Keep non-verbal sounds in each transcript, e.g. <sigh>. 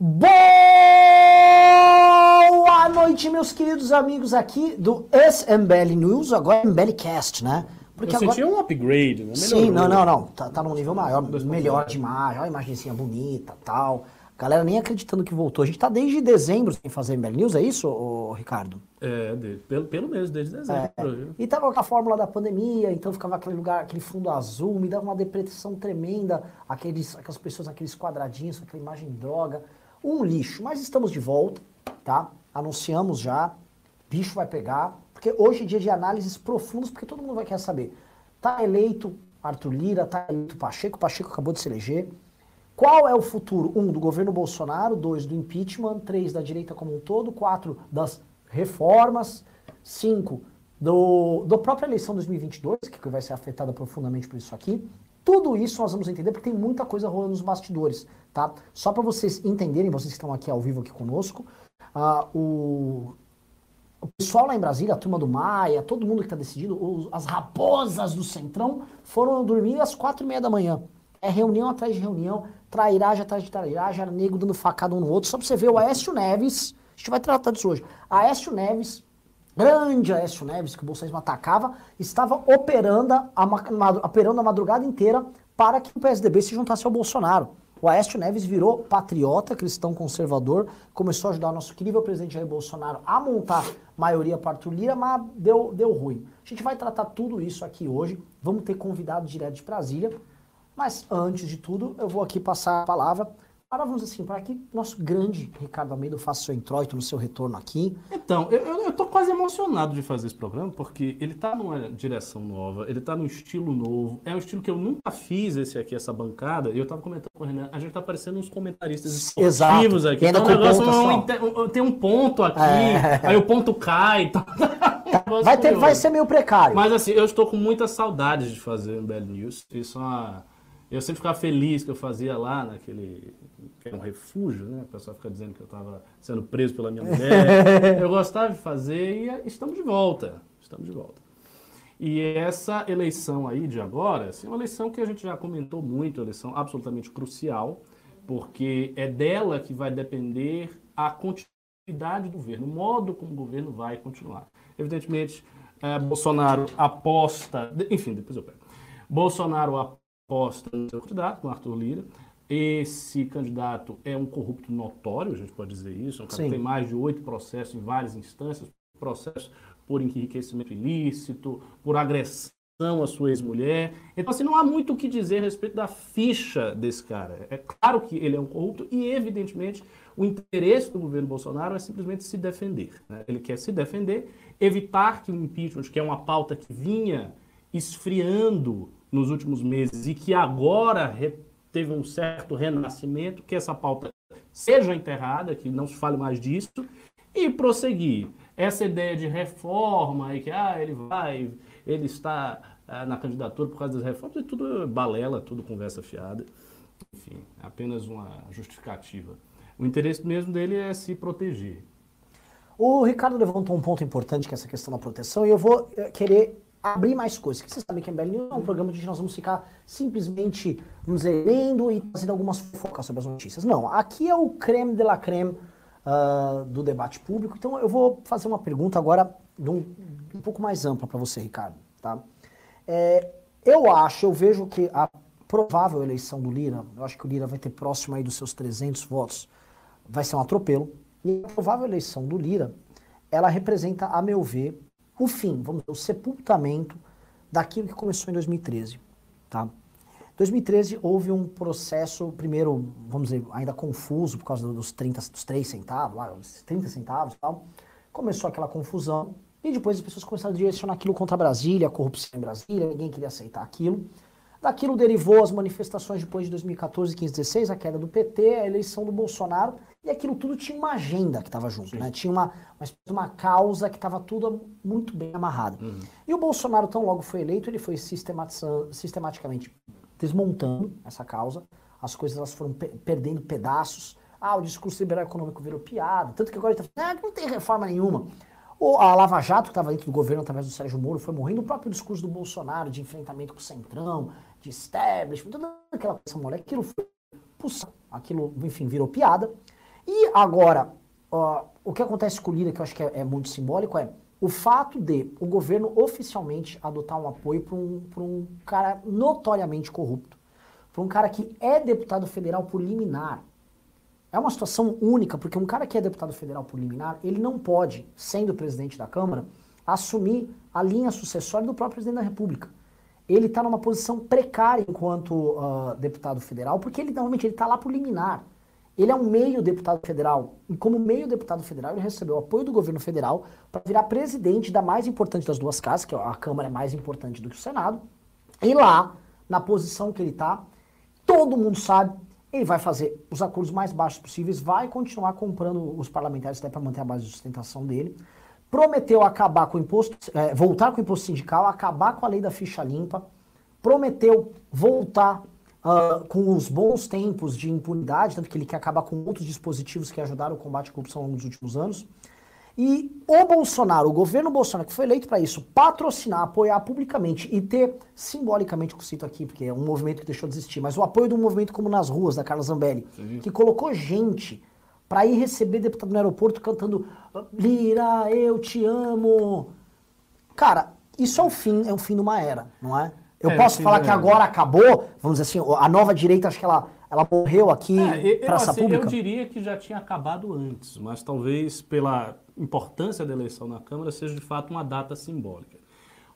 Boa noite, meus queridos amigos aqui do ex-MBL News, agora MBL Cast, né? Porque Eu agora... senti um upgrade, né? Sim, não, não, não. Tá, tá num nível maior, melhor de imagem, olha a imagenzinha bonita tal. Galera nem acreditando que voltou. A gente tá desde dezembro sem fazer MBL News, é isso, ô, Ricardo? É, de, pelo, pelo menos, desde dezembro. É. E tava com a fórmula da pandemia, então ficava aquele lugar, aquele fundo azul, me dava uma depressão tremenda, aqueles, aquelas pessoas, aqueles quadradinhos, aquela imagem droga um lixo. Mas estamos de volta, tá? Anunciamos já, bicho vai pegar, porque hoje é dia de análises profundas, porque todo mundo vai querer saber. Tá eleito Arthur Lira, tá eleito Pacheco, Pacheco acabou de se eleger. Qual é o futuro? Um, do governo Bolsonaro, dois, do impeachment, três, da direita como um todo, quatro, das reformas, cinco, do, do própria eleição 2022, que vai ser afetada profundamente por isso aqui, tudo isso nós vamos entender porque tem muita coisa rolando nos bastidores, tá? Só para vocês entenderem, vocês que estão aqui ao vivo aqui conosco, uh, o, o pessoal lá em Brasília, a turma do Maia, todo mundo que está decidido, os, as raposas do Centrão foram dormir às quatro e meia da manhã. É reunião atrás de reunião, trairagem atrás de trairagem, nego dando facada um no outro. Só para você ver, o Aécio Neves, a gente vai tratar disso hoje. Aécio Neves grande Aécio Neves, que o bolsonarismo atacava, estava operando a, operando a madrugada inteira para que o PSDB se juntasse ao Bolsonaro. O Aécio Neves virou patriota, cristão conservador, começou a ajudar o nosso querido presidente Jair Bolsonaro a montar maioria para o Lira, mas deu, deu ruim. A gente vai tratar tudo isso aqui hoje. Vamos ter convidado direto de Brasília. Mas antes de tudo, eu vou aqui passar a palavra Agora vamos assim, para que nosso grande Ricardo Almeida faça seu introito no seu retorno aqui. Então, eu, tô quase emocionado de fazer esse programa, porque ele tá numa direção nova, ele tá num estilo novo, é um estilo que eu nunca fiz esse aqui, essa bancada, e eu tava comentando com o Renan, a gente tá parecendo uns comentaristas esportivos Exato. aqui. Então, o negócio não, tem um ponto aqui, é. aí o ponto cai. <laughs> Tá... vai, ter, vai ser meio precário. Mas assim, eu estou com muita saudade de fazer o Bell News, isso é uma... Eu sempre ficava feliz que eu fazia lá naquele que é um refúgio, né? O pessoal fica dizendo que eu estava sendo preso pela minha mulher. <laughs> eu gostava de fazer e estamos de volta. Estamos de volta. E essa eleição aí de agora, assim, é uma eleição que a gente já comentou muito, uma eleição absolutamente crucial, porque é dela que vai depender a continuidade do governo, o modo como o governo vai continuar. Evidentemente, é, Bolsonaro aposta, enfim, depois eu pego. Bolsonaro aposta no seu candidato, com Arthur Lira, esse candidato é um corrupto notório, a gente pode dizer isso, é um cara que tem mais de oito processos em várias instâncias, processos por enriquecimento ilícito, por agressão à sua ex-mulher. Então, assim, não há muito o que dizer a respeito da ficha desse cara. É claro que ele é um corrupto e, evidentemente, o interesse do governo Bolsonaro é simplesmente se defender. Né? Ele quer se defender, evitar que o impeachment, que é uma pauta que vinha esfriando nos últimos meses e que agora teve um certo renascimento, que essa pauta seja enterrada, que não se fale mais disso, e prosseguir. Essa ideia de reforma e que ah, ele vai, ele está ah, na candidatura por causa das reformas, é tudo balela, tudo conversa fiada. Enfim, apenas uma justificativa. O interesse mesmo dele é se proteger. O Ricardo levantou um ponto importante, que é essa questão da proteção, e eu vou eh, querer abrir mais coisas. Porque vocês sabem que a MBL News é um programa onde nós vamos ficar simplesmente nos lendo e fazendo algumas focas sobre as notícias. Não, aqui é o creme de la creme uh, do debate público. Então eu vou fazer uma pergunta agora um, um pouco mais ampla para você, Ricardo. Tá? É, eu acho, eu vejo que a provável eleição do Lira, eu acho que o Lira vai ter próximo aí dos seus 300 votos, vai ser um atropelo. E a provável eleição do Lira, ela representa, a meu ver, o fim, vamos dizer, o sepultamento daquilo que começou em 2013. Tá? 2013 houve um processo, primeiro, vamos dizer, ainda confuso por causa dos 30, dos 3 centavos, lá, 30 centavos e tal. Começou aquela confusão e depois as pessoas começaram a direcionar aquilo contra Brasília, a corrupção em Brasília, ninguém queria aceitar aquilo. Daquilo derivou as manifestações depois de 2014, 15, 16, a queda do PT, a eleição do Bolsonaro, e aquilo tudo tinha uma agenda que estava junto, né? Tinha uma, uma, causa que estava tudo muito bem amarrado. Uhum. E o Bolsonaro, tão logo foi eleito, ele foi sistematicamente desmontando essa causa, as coisas elas foram pe perdendo pedaços. Ah, o discurso liberal econômico virou piada, tanto que agora ele está falando, ah, não tem reforma nenhuma. Ou a Lava Jato, que estava dentro do governo através do Sérgio Moro, foi morrendo. O próprio discurso do Bolsonaro de enfrentamento com o Centrão, de establishment, toda aquela coisa moleque, aquilo foi, puxa, aquilo, enfim, virou piada. E agora, ó, o que acontece com o Lira, que eu acho que é, é muito simbólico, é o fato de o governo oficialmente adotar um apoio para um, um cara notoriamente corrupto, para um cara que é deputado federal por liminar. É uma situação única, porque um cara que é deputado federal por liminar, ele não pode, sendo presidente da Câmara, assumir a linha sucessória do próprio presidente da República. Ele está numa posição precária enquanto uh, deputado federal, porque ele normalmente ele está lá por liminar. Ele é um meio deputado federal. E como meio deputado federal, ele recebeu o apoio do governo federal para virar presidente da mais importante das duas casas, que a Câmara é mais importante do que o Senado. E lá, na posição que ele está, todo mundo sabe, ele vai fazer os acordos mais baixos possíveis, vai continuar comprando os parlamentares até para manter a base de sustentação dele. Prometeu acabar com o imposto, é, voltar com o imposto sindical, acabar com a lei da ficha limpa. Prometeu voltar uh, com os bons tempos de impunidade, tanto que ele quer acabar com outros dispositivos que ajudaram o combate à corrupção ao longo dos últimos anos. E o Bolsonaro, o governo Bolsonaro, que foi eleito para isso, patrocinar, apoiar publicamente e ter, simbolicamente, que eu cito aqui, porque é um movimento que deixou de existir, mas o apoio de um movimento como nas ruas, da Carla Zambelli, Sim. que colocou gente para ir receber deputado no aeroporto cantando Lira, eu te amo. Cara, isso é o fim, é o fim de uma era, não é? Eu é, posso falar que agora acabou, vamos dizer assim, a nova direita, acho que ela, ela morreu aqui é, praça assim, pública? Eu diria que já tinha acabado antes, mas talvez pela importância da eleição na Câmara seja de fato uma data simbólica.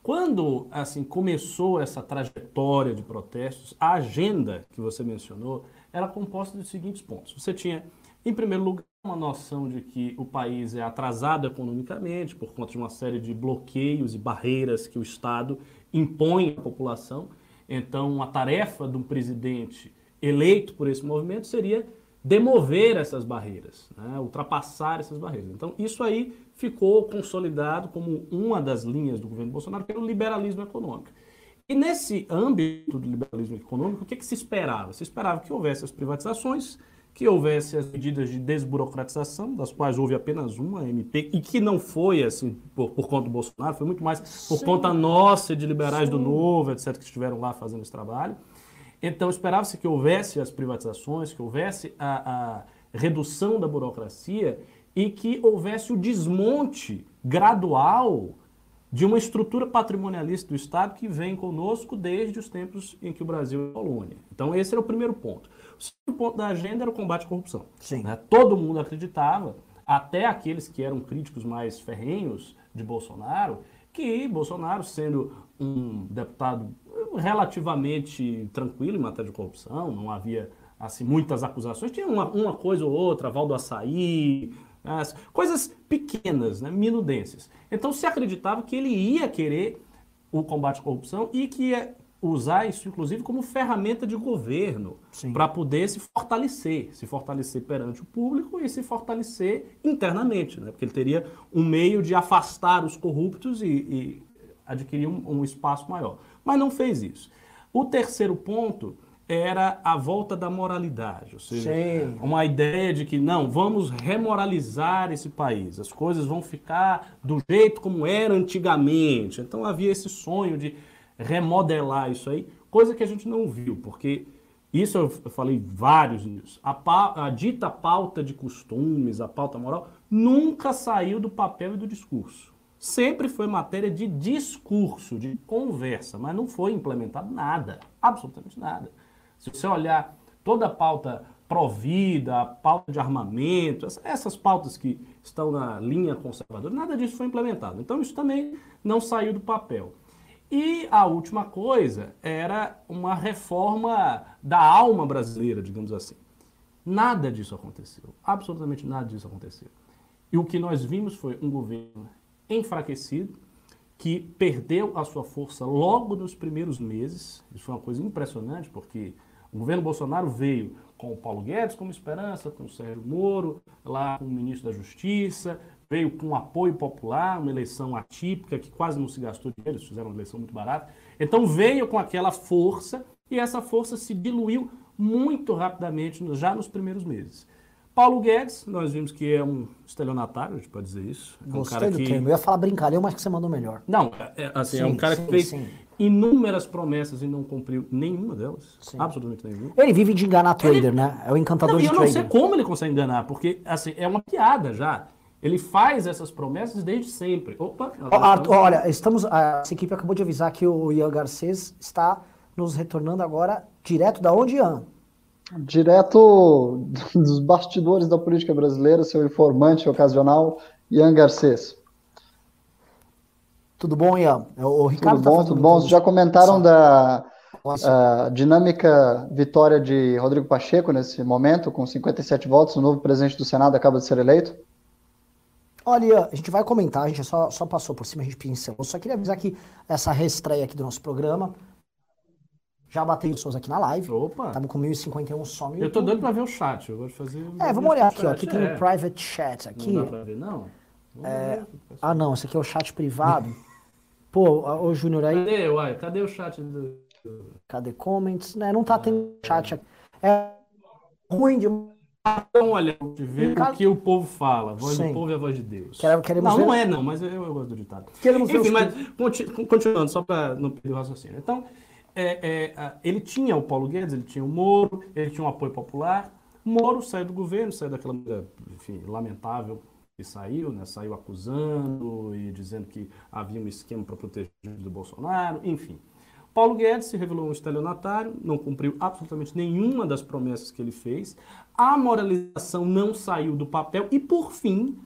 Quando assim começou essa trajetória de protestos, a agenda que você mencionou era composta dos seguintes pontos. Você tinha, em primeiro lugar, uma noção de que o país é atrasado economicamente por conta de uma série de bloqueios e barreiras que o Estado impõe à população. Então, a tarefa de um presidente eleito por esse movimento seria demover essas barreiras, né? ultrapassar essas barreiras. Então, isso aí ficou consolidado como uma das linhas do governo Bolsonaro, que era o liberalismo econômico. E nesse âmbito do liberalismo econômico, o que, que se esperava? Se esperava que houvesse as privatizações, que houvesse as medidas de desburocratização, das quais houve apenas uma MP, e que não foi assim por, por conta do Bolsonaro, foi muito mais por Sim. conta nossa de liberais Sim. do Novo, etc., que estiveram lá fazendo esse trabalho. Então, esperava-se que houvesse as privatizações, que houvesse a, a redução da burocracia e que houvesse o desmonte gradual de uma estrutura patrimonialista do Estado que vem conosco desde os tempos em que o Brasil é colônia. Então, esse era o primeiro ponto. O ponto da agenda era o combate à corrupção. Sim. Né? Todo mundo acreditava, até aqueles que eram críticos mais ferrenhos de Bolsonaro, que Bolsonaro, sendo um deputado relativamente tranquilo em matéria de corrupção, não havia assim muitas acusações, tinha uma, uma coisa ou outra, Val do Açaí, coisas pequenas, né, minudências. Então se acreditava que ele ia querer o combate à corrupção e que ia usar isso, inclusive, como ferramenta de governo para poder se fortalecer, se fortalecer perante o público e se fortalecer internamente, né? porque ele teria um meio de afastar os corruptos e, e adquirir um, um espaço maior. Mas não fez isso. O terceiro ponto era a volta da moralidade, ou seja, Sim. uma ideia de que não, vamos remoralizar esse país, as coisas vão ficar do jeito como era antigamente. Então havia esse sonho de remodelar isso aí, coisa que a gente não viu, porque isso eu falei vários nisso. A, a dita pauta de costumes, a pauta moral, nunca saiu do papel e do discurso. Sempre foi matéria de discurso, de conversa, mas não foi implementado nada, absolutamente nada. Se você olhar toda a pauta provida, a pauta de armamento, essas pautas que estão na linha conservadora, nada disso foi implementado. Então isso também não saiu do papel. E a última coisa era uma reforma da alma brasileira, digamos assim. Nada disso aconteceu. Absolutamente nada disso aconteceu. E o que nós vimos foi um governo enfraquecido, que perdeu a sua força logo nos primeiros meses. Isso foi uma coisa impressionante, porque o governo Bolsonaro veio com o Paulo Guedes como esperança, com o Sérgio Moro, lá com o ministro da Justiça, veio com apoio popular, uma eleição atípica que quase não se gastou dinheiro, eles fizeram uma eleição muito barata. Então veio com aquela força e essa força se diluiu muito rapidamente já nos primeiros meses. Paulo Guedes, nós vimos que é um estelionatário, a gente pode dizer isso. É um Gostei cara do que... termo. Eu ia falar brincadeira, mas que você mandou melhor. Não, é, assim, sim, é um cara sim, que fez sim. inúmeras promessas e não cumpriu nenhuma delas. Absolutamente nenhuma. Ele vive de enganar trader, ele... né? É o encantador não, de eu trader. Eu não sei como ele consegue enganar, porque assim, é uma piada já. Ele faz essas promessas desde sempre. Opa! Arthur, olha, estamos. A equipe acabou de avisar que o Ian Garcês está nos retornando agora direto da onde, Ian? Direto <laughs> dos bastidores da política brasileira, seu informante ocasional, Ian Garcês. Tudo bom, Ian? O Ricardo tudo tá bom, tá tudo bom. Vocês já comentaram da dinâmica vitória de Rodrigo Pacheco nesse momento, com 57 votos, o novo presidente do Senado acaba de ser eleito? Olha, a gente vai comentar, a gente só, só passou por cima, a gente pincelou. Só queria avisar que essa reestreia aqui do nosso programa já bateu pessoas aqui na live. Opa! Estamos com 1051 só no Eu tô doido pra ver o chat. Eu vou fazer. É, vamos olhar aqui, ó. Aqui tem o é. private chat. Aqui. Não dá pra ver, não? É... Ah, não. Esse aqui é o chat privado. <laughs> Pô, ô Júnior aí. Cadê, uai? Cadê o chat do. Cadê comments? Né, não tá tendo chat aqui. É ruim de. Então, olha, ver o que o povo fala. A voz Sim. do povo é a voz de Deus. Queremos não, ver... não é, não, mas eu, eu gosto do ditado. Queremos Enfim, mas continuando, só para não perder o raciocínio. Então, é, é, ele tinha o Paulo Guedes, ele tinha o Moro, ele tinha um apoio popular. Moro saiu do governo, saiu daquela maneira, enfim, lamentável que saiu, né? Saiu acusando e dizendo que havia um esquema para proteger do Bolsonaro, enfim. Paulo Guedes se revelou um estelionatário, não cumpriu absolutamente nenhuma das promessas que ele fez. A moralização não saiu do papel e, por fim,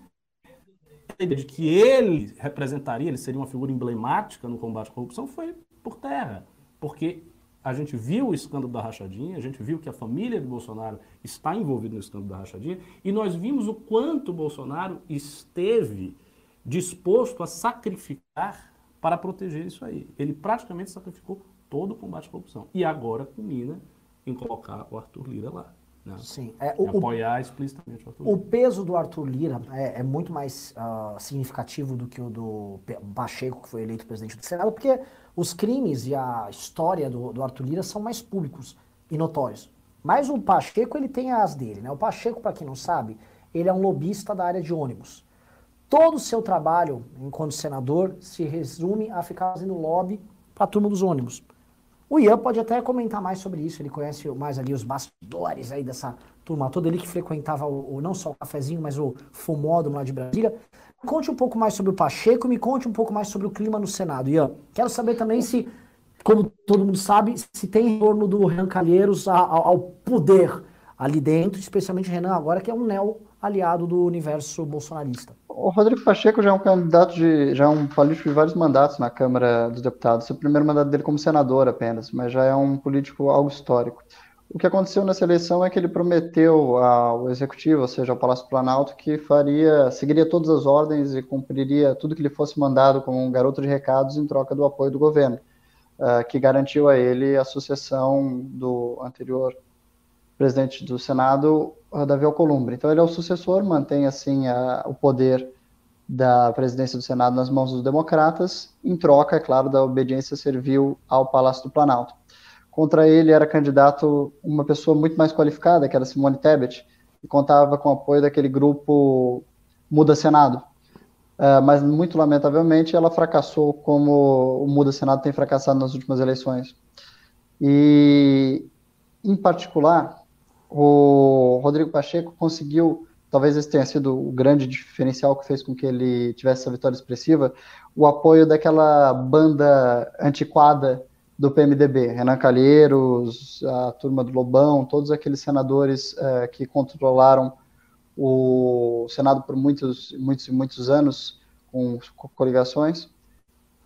a ideia de que ele representaria, ele seria uma figura emblemática no combate à corrupção, foi por terra porque a gente viu o escândalo da rachadinha, a gente viu que a família de Bolsonaro está envolvida no escândalo da rachadinha, e nós vimos o quanto Bolsonaro esteve disposto a sacrificar para proteger isso aí. Ele praticamente sacrificou todo o combate à corrupção. E agora culmina em colocar o Arthur Lira lá. Né? Sim. É, o, apoiar explicitamente o Arthur Lira. O peso do Arthur Lira é, é muito mais uh, significativo do que o do Pacheco, que foi eleito presidente do Senado, porque os crimes e a história do, do Arthur Lira são mais públicos e notórios. Mas o Pacheco, ele tem as dele, né? O Pacheco, para quem não sabe, ele é um lobista da área de ônibus. Todo o seu trabalho, enquanto senador, se resume a ficar fazendo lobby para a turma dos ônibus. O Ian pode até comentar mais sobre isso, ele conhece mais ali os bastidores aí dessa turma toda, ele que frequentava o, o não só o cafezinho, mas o fumódromo lá de Brasília. Conte um pouco mais sobre o Pacheco, me conte um pouco mais sobre o clima no Senado. Ian, quero saber também se, como todo mundo sabe, se tem em torno do Renan Calheiros ao, ao poder ali dentro, especialmente Renan agora, que é um neo aliado do universo bolsonarista. O Rodrigo Pacheco já é um candidato de, já é um político de vários mandatos na Câmara dos Deputados. O primeiro mandato dele como senador apenas, mas já é um político algo histórico. O que aconteceu nessa eleição é que ele prometeu ao executivo, ou seja, ao Palácio Planalto, que faria, seguiria todas as ordens e cumpriria tudo que lhe fosse mandado como um garoto de recados em troca do apoio do governo, uh, que garantiu a ele a sucessão do anterior presidente do Senado, Davi Alcolumbre. Então ele é o sucessor, mantém assim a, o poder da presidência do Senado nas mãos dos democratas, em troca, é claro, da obediência servil ao Palácio do Planalto. Contra ele era candidato uma pessoa muito mais qualificada, que era Simone Tebet, e contava com o apoio daquele grupo Muda Senado. Uh, mas, muito lamentavelmente, ela fracassou como o Muda Senado tem fracassado nas últimas eleições. E, em particular, o Rodrigo Pacheco conseguiu, talvez esse tenha sido o grande diferencial que fez com que ele tivesse essa vitória expressiva, o apoio daquela banda antiquada do PMDB, Renan Calheiros, a turma do Lobão, todos aqueles senadores é, que controlaram o Senado por muitos, muitos e muitos anos com coligações.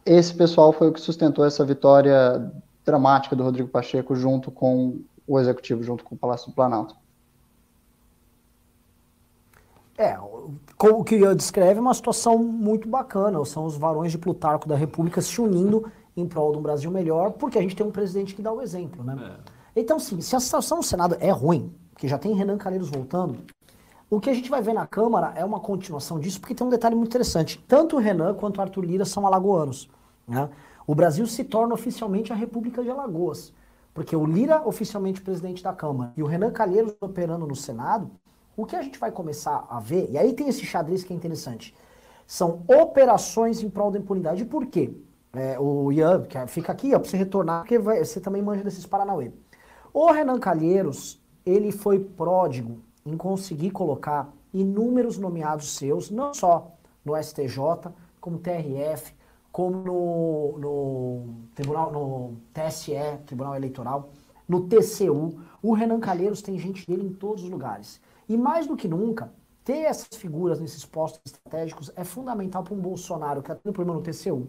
Esse pessoal foi o que sustentou essa vitória dramática do Rodrigo Pacheco junto com o Executivo, junto com o Palácio do Planalto. É, o que eu descreve é uma situação muito bacana. São os varões de Plutarco da República se unindo em prol de um Brasil melhor, porque a gente tem um presidente que dá o exemplo, né? É. Então, sim, se a situação no Senado é ruim, porque já tem Renan Calheiros voltando, o que a gente vai ver na Câmara é uma continuação disso, porque tem um detalhe muito interessante. Tanto o Renan quanto o Arthur Lira são alagoanos. Né? O Brasil se torna oficialmente a República de Alagoas. Porque o Lira, oficialmente presidente da Câmara, e o Renan Calheiros operando no Senado, o que a gente vai começar a ver, e aí tem esse xadrez que é interessante, são operações em prol da impunidade. Por quê? é, o Ian, que fica aqui, ó, você retornar, porque vai, você também manja desses Paranauê. O Renan Calheiros, ele foi pródigo em conseguir colocar inúmeros nomeados seus, não só no STJ, como TRF, como no, no, tribunal, no TSE, Tribunal Eleitoral, no TCU. O Renan Calheiros tem gente dele em todos os lugares. E mais do que nunca, ter essas figuras nesses postos estratégicos é fundamental para um Bolsonaro que está tendo problema no TCU,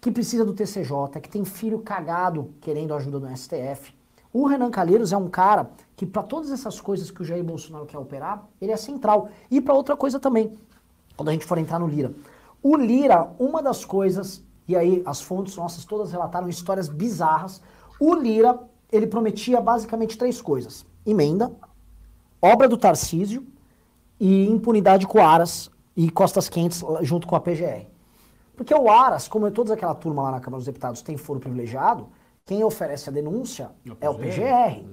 que precisa do TCJ, que tem filho cagado querendo ajuda no STF. O Renan Calheiros é um cara que, para todas essas coisas que o Jair Bolsonaro quer operar, ele é central. E para outra coisa também, quando a gente for entrar no Lira. O Lira, uma das coisas, e aí as fontes nossas todas relataram histórias bizarras, o Lira, ele prometia basicamente três coisas: emenda, obra do Tarcísio e impunidade com Aras e Costas Quentes junto com a PGR. Porque o Aras, como é toda aquela turma lá na Câmara dos Deputados tem foro privilegiado, quem oferece a denúncia é o PGR. É.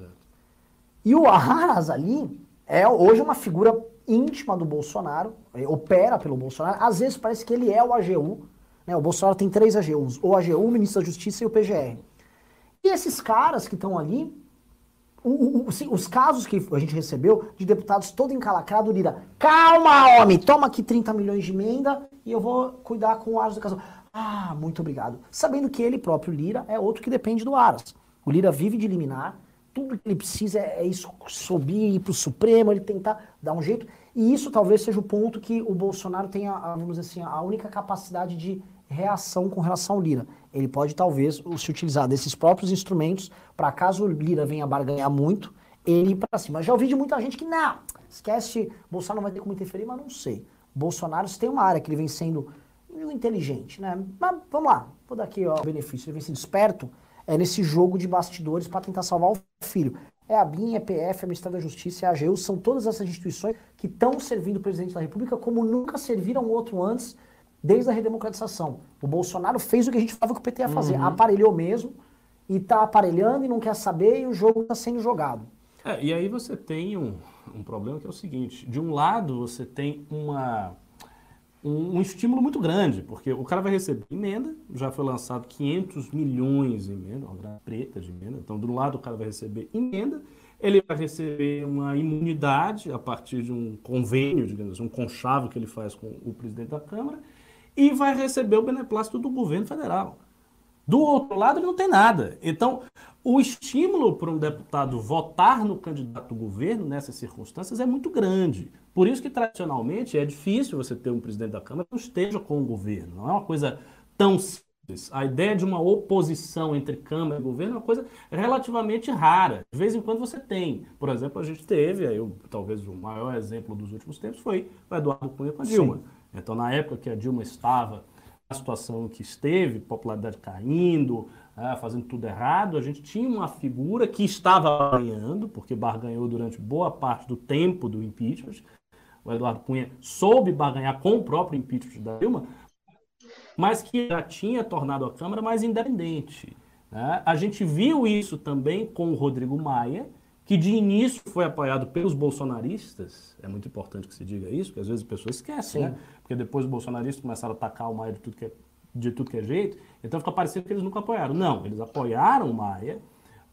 E o Aras ali é hoje uma figura íntima do Bolsonaro, é, opera pelo Bolsonaro. Às vezes parece que ele é o AGU. Né? O Bolsonaro tem três AGUs: o AGU, o Ministro da Justiça e o PGR. E esses caras que estão ali, o, o, os casos que a gente recebeu de deputados todo encalacrado, Lira, calma, homem, toma aqui 30 milhões de emenda e eu vou cuidar com o Aras do caso. Ah, muito obrigado. Sabendo que ele próprio, Lira, é outro que depende do Aras. O Lira vive de liminar, tudo que ele precisa é, é isso, subir, ir para o Supremo, ele tentar dar um jeito. E isso talvez seja o ponto que o Bolsonaro tenha, vamos dizer assim, a única capacidade de reação com relação ao Lira. Ele pode talvez se utilizar desses próprios instrumentos para caso o Lira venha barganhar muito, ele ir para cima. Já ouvi de muita gente que não, esquece, Bolsonaro não vai ter como interferir, mas não sei. Bolsonaro tem uma área que ele vem sendo inteligente, né? Mas vamos lá, vou dar aqui ó, o benefício, ele vem sendo esperto é nesse jogo de bastidores para tentar salvar o filho. É a BIM, é a PF, é o Ministério da Justiça, é a AGU, são todas essas instituições que estão servindo o presidente da República como nunca serviram outro antes, desde a redemocratização. O Bolsonaro fez o que a gente falava que o PT ia fazer, uhum. aparelhou mesmo, e está aparelhando e não quer saber, e o jogo está sendo jogado. É, e aí você tem um, um problema que é o seguinte: de um lado, você tem uma um, um, estímulo muito grande, porque o cara vai receber emenda, já foi lançado 500 milhões de emenda, uma grana preta de emenda, então do lado o cara vai receber emenda, ele vai receber uma imunidade a partir de um convênio, digamos assim, um conchavo que ele faz com o presidente da Câmara, e vai receber o beneplácito do governo federal. Do outro lado, ele não tem nada. Então, o estímulo para um deputado votar no candidato do governo nessas circunstâncias é muito grande. Por isso que, tradicionalmente, é difícil você ter um presidente da Câmara que não esteja com o governo. Não é uma coisa tão simples. A ideia de uma oposição entre Câmara e governo é uma coisa relativamente rara. De vez em quando você tem. Por exemplo, a gente teve, aí, talvez o maior exemplo dos últimos tempos foi o Eduardo Cunha com a Dilma. Sim. Então, na época que a Dilma estava situação que esteve, popularidade caindo, é, fazendo tudo errado, a gente tinha uma figura que estava ganhando, porque barganhou durante boa parte do tempo do impeachment. O Eduardo Cunha soube barganhar com o próprio impeachment da Dilma, mas que já tinha tornado a Câmara mais independente. Né? A gente viu isso também com o Rodrigo Maia, que de início foi apoiado pelos bolsonaristas, é muito importante que se diga isso, porque às vezes as pessoas esquecem, né? Porque depois os bolsonaristas começaram a atacar o Maia de tudo que é, de tudo que é jeito, então fica parecendo que eles nunca apoiaram. Não, eles apoiaram o Maia,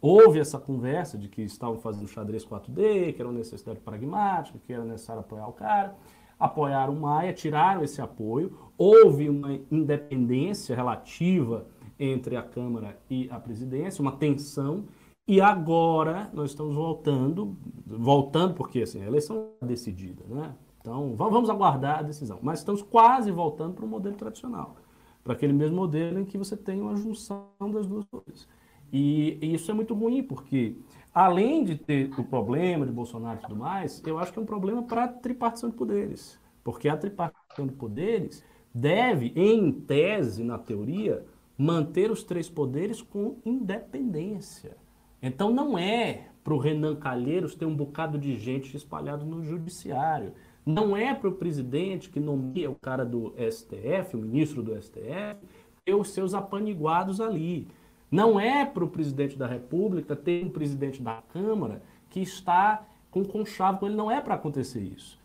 houve essa conversa de que estavam fazendo xadrez 4D, que era uma necessidade pragmática, que era necessário apoiar o cara, apoiaram o Maia, tiraram esse apoio, houve uma independência relativa entre a Câmara e a presidência, uma tensão, e agora nós estamos voltando, voltando porque assim, a eleição é decidida, né? Então vamos aguardar a decisão. Mas estamos quase voltando para o modelo tradicional, para aquele mesmo modelo em que você tem uma junção das duas coisas. E, e, isso é muito ruim, porque além de ter o problema de Bolsonaro e tudo mais, eu acho que é um problema para a tripartição de poderes. Porque a tripartição de poderes deve, em tese, na teoria, manter os três poderes com independência. Então não é para o Renan Calheiros ter um bocado de gente espalhado no judiciário. Não é para o presidente que nomeia o cara do STF, o ministro do STF, ter os seus apaniguados ali. Não é para o presidente da República ter um presidente da Câmara que está com conchavo com ele. Não é para acontecer isso.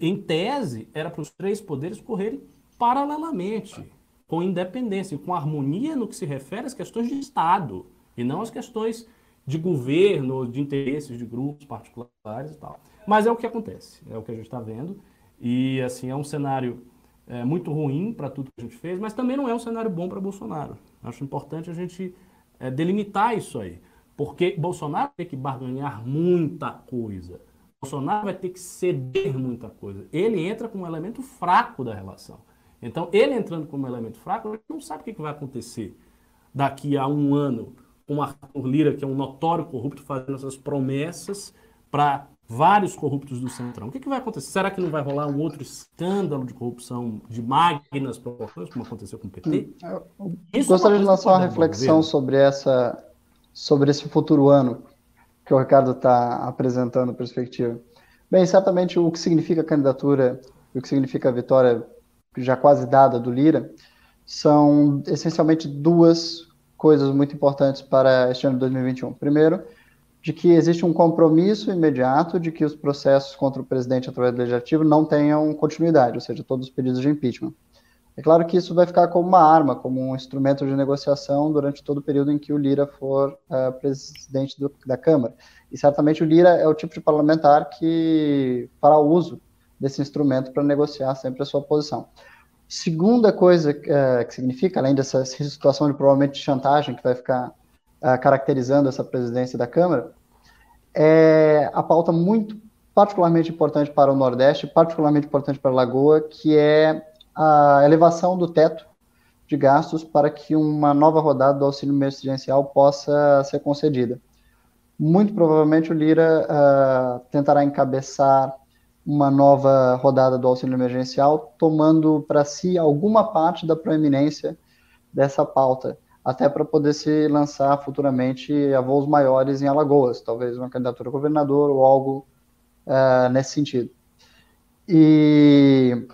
Em tese, era para os três poderes correrem paralelamente com independência, com harmonia no que se refere às questões de Estado, e não às questões de governo, de interesses de grupos particulares e tal. Mas é o que acontece, é o que a gente está vendo. E assim é um cenário é, muito ruim para tudo que a gente fez, mas também não é um cenário bom para Bolsonaro. Acho importante a gente é, delimitar isso aí, porque Bolsonaro tem que barganhar muita coisa. Bolsonaro vai ter que ceder muita coisa. Ele entra como um elemento fraco da relação. Então, ele entrando como um elemento fraco, ele não sabe o que vai acontecer daqui a um ano com Arthur Lira, que é um notório corrupto, fazendo essas promessas para vários corruptos do Centrão. O que, que, vai acontecer? Será que não vai rolar um outro escândalo de corrupção de magnas proporções, como aconteceu com o PT? Hum, eu gostaria de lançar uma reflexão sobre essa, sobre esse futuro ano que o Ricardo está apresentando perspectiva. Bem, certamente o que significa a candidatura e o que significa a vitória já quase dada do Lira são essencialmente duas coisas muito importantes para este ano de 2021. Primeiro, de que existe um compromisso imediato de que os processos contra o presidente através do legislativo não tenham continuidade, ou seja, todos os pedidos de impeachment. É claro que isso vai ficar como uma arma, como um instrumento de negociação durante todo o período em que o Lira for uh, presidente do, da Câmara. E certamente o Lira é o tipo de parlamentar que fará uso desse instrumento para negociar sempre a sua posição. Segunda coisa uh, que significa, além dessa situação de provavelmente chantagem que vai ficar uh, caracterizando essa presidência da Câmara, é a pauta muito particularmente importante para o Nordeste, particularmente importante para a Lagoa, que é a elevação do teto de gastos para que uma nova rodada do auxílio emergencial possa ser concedida. Muito provavelmente o Lira uh, tentará encabeçar uma nova rodada do auxílio emergencial, tomando para si alguma parte da proeminência dessa pauta até para poder se lançar futuramente a voos maiores em Alagoas, talvez uma candidatura a governador ou algo uh, nesse sentido. E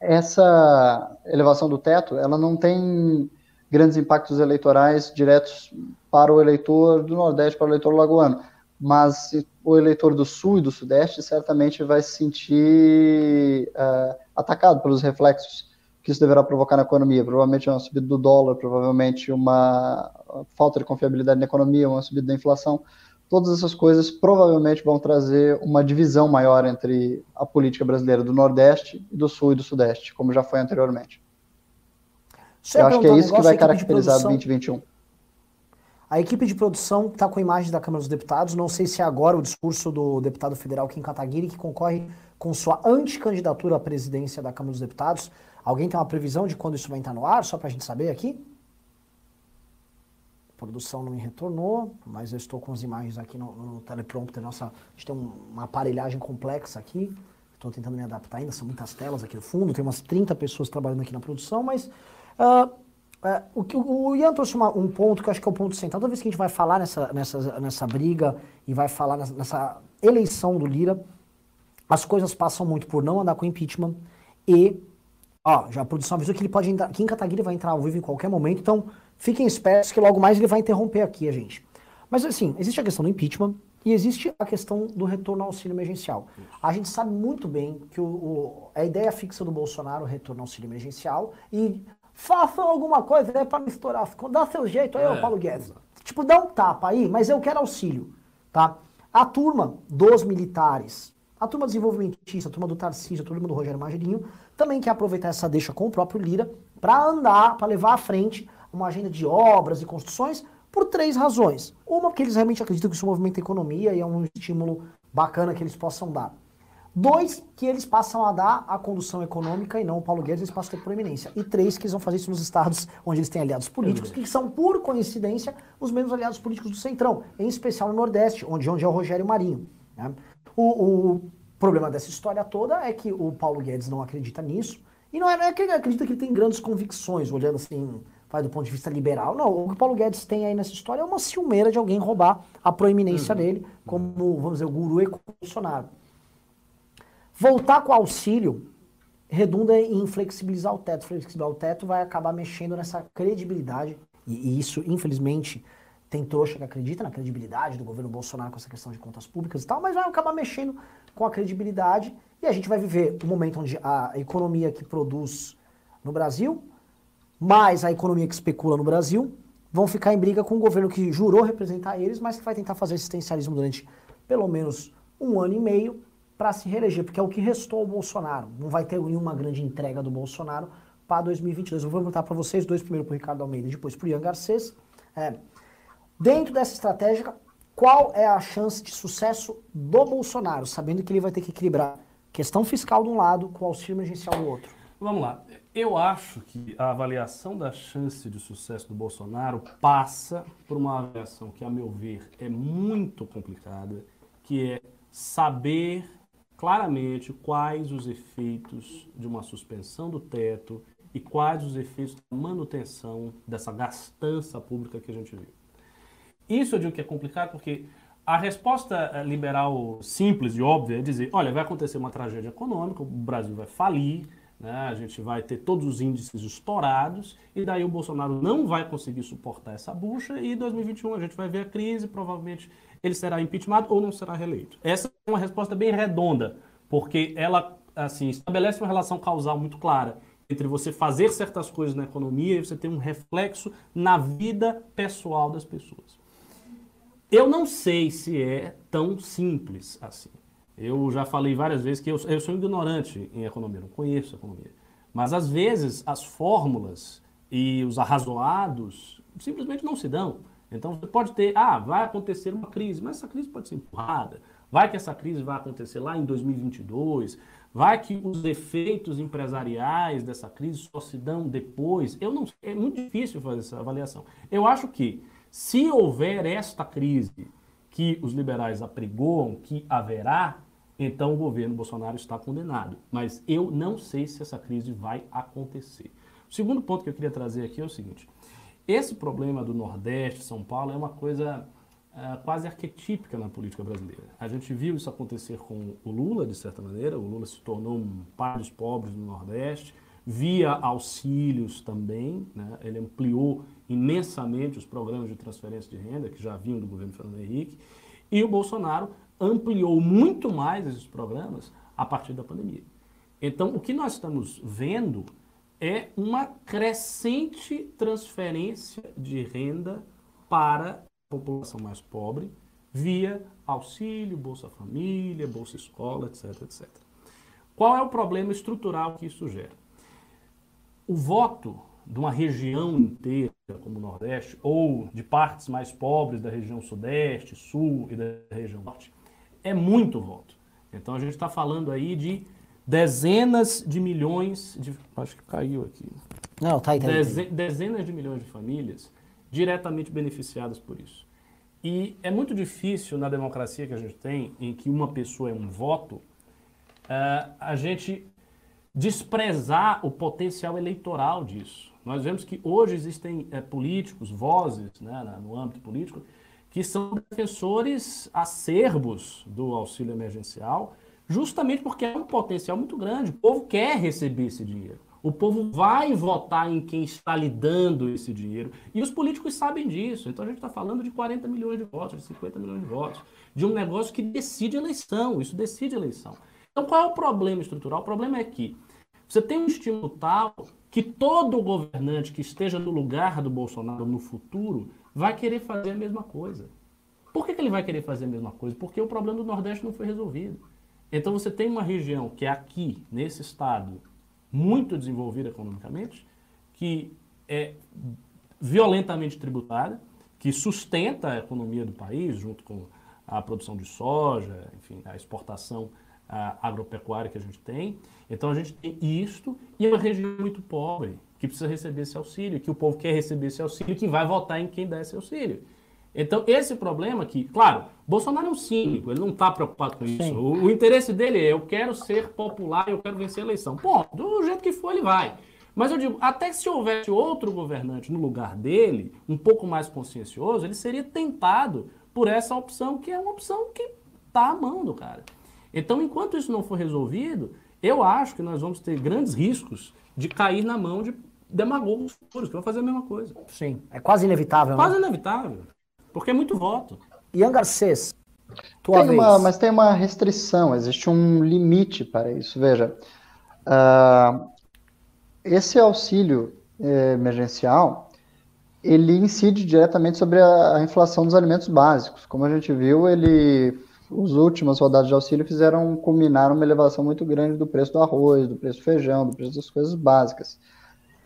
essa elevação do teto, ela não tem grandes impactos eleitorais diretos para o eleitor do Nordeste, para o eleitor lagoano, mas o eleitor do Sul e do Sudeste certamente vai se sentir uh, atacado pelos reflexos que isso deverá provocar na economia. Provavelmente uma subida do dólar, provavelmente uma falta de confiabilidade na economia, uma subida da inflação. Todas essas coisas provavelmente vão trazer uma divisão maior entre a política brasileira do Nordeste, do Sul e do Sudeste, como já foi anteriormente. Eu acho que é isso que vai caracterizar 2021. A equipe de produção está com a imagem da Câmara dos Deputados. Não sei se é agora o discurso do deputado federal Kim Kataguiri, que concorre com sua anticandidatura à presidência da Câmara dos Deputados. Alguém tem uma previsão de quando isso vai entrar no ar, só para a gente saber aqui? A produção não me retornou, mas eu estou com as imagens aqui no, no teleprompter. Nossa, a gente tem um, uma aparelhagem complexa aqui. Estou tentando me adaptar ainda, são muitas telas aqui no fundo, tem umas 30 pessoas trabalhando aqui na produção, mas uh, o, que, o Ian trouxe uma, um ponto que eu acho que é o ponto central. Toda vez que a gente vai falar nessa, nessa, nessa briga e vai falar nessa, nessa eleição do Lira, as coisas passam muito por não andar com impeachment e Ó, já a produção avisou que ele pode entrar. Kim Kataguiri vai entrar ao vivo em qualquer momento, então fiquem espertos que logo mais ele vai interromper aqui a gente. Mas assim, existe a questão do impeachment e existe a questão do retorno ao auxílio emergencial. A gente sabe muito bem que o, o a ideia fixa do Bolsonaro é o retorno ao auxílio emergencial e façam alguma coisa né, para estourar. Dá seu jeito aí, é. Paulo Guedes. Tipo, dá um tapa aí, mas eu quero auxílio, tá? A turma dos militares, a turma desenvolvimentista, a turma do Tarcísio, a turma do Rogério Magerinho, também quer aproveitar essa deixa com o próprio Lira para andar, para levar à frente uma agenda de obras e construções por três razões. Uma, porque eles realmente acreditam que isso movimenta a economia e é um estímulo bacana que eles possam dar. Dois, que eles passam a dar a condução econômica e não o Paulo Guedes, eles passam a ter proeminência. E três, que eles vão fazer isso nos estados onde eles têm aliados políticos, que são, por coincidência, os mesmos aliados políticos do Centrão, em especial no Nordeste, onde, onde é o Rogério Marinho. Né? O, o, problema dessa história toda é que o Paulo Guedes não acredita nisso. E não é, não é que ele acredita que ele tem grandes convicções, olhando assim, vai do ponto de vista liberal. Não, o que o Paulo Guedes tem aí nessa história é uma ciumeira de alguém roubar a proeminência uhum. dele, como, vamos dizer, o guru e Bolsonaro. Voltar com o auxílio redunda em flexibilizar o teto. Flexibilizar o teto vai acabar mexendo nessa credibilidade, e, e isso, infelizmente, tem trouxa que acredita na credibilidade do governo Bolsonaro com essa questão de contas públicas e tal, mas vai acabar mexendo com a credibilidade e a gente vai viver um momento onde a economia que produz no Brasil mais a economia que especula no Brasil, vão ficar em briga com o governo que jurou representar eles, mas que vai tentar fazer assistencialismo durante pelo menos um ano e meio para se reeleger, porque é o que restou ao Bolsonaro. Não vai ter nenhuma grande entrega do Bolsonaro para 2022. Eu vou perguntar para vocês dois, primeiro para o Ricardo Almeida e depois para o Ian Garcês. É, dentro dessa estratégia, qual é a chance de sucesso do Bolsonaro, sabendo que ele vai ter que equilibrar questão fiscal de um lado com auxílio emergencial do outro? Vamos lá. Eu acho que a avaliação da chance de sucesso do Bolsonaro passa por uma avaliação que, a meu ver, é muito complicada, que é saber claramente quais os efeitos de uma suspensão do teto e quais os efeitos da manutenção dessa gastança pública que a gente viu. Isso eu digo que é complicado porque a resposta eh, liberal simples e óbvia é dizer, olha, vai acontecer uma tragédia econômica, o Brasil vai falir, né? A gente vai ter todos os índices estourados e daí o Bolsonaro não vai conseguir suportar essa bucha e em 2021 a gente vai ver a crise, provavelmente ele será impeachment ou não será reeleito. Essa é uma resposta bem redonda, porque ela assim estabelece uma relação causal muito clara entre você fazer certas coisas na economia e você ter um reflexo na vida pessoal das pessoas. Eu não sei se é tão simples assim. Eu já falei várias vezes que eu, eu sou ignorante em economia, não conheço economia. Mas às vezes as fórmulas e os arrazoados simplesmente não se dão. Então você pode ter, ah, vai acontecer uma crise, mas essa crise pode ser empurrada. Vai que essa crise vai acontecer lá em 2022. Vai que os efeitos empresariais dessa crise só se dão depois. Eu não, é muito difícil fazer essa avaliação. Eu acho que se houver esta crise que os liberais apregoam que haverá, então o governo Bolsonaro está condenado. Mas eu não sei se essa crise vai acontecer. O segundo ponto que eu queria trazer aqui é o seguinte: esse problema do Nordeste, São Paulo, é uma coisa uh, quase arquetípica na política brasileira. A gente viu isso acontecer com o Lula, de certa maneira. O Lula se tornou um pai dos pobres no Nordeste, via auxílios também. Né? Ele ampliou imensamente os programas de transferência de renda que já vinham do governo Fernando Henrique, e o Bolsonaro ampliou muito mais esses programas a partir da pandemia. Então, o que nós estamos vendo é uma crescente transferência de renda para a população mais pobre via auxílio, Bolsa Família, Bolsa Escola, etc, etc. Qual é o problema estrutural que isso gera? O voto de uma região inteira, como o Nordeste, ou de partes mais pobres da região Sudeste, Sul e da região Norte, é muito voto. Então a gente está falando aí de dezenas de milhões de. Acho que caiu aqui. Não, tá aí, tá aí, tá aí. Dezenas de milhões de famílias diretamente beneficiadas por isso. E é muito difícil na democracia que a gente tem, em que uma pessoa é um voto, uh, a gente desprezar o potencial eleitoral disso. Nós vemos que hoje existem é, políticos, vozes né, no âmbito político, que são defensores acerbos do auxílio emergencial, justamente porque é um potencial muito grande. O povo quer receber esse dinheiro. O povo vai votar em quem está lhe dando esse dinheiro. E os políticos sabem disso. Então a gente está falando de 40 milhões de votos, de 50 milhões de votos. De um negócio que decide eleição. Isso decide eleição. Então qual é o problema estrutural? O problema é que você tem um estímulo tal que todo governante que esteja no lugar do Bolsonaro no futuro vai querer fazer a mesma coisa. Por que, que ele vai querer fazer a mesma coisa? Porque o problema do Nordeste não foi resolvido. Então você tem uma região que é aqui, nesse estado, muito desenvolvida economicamente, que é violentamente tributada, que sustenta a economia do país, junto com a produção de soja, enfim, a exportação a agropecuária que a gente tem. Então a gente tem isto e é uma região muito pobre que precisa receber esse auxílio, que o povo quer receber esse auxílio, que vai votar em quem dá esse auxílio. Então, esse problema aqui, claro, Bolsonaro é um cínico, ele não está preocupado com isso. O, o, interesse dele é: eu quero ser popular, eu quero vencer a eleição. Ponto. Do jeito que for, ele vai. Mas eu digo, até que se houvesse outro governante no lugar dele, um pouco mais consciencioso, ele seria tentado por essa opção, que é uma opção que está à mão do cara. Então, enquanto isso não for resolvido, eu acho que nós vamos ter grandes riscos de cair na mão de demagogos futuros, que vão fazer a mesma coisa. Sim, é quase inevitável. Quase né? inevitável, porque é muito voto. Ian Garcês, tua tem vez. Uma, mas tem uma restrição, existe um limite para isso. Veja, uh, esse auxílio eh, emergencial, ele incide diretamente sobre a, a, inflação dos alimentos básicos. Como a gente viu, ele, os últimas rodadas de auxílio fizeram culminar uma elevação muito grande do preço do arroz, do preço do feijão, do preço das coisas básicas.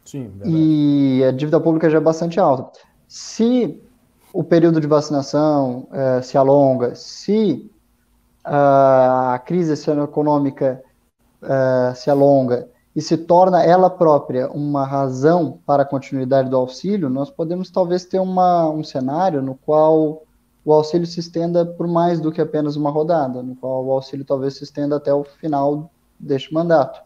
Sim, verdade. E a dívida pública já é bastante alta. Se o período de vacinação eh, se alonga, se uh, a crise econômica uh, se alonga e se torna ela própria uma razão para a continuidade do auxílio, nós podemos talvez ter uma, um cenário no qual o auxílio se estenda por mais do que apenas uma rodada, no qual o auxílio talvez se estenda até o final deste mandato.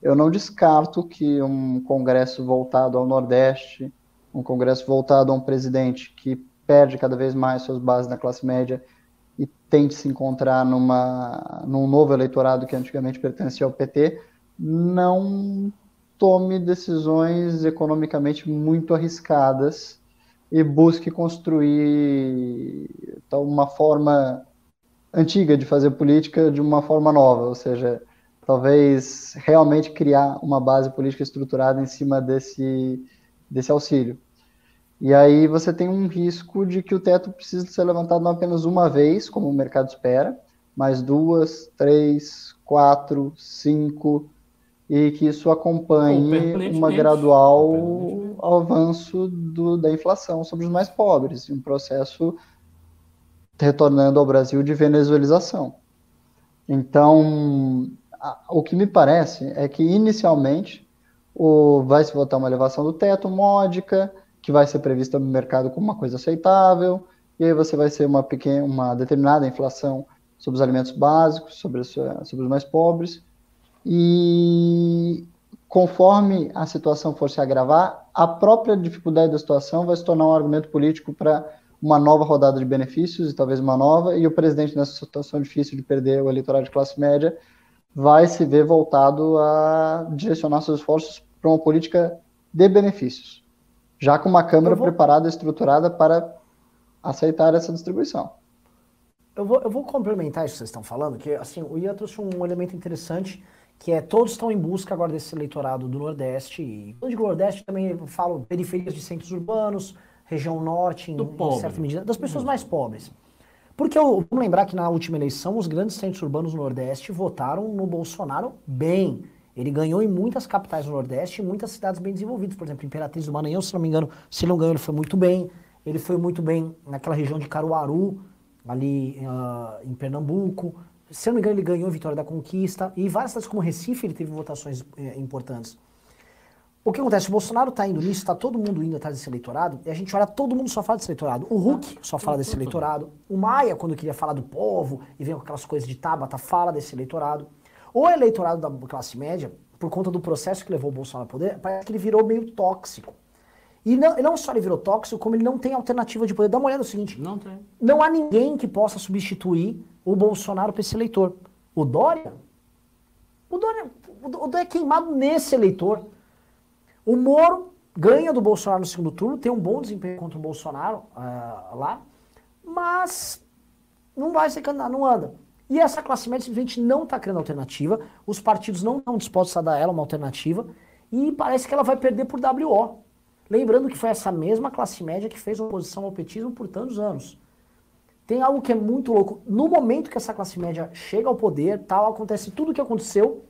Eu não descarto que um congresso voltado ao Nordeste, um congresso voltado a um presidente que perde cada vez mais suas bases na classe média e tente se encontrar numa, num novo eleitorado que antigamente pertencia ao PT, não tome decisões economicamente muito arriscadas e busque construir então, uma forma antiga de fazer política de uma forma nova, ou seja, talvez realmente criar uma base política estruturada em cima desse, desse auxílio. E aí você tem um risco de que o teto precisa ser levantado não apenas uma vez, como o mercado espera, mas duas, três, quatro, cinco, e que isso acompanhe uma gradual avanço do, da inflação sobre os mais pobres, um processo retornando ao Brasil de venezuelização. Então, a, o que me parece é que inicialmente o, vai se votar uma elevação do teto módica, que vai ser prevista no mercado como uma coisa aceitável, e aí você vai ser uma pequena, uma determinada inflação sobre os alimentos básicos, sobre, sobre os mais pobres, e conforme a situação for se agravar, a própria dificuldade da situação vai se tornar um argumento político para uma nova rodada de benefícios, e talvez uma nova, e o presidente, nessa situação difícil de perder o eleitorado de classe média, vai se ver voltado a direcionar seus esforços para uma política de benefícios já com uma Câmara vou... preparada, estruturada para aceitar essa distribuição. Eu vou, eu vou complementar isso que vocês estão falando, que assim, o Ian trouxe um elemento interessante, que é todos estão em busca agora desse eleitorado do Nordeste, e quando digo Nordeste também eu falo periferias de centros urbanos, região norte, em, em certa medida, das pessoas mais pobres. Porque eu, vamos lembrar que na última eleição os grandes centros urbanos do Nordeste votaram no Bolsonaro bem. Ele ganhou em muitas capitais do Nordeste e muitas cidades bem desenvolvidas. Por exemplo, Imperatriz do Maranhão, se não me engano, se não ganhou, ele foi muito bem. Ele foi muito bem naquela região de Caruaru, ali uh, em Pernambuco. Se não me engano, ele ganhou a Vitória da Conquista. E várias cidades como Recife, ele teve votações eh, importantes. O que acontece? O Bolsonaro está indo nisso, está todo mundo indo atrás desse eleitorado, e a gente olha, todo mundo só fala desse eleitorado. O Hulk só fala desse eleitorado. O Maia, quando queria falar do povo e vem com aquelas coisas de Tabata, fala desse eleitorado. O eleitorado da classe média, por conta do processo que levou o Bolsonaro ao poder, parece que ele virou meio tóxico. E não, não só ele virou tóxico, como ele não tem alternativa de poder. Dá uma olhada no seguinte: não tem. Não há ninguém que possa substituir o Bolsonaro para esse eleitor. O Dória? O Dória, o Dória é queimado nesse eleitor. O Moro ganha do Bolsonaro no segundo turno, tem um bom desempenho contra o Bolsonaro uh, lá, mas não vai ser candidato, não anda. E essa classe média simplesmente não está criando alternativa, os partidos não estão dispostos a dar ela uma alternativa, e parece que ela vai perder por WO. Lembrando que foi essa mesma classe média que fez oposição ao petismo por tantos anos. Tem algo que é muito louco. No momento que essa classe média chega ao poder, tal, acontece tudo o que aconteceu.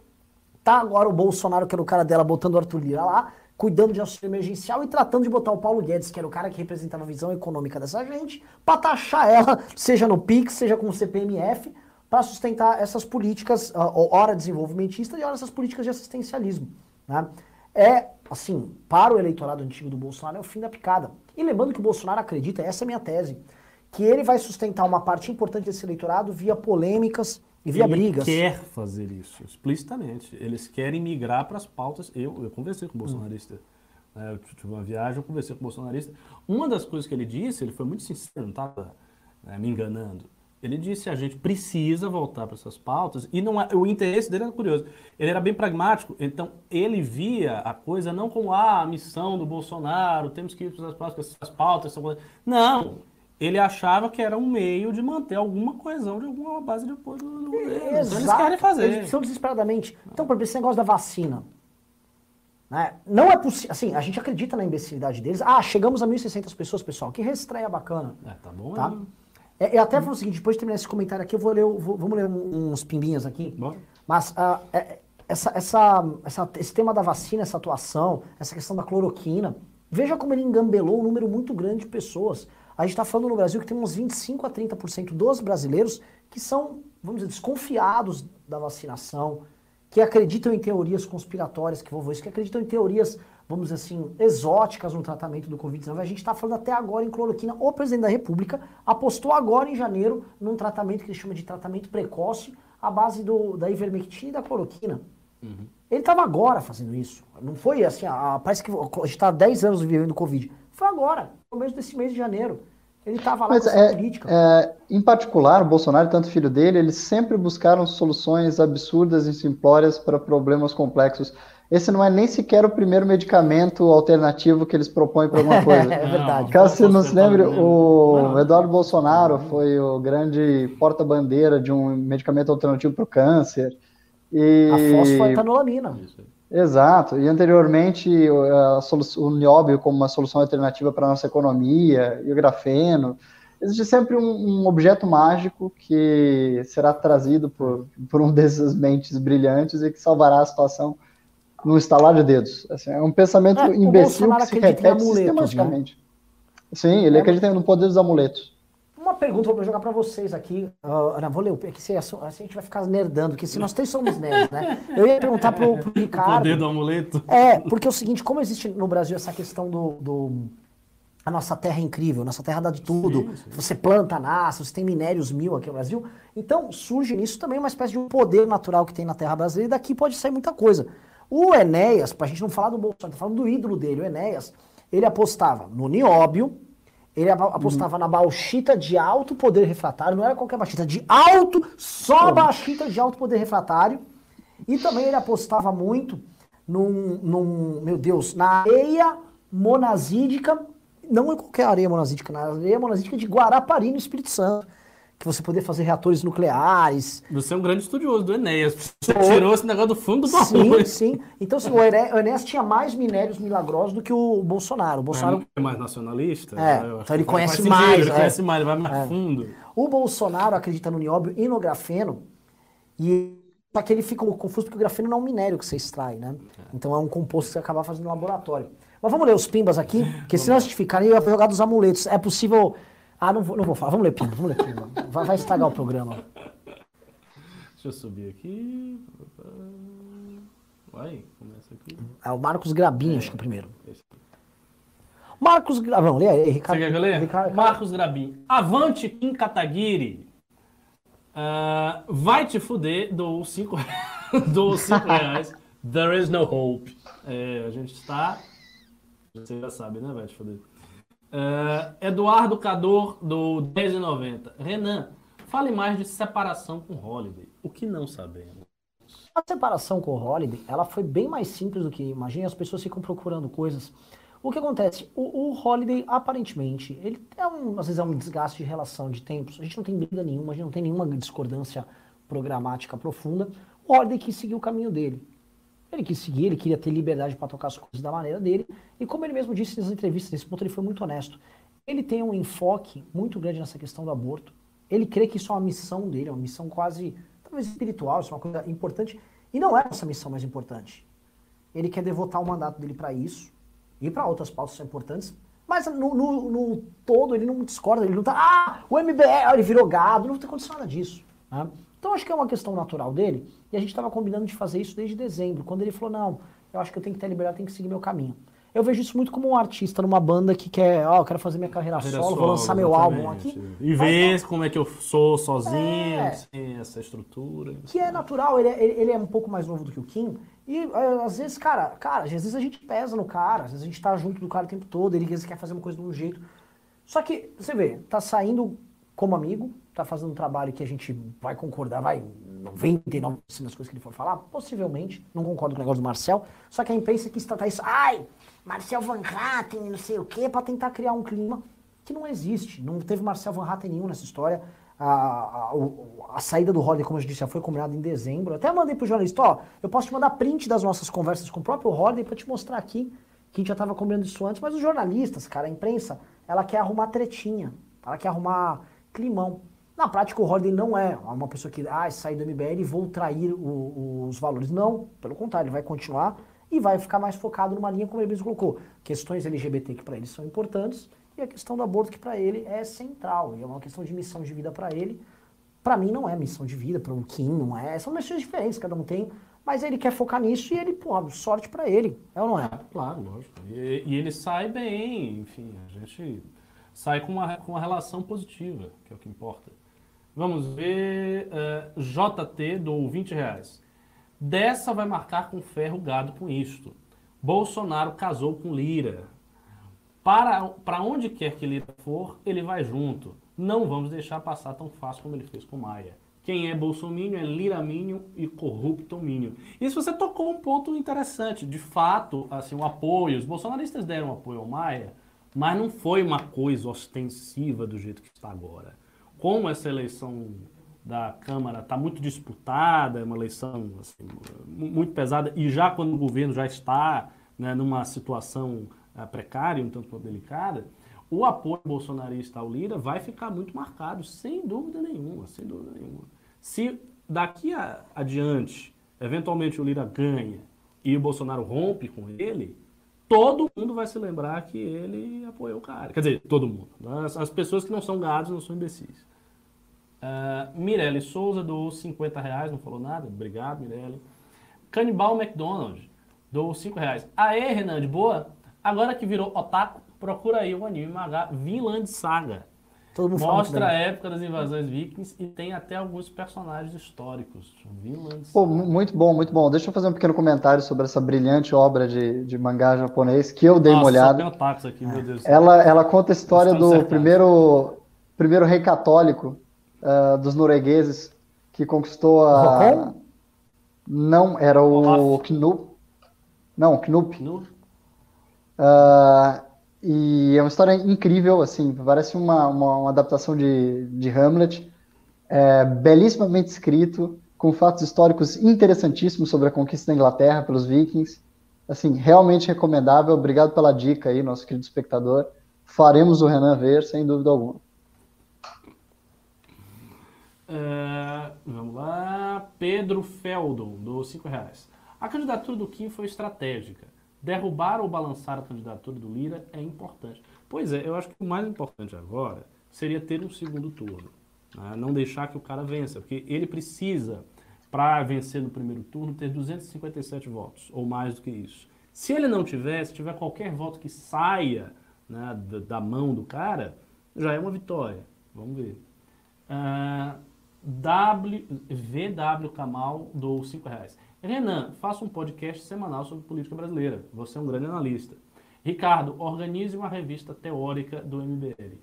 Tá agora o Bolsonaro, que era o cara dela, botando o Arthur Lira lá, cuidando de auxílio emergencial e tratando de botar o Paulo Guedes, que era o cara que representava a visão econômica dessa gente, para taxar ela, <laughs> seja no PIX, seja com o CPMF, para sustentar essas políticas, uh, ora desenvolvimentista e ora essas políticas de assistencialismo. Né? É, assim, para o eleitorado antigo do Bolsonaro é o fim da picada. E lembrando que o Bolsonaro acredita, essa é a minha tese, que ele vai sustentar uma parte importante desse eleitorado via polêmicas e via ele brigas. Ele quer fazer isso, explicitamente. Eles querem migrar para as pautas. Eu, eu conversei com o bolsonarista. Hum. Eu tive uma viagem, eu conversei com o bolsonarista. Uma das coisas que ele disse, ele foi muito sincero, não estava né, me enganando ele disse a gente precisa voltar para essas pautas e não é, o interesse dele era curioso. Ele era bem pragmático, então ele via a coisa não como ah, a missão do Bolsonaro, temos que ir para as pautas, essas pautas, essa coisa. não. Ele achava que era um meio de manter alguma coesão de alguma base de apoio do governo. Então eles querem fazer. Eles precisam desesperadamente. Então, por exemplo, esse negócio da vacina. Né? Não é possível. Assim, a gente acredita na imbecilidade deles. Ah, chegamos a 1.600 pessoas, pessoal. Que reestreia bacana. É, tá bom. Tá? é. É, eu até falo o seguinte: depois de terminar esse comentário aqui, eu vou ler. vou- vamos ler uns pimbinhas aqui. Bora. Mas é- essa, essa, essa- esse tema da vacina, essa atuação, essa questão da cloroquina, veja como ele engambelou um número muito grande de pessoas. A gente está falando no Brasil que tem uns 25 a 30% dos brasileiros que são, vamos dizer, desconfiados da vacinação, que acreditam em teorias conspiratórias, que vou isso, que acreditam em teorias, vamos dizer assim, exóticas no tratamento do Covid-19. A gente está falando até agora em cloroquina. O presidente da República apostou agora em janeiro num tratamento que ele chama de tratamento precoce, à base do, da ivermectina e da cloroquina. Ele estava agora fazendo isso. Não foi assim, a- a- parece que a gente está há 10 anos vivendo Covid. Foi agora, no começo desse mês de janeiro. Ele estava lá Mas com essa é, política. é, em particular, o Bolsonaro e tanto filho dele, eles sempre buscaram soluções absurdas e simplórias para problemas complexos. Esse não é nem sequer o primeiro medicamento alternativo que eles propõem para alguma <laughs> coisa. É verdade. Caso você não se lembre, Não, o. Eduardo Bolsonaro foi o grande porta-bandeira de um medicamento alternativo para o câncer. E... A aí. Exato. E anteriormente o- nióbio como uma solução alternativa para a nossa economia e o grafeno. Existe sempre um, um objeto mágico que será trazido por, por um <laughs> dessas mentes brilhantes e que salvará a situação num estalar de dedos. Assim, é um pensamento É, imbecil que se repete amuletos, né? sistematicamente. Sim, ele É. acredita no poder dos amuletos. Uma pergunta vou jogar pra vocês aqui. Ah, Ana, vou ler o que se, assim a gente vai ficar nerdando, porque se nós três somos nerds, né? Eu ia perguntar pro, pro <laughs> Ricardo. Poder do amuleto. É, porque é o seguinte, como existe no Brasil essa questão do, do- a nossa terra é incrível, nossa terra dá de tudo. Sim, sim. Você planta, nasce, você tem minérios mil aqui no Brasil. Então surge nisso também uma espécie de um poder natural que tem na terra brasileira e daqui pode sair muita coisa. O Enéas, pra gente não falar do Bolsonaro, tá falando do ídolo dele, o Enéas, ele apostava no nióbio, ele ap- apostava na bauxita de alto poder refratário, não era qualquer bauxita, de alto, só bauxita de alto poder refratário. E também ele apostava muito num, num, meu Deus, na areia monazídica, não em qualquer areia monazídica, na areia monazídica de Guarapari, no Espírito Santo, que você poder fazer reatores nucleares. Você é um grande estudioso do Enéas. Você tirou esse negócio do fundo do Sim, sim. Então, assim, o Ené- o Enéas tinha mais minérios milagrosos do que o Bolsonaro. O Bolsonaro É mais nacionalista? É, então ele conhece faz mais, sentido, Ele é. conhece mais, ele vai mais É. fundo. O Bolsonaro acredita no nióbio e no grafeno, e só que ele fica confuso porque o grafeno não é um minério que você extrai, né? Então é um composto que você acaba fazendo no laboratório. Mas vamos ler os pimbas aqui, porque se nós ficarem, eu ia jogar dos amuletos. É possível. Ah, não vou, não vou falar. Vamos ler pimba, vamos ler pimba. Vai, vai estragar o programa. Deixa eu subir aqui. Vai, começa aqui. É o Marcos Grabinho, acho que é o primeiro. Esse. Marcos Grabinho, lê aí, Você Ricardo. quer que eu leia? Ricardo- Marcos Grabin. Avante Kim Kataguiri. Ah, vai te fuder, dou 5 <laughs> dou cinco reais. There is no hope. É, a gente está. Você já sabe, né? Vai te fuder. Ah, Eduardo Cador, do 10,90. Renan, fale mais de separação com Holiday. O que não sabemos? A separação com o Holiday, ela foi bem mais simples do que imagina, as pessoas ficam procurando coisas. O que acontece? O, o Holiday, aparentemente, ele é um, às vezes é um desgaste de relação de tempos. A gente não tem briga nenhuma, a gente não tem nenhuma discordância programática profunda. O Holiday quis seguir o caminho dele. Ele quis seguir, ele queria ter liberdade para tocar as coisas da maneira dele. E como ele mesmo disse nas entrevistas, nesse ponto ele foi muito honesto. Ele tem um enfoque muito grande nessa questão do aborto. Ele crê que isso é uma missão dele, é uma missão quase, talvez espiritual, isso é uma coisa importante. E não é essa missão mais importante. Ele quer devotar o mandato dele para isso e para outras pautas importantes. Mas no, no- no todo ele não discorda, ele não tá. Ah, o MBL, ele virou gado, não tem acontecido nada disso. né? Então acho que é uma questão natural dele. E a gente estava combinando de fazer isso desde dezembro, quando ele falou: não, eu acho que eu tenho que ter liberdade, eu tenho que seguir meu caminho. Eu vejo isso muito como um artista numa banda que quer, ó, eu quero fazer minha carreira, Carreira solo, vou lançar meu exatamente. álbum aqui. E ver como é que eu sou sozinho, É. sem essa estrutura. que é natural, ele é, ele- ele é um pouco mais novo do que o Kim. E é, às vezes, cara, cara, às vezes a gente pesa no cara, às vezes a gente tá junto do cara o tempo todo, ele às vezes quer fazer uma coisa de um jeito. Só que, você vê, tá saindo como amigo, tá fazendo um trabalho que a gente vai concordar, vai, 99% das coisas que ele for falar, possivelmente, não concordo com o negócio do Marcel, só que a imprensa quis tratar isso, ai, Marcel Van Hatten, não sei o quê, pra tentar criar um clima que não existe. Não teve Marcel Van Hatten nenhum nessa história. a, a, a, saída do Holiday, como eu disse, já foi combinada em dezembro. Até mandei pro jornalista, ó, eu posso te mandar print das nossas conversas com o próprio Holiday para te mostrar aqui que a gente já estava combinando isso antes, mas os jornalistas, cara, a imprensa, ela quer arrumar tretinha, ela quer arrumar climão. Na prática, o Holiday não é uma pessoa que, ah, sair do MBL e vou trair o, os valores. Não, pelo contrário, ele vai continuar e vai ficar mais focado numa linha, como ele mesmo colocou, questões LGBT que para ele são importantes e a questão do aborto que para ele é central, e é uma questão de missão de vida para ele. Para mim não é missão de vida, para o Kim não é, são missões diferentes, cada um tem, mas ele quer focar nisso e ele, porra, sorte para ele, é ou não é? é claro, lógico. E, e, ele sai bem, enfim, a gente sai com uma, com uma relação positiva, que é o que importa. Vamos ver, uh, eh, JT do 20 reais. Dessa vai marcar com ferro gado com isto. Bolsonaro casou com Lira. Para, para onde quer que Lira for, ele vai junto. Não vamos deixar passar tão fácil como ele fez com Maia. Quem é bolsomínio é liramínio e corruptomínio. Isso você tocou um ponto interessante. De fato, assim, o apoio, os bolsonaristas deram apoio ao Maia, mas não foi uma coisa ostensiva do jeito que está agora. Como essa eleição da Câmara está muito disputada, é uma eleição assim, muito pesada, e já quando o governo já está né, numa situação uh, precária, um tanto delicada, o apoio bolsonarista ao Lira vai ficar muito marcado, sem dúvida nenhuma, sem dúvida nenhuma. Se daqui a, adiante, eventualmente o Lira ganha e o Bolsonaro rompe com ele, todo mundo vai se lembrar que ele apoiou o cara. Quer dizer, todo mundo. Né? As, as pessoas que não são gados, não são imbecis. Uh, Mirelle Souza doou 50 reais, não falou nada. Obrigado, Mirelle. Canibal McDonald doou 5 reais. Aê, Renan, de boa? Agora que virou otaku, procura aí o anime mangá Vinland Saga. Mostra a época das invasões vikings e tem até alguns personagens históricos. Vinland Saga. Pô, muito bom, muito bom. Deixa eu fazer um pequeno comentário sobre essa brilhante obra de, de mangá japonês que eu dei Nossa, uma olhada. Aqui, ela, ela conta a história do primeiro, primeiro rei católico uh, dos noruegueses que conquistou a. Não, era o Knup. Não, Knup. Knup. Uh, e é uma história incrível, assim, parece uma, uma, uma adaptação de, de Hamlet, é, belíssimamente escrito, com fatos históricos interessantíssimos sobre a conquista da Inglaterra pelos vikings. Assim, realmente recomendável. Obrigado pela dica aí, nosso querido espectador. Faremos o Renan ver, sem dúvida alguma. Uh, vamos lá. Pedro Feldon, dos 5 reais. A candidatura do Kim foi estratégica. Derrubar ou balançar a candidatura do Lira é importante. Pois é, eu acho que o mais importante agora seria ter um segundo turno. Né? Não deixar que o cara vença, porque ele precisa, para vencer no primeiro turno, ter 257 votos, ou mais do que isso. Se ele não tiver, se tiver qualquer voto que saia né, da, da, mão do cara, já é uma vitória. Vamos ver. Uh, W, VW Kamal do 5 reais. Renan, faça um podcast semanal sobre política brasileira. Você é um grande analista. Ricardo, organize uma revista teórica do MBL.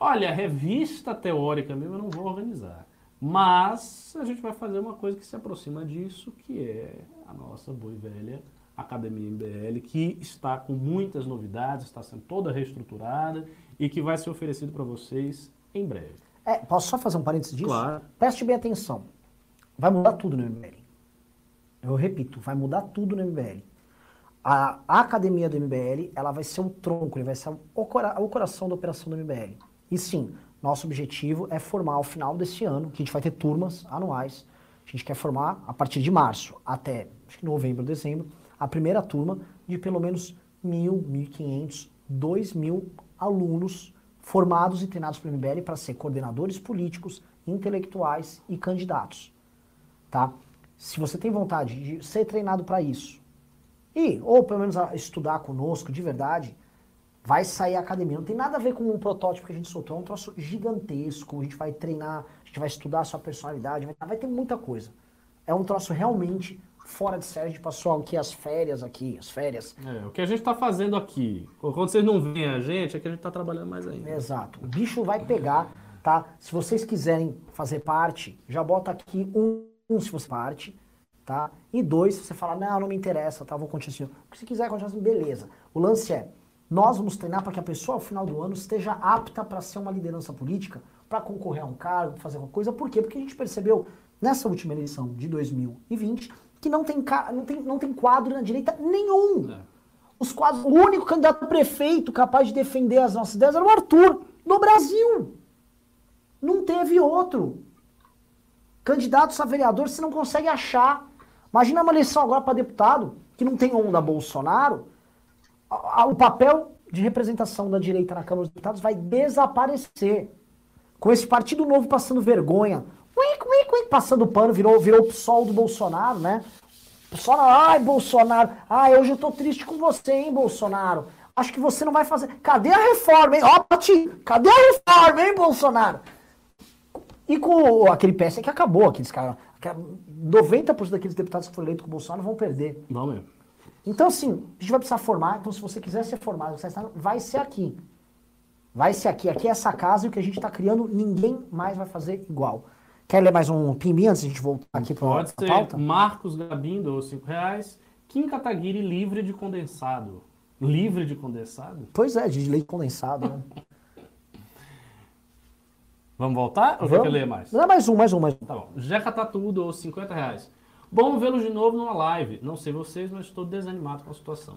Olha, revista teórica mesmo eu não vou organizar. Mas a gente vai fazer uma coisa que se aproxima disso, que é a nossa boa e velha Academia MBL, que está com muitas novidades, está sendo toda reestruturada e que vai ser oferecido para vocês em breve. É, posso só fazer um parênteses disso? Claro. Preste bem atenção. Vai mudar tudo no MBL. Eu repito, vai mudar tudo no MBL. A, a academia do MBL, ela vai ser o tronco, ele vai ser o, cora o coração da operação do MBL. E sim, nosso objetivo é formar ao final desse ano, que a gente vai ter turmas anuais. A gente quer formar a partir de março até novembro, dezembro, a primeira turma de pelo menos mil, mil e quinhentos, dois mil alunos formados e treinados pelo MBL para ser coordenadores políticos, intelectuais e candidatos. Tá? Se você tem vontade de ser treinado para isso, e, ou pelo menos estudar conosco de verdade, vai sair a academia. Não tem nada a ver com um protótipo que a gente soltou, é um troço gigantesco. A gente vai treinar, a gente vai estudar a sua personalidade, vai ter muita coisa. É um troço realmente fora de série, a gente passou aqui as férias aqui, as férias. É, o que a gente está fazendo aqui, quando vocês não veem a gente, é que a gente está trabalhando mais ainda. Exato. O bicho vai pegar, tá? Se vocês quiserem fazer parte, já bota aqui um, um se você parte, tá? E dois, se você falar, não, não me interessa, tá? Vou continuar assim. Se quiser continuar assim, beleza. O lance é, nós vamos treinar para que a pessoa, ao final do ano, esteja apta para ser uma liderança política para concorrer a um cargo, fazer uma coisa. Por quê? Porque a gente percebeu nessa última eleição de 2020 que não tem, não tem, não tem quadro na direita nenhum. É. Os quadros, o único candidato prefeito capaz de defender as nossas ideias era o Arthur, no Brasil. Não teve outro. Candidatos a vereador você não consegue achar. Imagina uma eleição agora para deputado, que não tem onda Bolsonaro, o papel de representação da direita na Câmara dos Deputados vai desaparecer. Com esse partido novo passando vergonha, uic, uic, uic, passando pano, virou, virou o PSOL do Bolsonaro, né? Bolsonaro, ai, Bolsonaro, ai, hoje eu tô triste com você, hein, Bolsonaro? Acho que você não vai fazer. Cadê a reforma, hein? Ó, Pati, cadê a reforma, hein, Bolsonaro? E com aquele PS que acabou, aqueles caras. 90% daqueles deputados que foram eleitos com o Bolsonaro vão perder. Não mesmo. Então, assim, a gente vai precisar formar. Então, se você quiser ser formado, vai ser aqui. Vai ser aqui. Aqui é essa casa e o que a gente está criando, ninguém mais vai fazer igual. Quer ler mais um pimbinho antes de a gente voltar aqui para Pode ser. Pauta? Marcos Gabindo, ou 5 reais. Kim Kataguiri livre de condensado. Livre de condensado? Pois é, de leite condensado. Né? <laughs> Vamos voltar? Ou Vamos. quer ler mais? Não, mais um, mais um, mais um. Tá bom. Jeca Tatudo, ou 50 reais. Bom vê-lo de novo numa live. Não sei vocês, mas estou desanimado com a situação.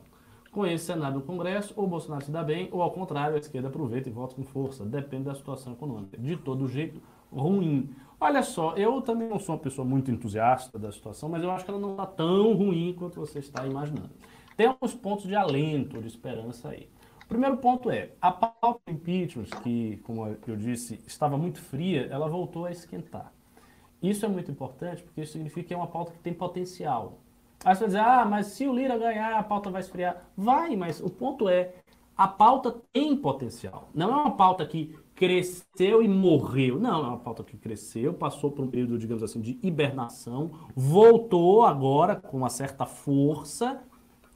Com esse cenário no Congresso, ou Bolsonaro se dá bem, ou ao contrário, a esquerda aproveita e volta com força. Depende da situação econômica. De todo jeito, ruim. Olha só, eu também não sou uma pessoa muito entusiasta da situação, mas eu acho que ela não está tão ruim quanto você está imaginando. Tem alguns pontos de alento, de esperança aí. O primeiro ponto é, a pauta do impeachment, que, como eu disse, estava muito fria, ela voltou a esquentar. Isso é muito importante porque isso significa que é uma pauta que tem potencial. Aí você vai dizer, ah, mas se o Lira ganhar, a pauta vai esfriar. Vai, mas o ponto é, a pauta tem potencial. Não é uma pauta que cresceu e morreu. Não, é uma pauta que cresceu, passou por um período, digamos assim, de hibernação, voltou agora com uma certa força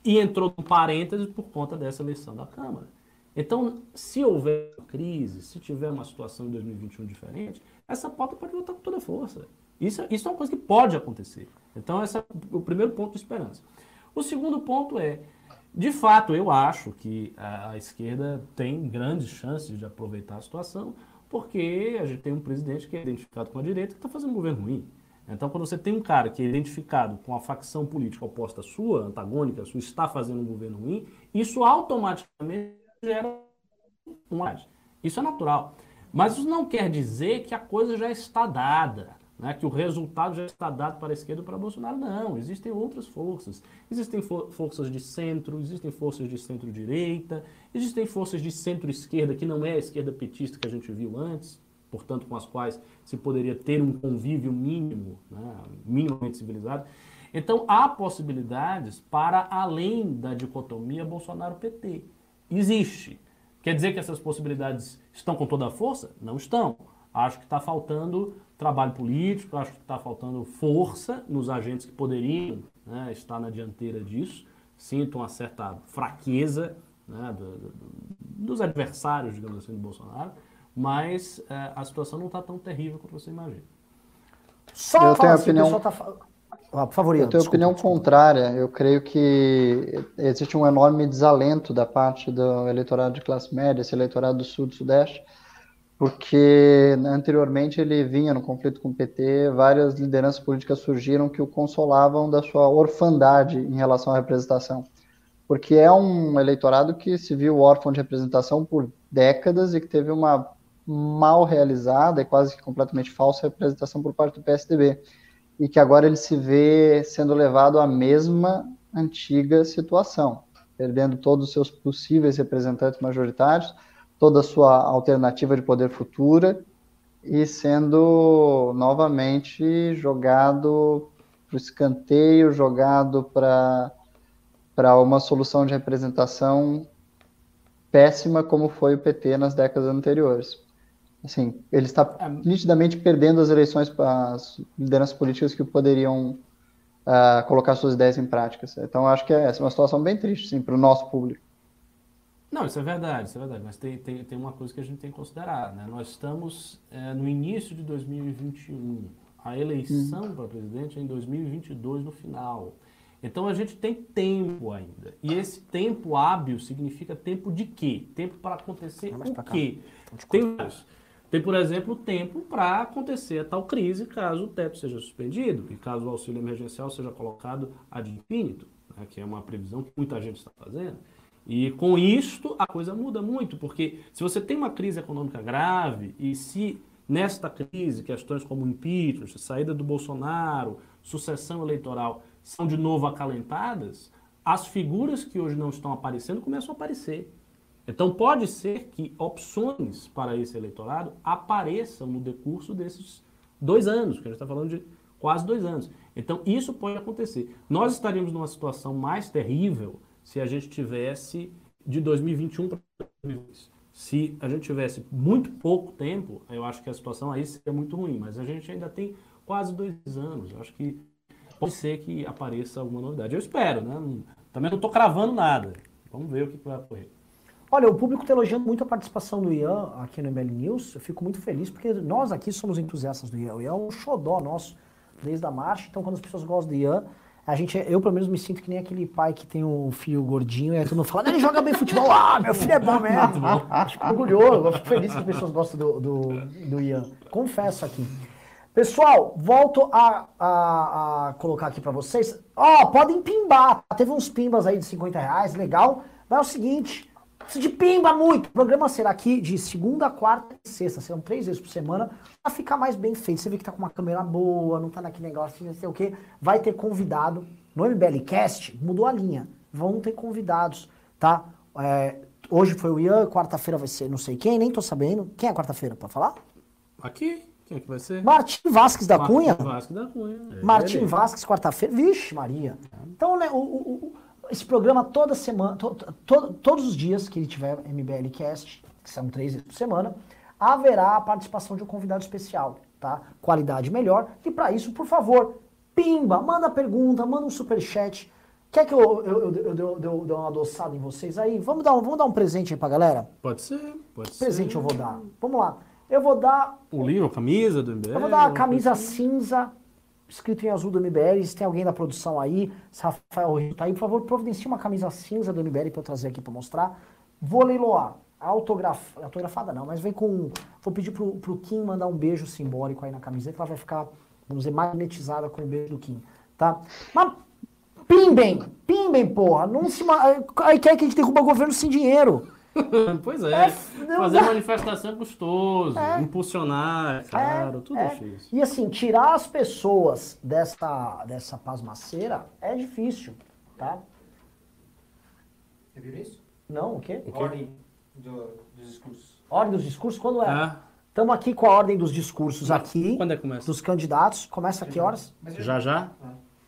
e entrou no parênteses por conta dessa eleição da Câmara. Então, se houver crise, se tiver uma situação em 2021 diferente, essa pauta pode voltar com toda força. Isso, isso é uma coisa que pode acontecer. Então, esse é o primeiro ponto de esperança. O segundo ponto é, de fato, eu acho que a, esquerda tem grandes chances de aproveitar a situação, porque a gente tem um presidente que é identificado com a direita que está fazendo um governo ruim. Então, quando você tem um cara que é identificado com a facção política oposta à sua, antagônica, sua, está fazendo um governo ruim, isso automaticamente gera uma. Isso é natural. Mas isso não quer dizer que a coisa já está dada, né? que o resultado já está dado para a esquerda ou para Bolsonaro. Não, existem outras forças. Existem for forças de centro, existem forças de centro-direita, existem forças de centro-esquerda, que não é a esquerda petista que a gente viu antes, portanto, com as quais se poderia ter um convívio mínimo, né? minimamente civilizado. Então, há possibilidades para além da dicotomia Bolsonaro-PT. Existe. Quer dizer que essas possibilidades estão com toda a força? Não estão. Acho que está faltando trabalho político, acho que está faltando força nos agentes que poderiam né, estar na dianteira disso. Sinto uma certa fraqueza né, do, do, dos adversários, digamos assim, do Bolsonaro, mas é, a situação não está tão terrível quanto você imagina. Só Eu tenho a assim, opinião... Tá... Ah, por favor, Ian, Eu tenho desculpa, opinião desculpa. contrária. Eu creio que existe um enorme desalento da parte do eleitorado de classe média, esse eleitorado do sul e do sudeste, porque anteriormente ele vinha no conflito com o PT, várias lideranças políticas surgiram que o consolavam da sua orfandade em relação à representação. Porque é um eleitorado que se viu órfão de representação por décadas e que teve uma mal realizada e quase que completamente falsa representação por parte do PSDB e que agora ele se vê sendo levado à mesma antiga situação, perdendo todos os seus possíveis representantes majoritários, toda a sua alternativa de poder futura e sendo novamente jogado para o escanteio, jogado para uma solução de representação péssima como foi o PT nas décadas anteriores. Assim, ele está é. nitidamente perdendo as eleições para as lideranças políticas que poderiam uh, colocar suas ideias em prática. Então, acho que é, essa é uma situação bem triste, sim, para o nosso público. Não, isso é verdade, isso é verdade, mas tem, tem, tem uma coisa que a gente tem que considerar, né? Nós estamos é, no início de 2021, a eleição hum. para presidente é em 2022 no final. Então a gente tem tempo ainda. E esse tempo hábil significa tempo de quê? Tempo para acontecer o quê? Tem tem, por exemplo, tempo para acontecer a tal crise caso o teto seja suspendido e caso o auxílio emergencial seja colocado ad infinitum, né, que é uma previsão que muita gente está fazendo. E com isto a coisa muda muito, porque se você tem uma crise econômica grave e se nesta crise questões como impeachment, saída do Bolsonaro, sucessão eleitoral são de novo acalentadas, as figuras que hoje não estão aparecendo começam a aparecer. Então pode ser que opções para esse eleitorado apareçam no decurso desses dois anos, que a gente está falando de quase dois anos. Então isso pode acontecer. Nós estaríamos numa situação mais terrível se a gente tivesse de 2021 para 2022. Se a gente tivesse muito pouco tempo, eu acho que a situação aí seria muito ruim, mas a gente ainda tem quase dois anos. Eu acho que pode ser que apareça alguma novidade. Eu espero, né? Também não estou cravando nada. Vamos ver o que vai ocorrer. Olha, o público está elogiando muito a participação do Ian aqui no ML News. Eu fico muito feliz, porque nós aqui somos entusiastas do Ian. O Ian é um xodó nosso desde a marcha. Então, quando as pessoas gostam do Ian, a gente, eu pelo menos me sinto que nem aquele pai que tem um filho gordinho e aí todo mundo fala, ele joga bem futebol, <laughs> ah, meu filho é bom mesmo. Fico orgulhoso, eu fico feliz que as pessoas gostam do, do, do Ian. Confesso aqui. Pessoal, volto a, a, a colocar aqui para vocês. Ó, oh, podem pimbar. Teve uns pimbas aí de 50 reais, legal. Mas é o seguinte, de pimba muito. O programa será aqui de segunda, quarta e sexta. Serão três vezes por semana para ficar mais bem feito. Você vê que tá com uma câmera boa, não tá naquele negócio, não sei o quê. Vai ter convidado. No MBL Cast, mudou a linha. Vão ter convidados, tá? É, hoje foi o Ian, quarta-feira vai ser não sei quem, nem tô sabendo. Quem é quarta-feira, para falar? Aqui. Quem é que vai ser? Martim Vasques da Martim Cunha. Vasques da Cunha. É Martim. Vasques, quarta-feira. Vixe, Maria. Então, né, o, o, o, esse programa toda semana, to, to, todos os dias que ele tiver MBL Cast, que são três vezes por semana, haverá a participação de um convidado especial, tá? Qualidade melhor. E para isso, por favor, pimba, manda pergunta, manda um super chat. Quer que eu, eu, eu, eu, dê uma adoçada em vocês aí? Vamos dar um, vamos dar um presente aí pra galera? Pode ser, pode ser. presente eu vou dar? Vamos lá. Eu vou dar O livro, a camisa do MBL. eu vou dar uma alguma camisa assim. cinza, escrito em azul do MBL. Se tem alguém da produção aí, se Rafael Rio tá aí, por favor, providencie uma camisa cinza do MBL pra eu trazer aqui pra mostrar. Vou leiloar. Autograf... Autografada não, mas vem com. Vou pedir pro, pro Kim mandar um beijo simbólico aí na camiseta, ela vai ficar, vamos dizer, magnetizada com o beijo do Kim, tá? Mas pimbem! Pimbem, porra! Não se. Aí quer que a gente derruba o governo sem dinheiro. <laughs> Pois é. É, Fazer dá. manifestação é custoso. Impulsionar, é caro, tudo é. difícil. E assim, tirar as pessoas dessa, dessa pasmaceira é difícil, tá? Você viu isso? Não, o quê? Ordem do- dos discursos. Ordem dos discursos, quando é? Ah, Estamos aqui com a ordem dos discursos aqui, quando é que começa? dos candidatos. Começa a que horas? Já já?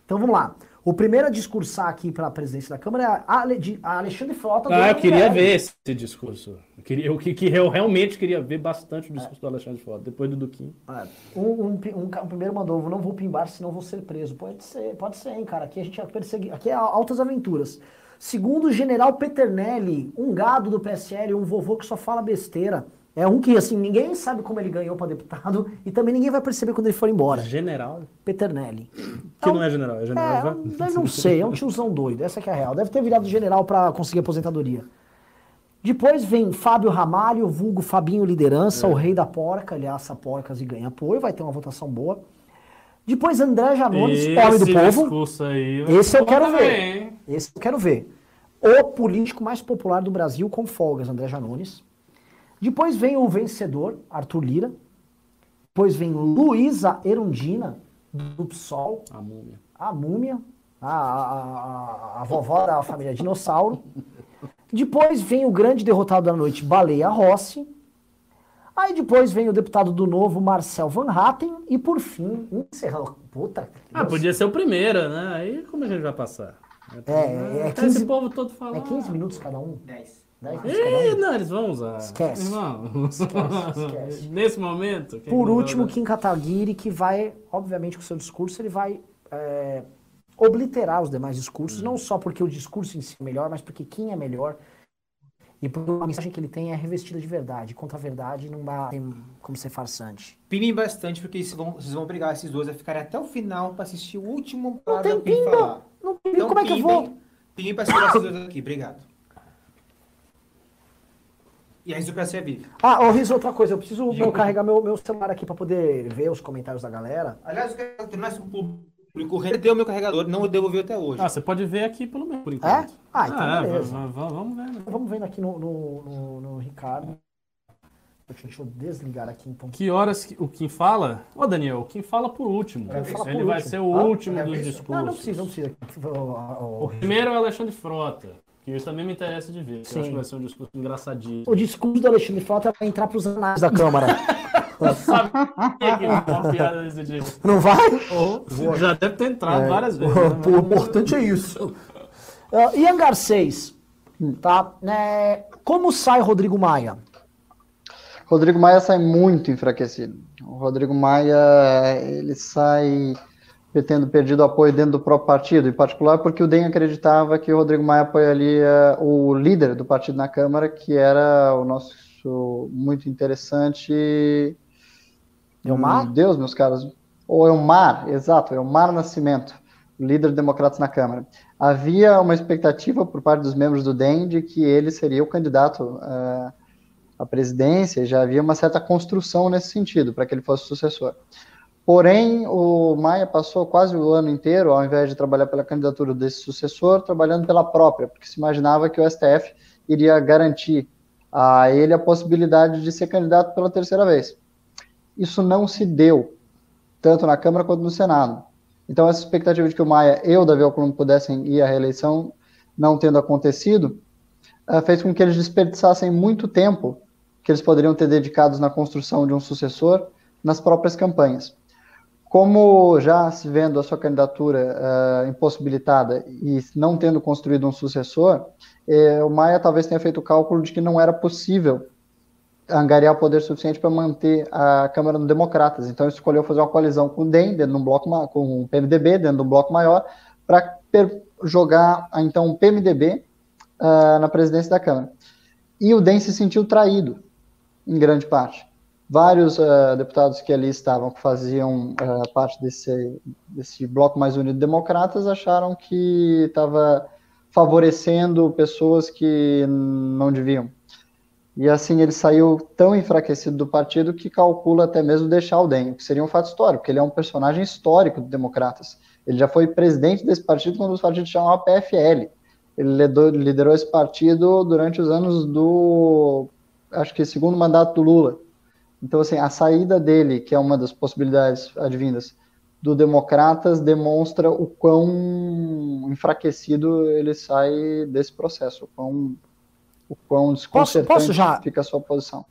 Então vamos lá. O primeiro a discursar aqui para a presidência da Câmara é a Ale- a Alexandre Frota. do Ah, eu queria ver esse discurso. Eu, queria, eu, que, que eu realmente queria ver bastante o discurso do Alexandre Frota, depois do Duquinho. É. Um, um, um um primeiro mandou, não vou pimbar, senão vou ser preso. Pode ser, pode ser, hein, cara. Aqui a gente é persegui... Aqui é altas aventuras. Segundo o general Peternelli, um gado do PSL, um vovô que só fala besteira. É um que, assim, ninguém sabe como ele ganhou para deputado e também ninguém vai perceber quando ele for embora. General? Peternelli. Que não é general, é general. É, eu, não sei, é um tiozão doido, essa que é a real. Deve ter virado general para conseguir aposentadoria. Depois vem Fábio Ramalho, vulgo Fabinho Liderança, o rei da porca, ele assa porcas e ganha apoio, vai ter uma votação boa. Depois André Janones, homem do povo. aí. Esse eu quero ver. Esse eu quero ver. O político mais popular do Brasil com folgas, André Janones. Depois vem o vencedor, Arthur Lira. Depois vem Luísa Erundina, do PSOL. A múmia. A múmia, a, a, a, a vovó da família dinossauro. Depois vem o grande derrotado da noite, Baleia Rossi. Aí depois vem o deputado do Novo, Marcel Van Hatten. E por fim, encerrando. Puta. Ah, Deus. podia ser o primeiro, né? Aí como a gente vai passar? É, é Até 15 esse povo todo falando. É 15 minutos cada um? 10. 10 minutos cada Ih, um? não, eles vão usar. Esquece. Irmão. esquece. <laughs> Nesse momento. quem Por último? Kim Kataguiri, que vai, obviamente, com o seu discurso, ele vai é, obliterar os demais discursos, não só porque o discurso em si é melhor, mas porque Kim é melhor. E porque a mensagem que ele tem é revestida de verdade. Contra a verdade não dá como ser farsante. Pimem bastante, porque vocês vão, vocês vão obrigar esses dois a ficarem até o final pra assistir o último Não tem pimba! falar. Não tem Então, como é que eu vou? Pimem pra segurar esses dois aqui. Obrigado. E a aristocracia vive. Ah, ô Riz, outra coisa, eu preciso eu carregar meu, meu celular aqui pra poder ver os comentários da galera. Aliás, eu quero terminar isso com o público. Rendeu meu carregador, não devolveu até hoje. Ah, você pode ver aqui pelo menos, por É? enquanto. Ah, então é, beleza. va- vamos ver, né? Vamos vendo aqui no, no, no- no Ricardo. Deixa eu desligar aqui então. Que horas que- o Kim fala? Ô, Daniel, o Kim fala por último. Ele fala por Ele vai último. ser o Ah, último é dos discursos. Não, não precisa, não precisa. O, O primeiro é o Alexandre Frota, que isso também me interessa de ver. Sim. Eu acho que vai ser um discurso engraçadinho. o discurso do Alexandre Frota vai entrar pros anais da Câmara. <laughs> Sabia que ia ter uma piada desse jeito. Não vai? Ou, já deve ter entrado várias vezes. O né? importante é isso. Uh, Ian Garcês, tá? Né, como sai Rodrigo Maia? Rodrigo Maia sai muito enfraquecido. O Rodrigo Maia, ele sai tendo perdido apoio dentro do próprio partido, em particular porque o DEM acreditava que o Rodrigo Maia apoiaria o líder do partido na Câmara, que era o nosso muito interessante... Elmar? Meu Deus, meus caros. O Elmar, exato, Elmar Nascimento, líder do Democratas na Câmara. Havia uma expectativa por parte dos membros do DEM de que ele seria o candidato eh, à presidência, já havia uma certa construção nesse sentido, para que ele fosse sucessor. Porém, o Maia passou quase o ano inteiro, ao invés de trabalhar pela candidatura desse sucessor, trabalhando pela própria, porque se imaginava que o STF iria garantir a ele a possibilidade de ser candidato pela terceira vez. Isso não se deu, tanto na Câmara quanto no Senado. Então, essa expectativa de que o Maia e o Davi Alcolumbre pudessem ir à reeleição, não tendo acontecido, uh, fez com que eles desperdiçassem muito tempo que eles poderiam ter dedicados na construção de um sucessor nas próprias campanhas. Como já se vendo a sua candidatura uh, impossibilitada e não tendo construído um sucessor, eh, o Maia talvez tenha feito o cálculo de que não era possível angariar poder suficiente para manter a Câmara no Democratas. Então, ele escolheu fazer uma coalizão com o DEM, dentro de um bloco, com o PMDB, dentro de um bloco maior, para jogar, então, o PMDB uh, na presidência da Câmara. E o DEM se sentiu traído, em grande parte. Vários uh, deputados que ali estavam, que faziam uh, parte desse, desse bloco mais unido de democratas, acharam que estava favorecendo pessoas que não deviam. E assim ele saiu tão enfraquecido do partido que calcula até mesmo deixar o DEM, que seria um fato histórico, porque ele é um personagem histórico do Democratas. Ele já foi presidente desse partido quando os partidos chamavam PFL. Ele liderou esse partido durante os anos do, acho que segundo mandato do Lula. Então, assim, a saída dele, que é uma das possibilidades advindas do Democratas, demonstra o quão enfraquecido ele sai desse processo, o quão o quão desconcertante Posso- posso já- fica a sua posição.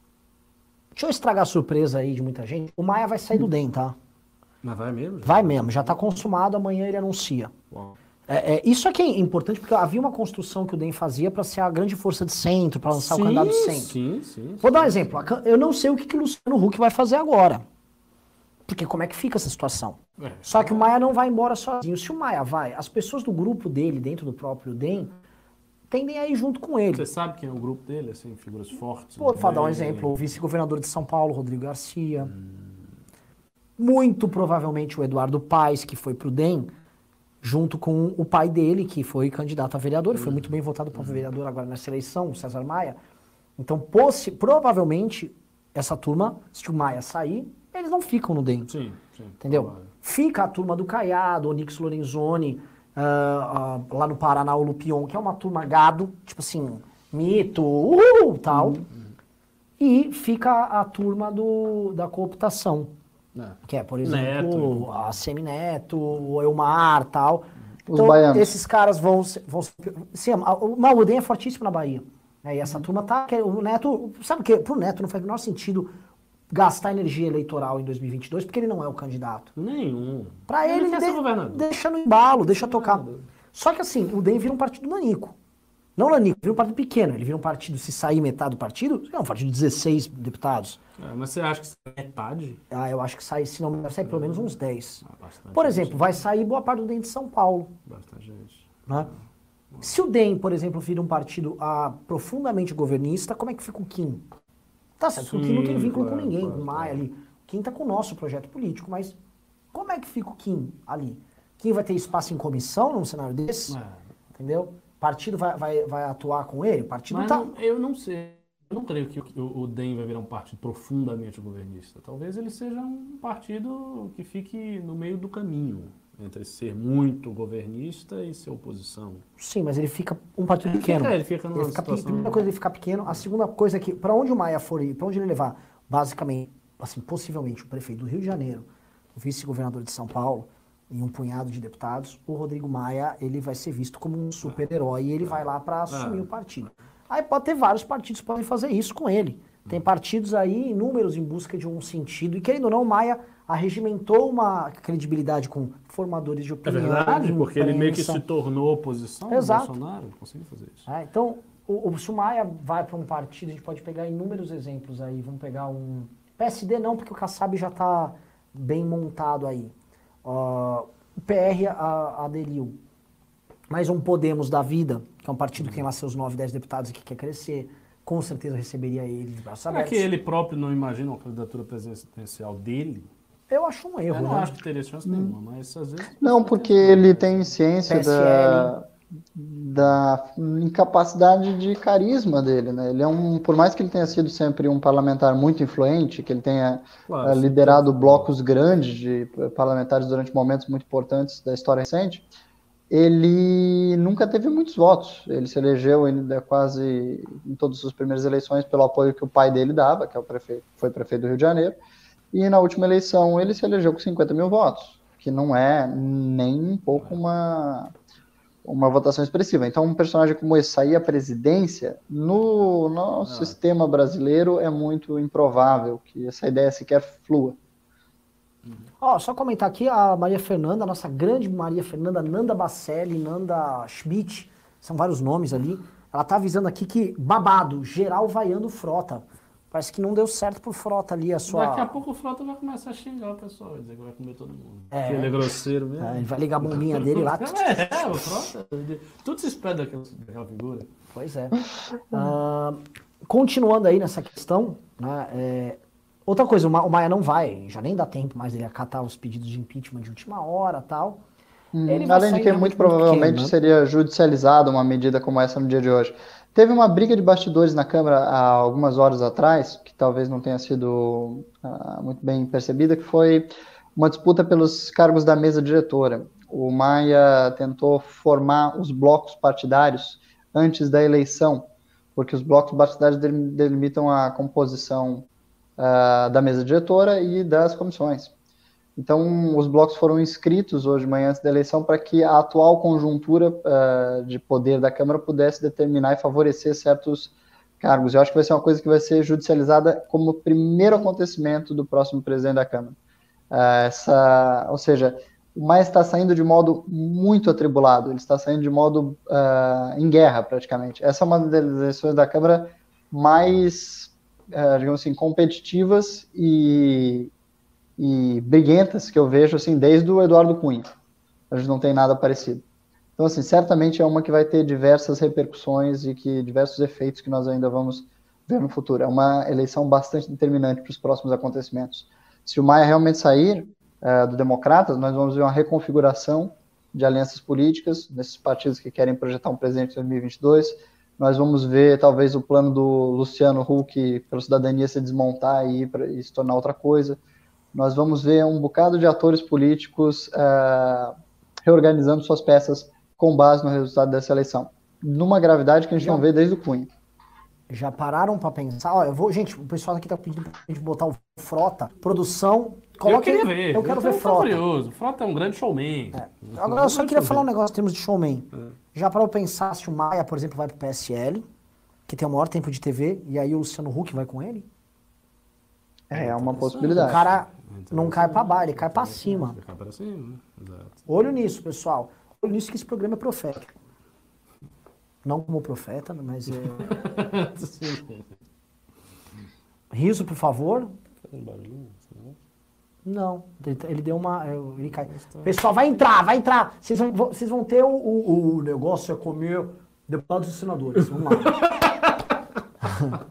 Deixa eu estragar a surpresa aí de muita gente. O Maia vai sair do DEM, tá? Mas vai mesmo? Vai mesmo, já tá consumado, amanhã ele anuncia. Bom. É, é, isso aqui é importante porque havia uma construção que o DEM fazia para ser a grande força de centro, para lançar o candidato de centro. Sim, sim. Vou dar um exemplo. Eu não sei o que, que o Luciano Huck vai fazer agora. Porque como é que fica essa situação? É. Só que o Maia não vai embora sozinho. Se o Maia vai, as pessoas do grupo dele, dentro do próprio DEM, tendem a ir junto com ele. Você sabe quem é o grupo dele, assim, figuras fortes? Vou né? dar um exemplo. O vice-governador de São Paulo, Rodrigo Garcia. Muito provavelmente o Eduardo Paes, que foi pro DEM, junto com o pai dele, que foi candidato a vereador, e foi muito bem votado para vereador agora nessa eleição, o César Maia. Então, provavelmente, essa turma, se o Maia sair, eles não ficam no DEM. Sim, sim. Entendeu? Claro. Fica a turma do Caiado, Onix Lorenzoni, ah, ah, lá no Paraná, o Lupion, que é uma turma gado, tipo assim, mito, uhul, tal. E fica a turma do, da cooptação, É. que é, por exemplo, Neto. a Semineto, o Elmar, tal. Os Então, baianos. esses caras vão... vão se- sim, o Maudem é fortíssimo na Bahia. né? E essa turma tá... que O Neto... Sabe o quê? Pro Neto não faz o menor sentido gastar energia eleitoral em 2022, porque ele não é o candidato. Nenhum. Pra ele, ele de- governador. deixa no embalo, deixa tocar. governador. Só que assim, o DEM vira um partido nanico. Não nanico, vira um partido pequeno. Ele vira um partido, se sair metade do partido, é um partido de 16 deputados. É, mas você acha que é metade? Ah, eu acho que sai, se não sair pelo menos uns 10. Ah, bastante Por gente, exemplo, vai sair boa parte do DEM de São Paulo. Bastante gente. né? Se o DEM, por exemplo, vira um partido ah, profundamente governista, como é que fica o Kim? Tá certo, o Kim não tem Sim, vínculo claro, com ninguém, claro, com o Maia ali. O Kim tá com o nosso projeto político, mas como é que fica o Kim ali? Kim vai ter espaço em comissão num cenário desse? É. Entendeu? Partido vai, vai, vai atuar com ele? O partido Mas tá. não- eu não sei eu não creio que o, o DEM vai virar um partido profundamente governista. Talvez ele seja um partido que fique no meio do caminho entre ser muito governista e ser oposição. Sim, mas ele fica um partido pequeno. É, ele fica numa Ele fica, situação... primeira coisa, ele ficar pequeno. A segunda coisa é que, para onde o Maia for ir, para onde ele levar, basicamente, assim, possivelmente, o prefeito do Rio de Janeiro, o vice-governador de São Paulo e um punhado de deputados, o Rodrigo Maia, ele vai ser visto como um super-herói e ele vai lá para assumir Ah. o partido. Aí pode ter vários partidos que podem fazer isso com ele. Tem partidos aí, inúmeros, em busca de um sentido. E querendo ou não, o Maia arregimentou uma credibilidade com formadores de É opinião. verdade, porque ele meio que se tornou oposição Exato. Bolsonaro. Conseguiu fazer isso. É, então, o, o, se o Maia vai para um partido, a gente pode pegar inúmeros exemplos aí. Vamos pegar um. PSD não, porque o Kassab já está bem montado aí. Ó, o PR a- aderiu. Mais um Podemos da vida, que é um partido que tem lá seus 9, 10 deputados e que quer crescer. Com certeza receberia ele de braços Será abertos. que ele próprio não imagina uma candidatura presidencial dele? Eu acho um erro, Eu não né? acho que teria chance nenhuma, mas às vezes... Não, porque ele tem ciência PSL. da, da incapacidade de carisma dele, né? Ele é um, por mais que ele tenha sido sempre um parlamentar muito influente, que ele tenha Claro, eh, liderado blocos grandes de parlamentares durante momentos muito importantes da história recente, ele nunca teve muitos votos. Ele se elegeu ainda quase em todas as primeiras eleições pelo apoio que o pai dele dava, que é o prefeito, foi prefeito do Rio de Janeiro, e na última eleição ele se elegeu com 50 mil votos, que não é nem um pouco uma, uma votação expressiva. Então, um personagem como esse sair à presidência, no nosso sistema brasileiro, é muito improvável que essa ideia sequer flua. Ó, só comentar aqui a Maria Fernanda, a nossa grande Maria Fernanda, Nanda Bacelli, Nanda Schmidt, são vários nomes ali. Ela tá avisando aqui que babado, geral vaiando frota. Parece que não deu certo pro frota ali a sua. Daqui a pouco o Frota vai começar a xingar o pessoal, vai dizer que vai comer todo mundo. É. Que ele é grosseiro mesmo. É, ele vai ligar a bombinha <laughs> dele lá. É, o Frota. Tudo se espera daquela, daquela figura. Pois é. Ah, continuando aí nessa questão, né, é, outra coisa, o Ma- o Maia não vai, já nem dá tempo mais dele acatar os pedidos de impeachment de última hora tal. Ele vai Além de que muito muito provavelmente pequeno, né? seria judicializada uma medida como essa no dia de hoje. Teve uma briga de bastidores na Câmara há algumas horas atrás, que talvez não tenha sido ah, muito bem percebida, que foi uma disputa pelos cargos da mesa diretora. O Maia tentou formar os blocos partidários antes da eleição, porque os blocos partidários delim- delimitam a composição ah, da mesa diretora e das comissões. Então, os blocos foram inscritos hoje de manhã antes da eleição para que a atual conjuntura eh, de poder da Câmara pudesse determinar e favorecer certos cargos. Eu acho que vai ser uma coisa que vai ser judicializada como primeiro acontecimento do próximo presidente da Câmara. Eh, essa, ou seja, o Maia está saindo de modo muito atribulado, ele está saindo de modo eh, em guerra, praticamente. Essa é uma das eleições da Câmara mais, eh, digamos assim, competitivas e, e briguentas que eu vejo assim desde o Eduardo Cunha. A gente não tem nada parecido. Então, assim, certamente é uma que vai ter diversas repercussões e que diversos efeitos que nós ainda vamos ver no futuro. É uma eleição bastante determinante para os próximos acontecimentos. Se o Maia realmente sair uh, do Democratas, nós vamos ver uma reconfiguração de alianças políticas nesses partidos que querem projetar um presidente em 2022. Nós vamos ver talvez o plano do Luciano Huck pela cidadania se desmontar e, pra, e se tornar outra coisa nós vamos ver um bocado de atores políticos uh, reorganizando suas peças com base no resultado dessa eleição. Numa gravidade que a gente Já- não vê desde o Cunha. Já pararam pra pensar? Ó, eu vou, gente, o pessoal aqui tá pedindo pra gente botar o Frota. Produção, eu coloca queria ver. Eu quero ver tô Frota. curioso. Frota é um grande showman. Agora eu só queria falar um negócio em termos de showman. É. Já para eu pensar se o Maia, por exemplo, vai pro PSL, que tem o maior tempo de TV, e aí o Luciano Huck vai com ele? É, é uma O possibilidade. cara não cai pra baixo, ele cai pra cima. Ele cai pra cima, né? Exato. Olho nisso, pessoal. Olho nisso que esse programa é profético. Não como profeta, mas é. <laughs> Riso, por favor. Assim, né? Não, ele- ele deu uma. é, Ele cai. Pessoal, vai entrar, vai entrar. Vocês vão, vão- vocês vão ter o, o, o negócio é comer deputados e senadores. Vamos lá. <laughs>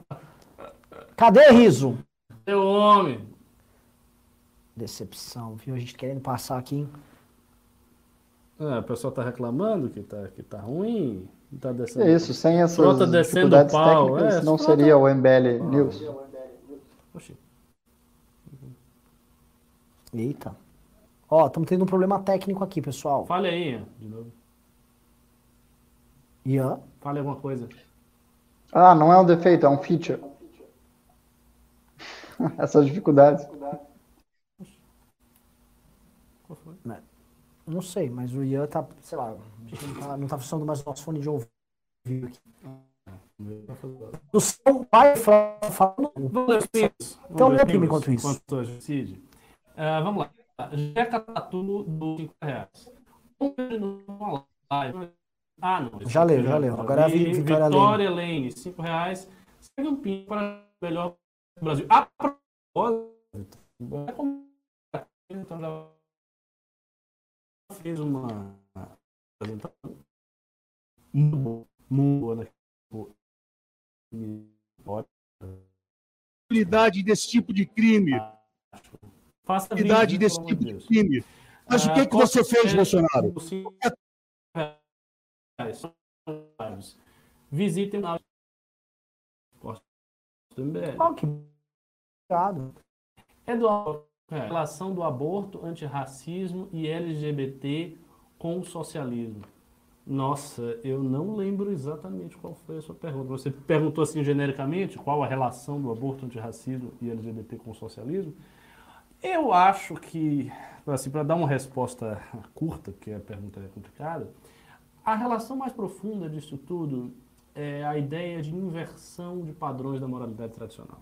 Cadê riso? Seu homem. Decepção, viu? A gente querendo passar aqui. É, o pessoal tá reclamando que tá, que tá ruim. Tá descendo. É isso, sem essas Frota descendo dificuldades o pau, técnicas, é, não frota- seria o MBL News. Oxi. Eita. Ó, estamos tendo um problema técnico aqui, pessoal. Fale aí, Ian, de novo. Ian? Fale alguma coisa. Ah, não é um defeito, é um feature. <laughs> Essas dificuldades. Qual foi? Não sei, mas o Ian tá, sei lá, não tá, não tá funcionando mais o nosso fone de ouvido aqui. Do som, vai falando. Vamos Então lê pingos enquanto isso. Enquanto a gente decide. Ah, vamos lá. Jeca Tatu do 5 reais. Ah, não. Já aqui leu, já leu. Agora é a vi. Vi- Vitória Vitória Lane, 5 reais. Segue um ping para melhor do Brasil. A propósito, é então já fez uma apresentação muito boa, muito boa, né? Possibilidade desse tipo de crime. Faça Possibilidade desse tipo de Deus. crime. Mas o Ah, que, que você fez, qualquer- Bolsonaro? Visitem a Posto do MBL. Ó, que obrigado. É do é, relação do aborto, antirracismo e LGBT com o socialismo. Nossa, eu não lembro exatamente qual foi a sua pergunta. Você perguntou assim genericamente qual a relação do aborto, antirracismo e LGBT com o socialismo? Eu acho que, assim, para dar uma resposta curta, porque a pergunta é complicada, a relação mais profunda disso tudo é a ideia de inversão de padrões da moralidade tradicional.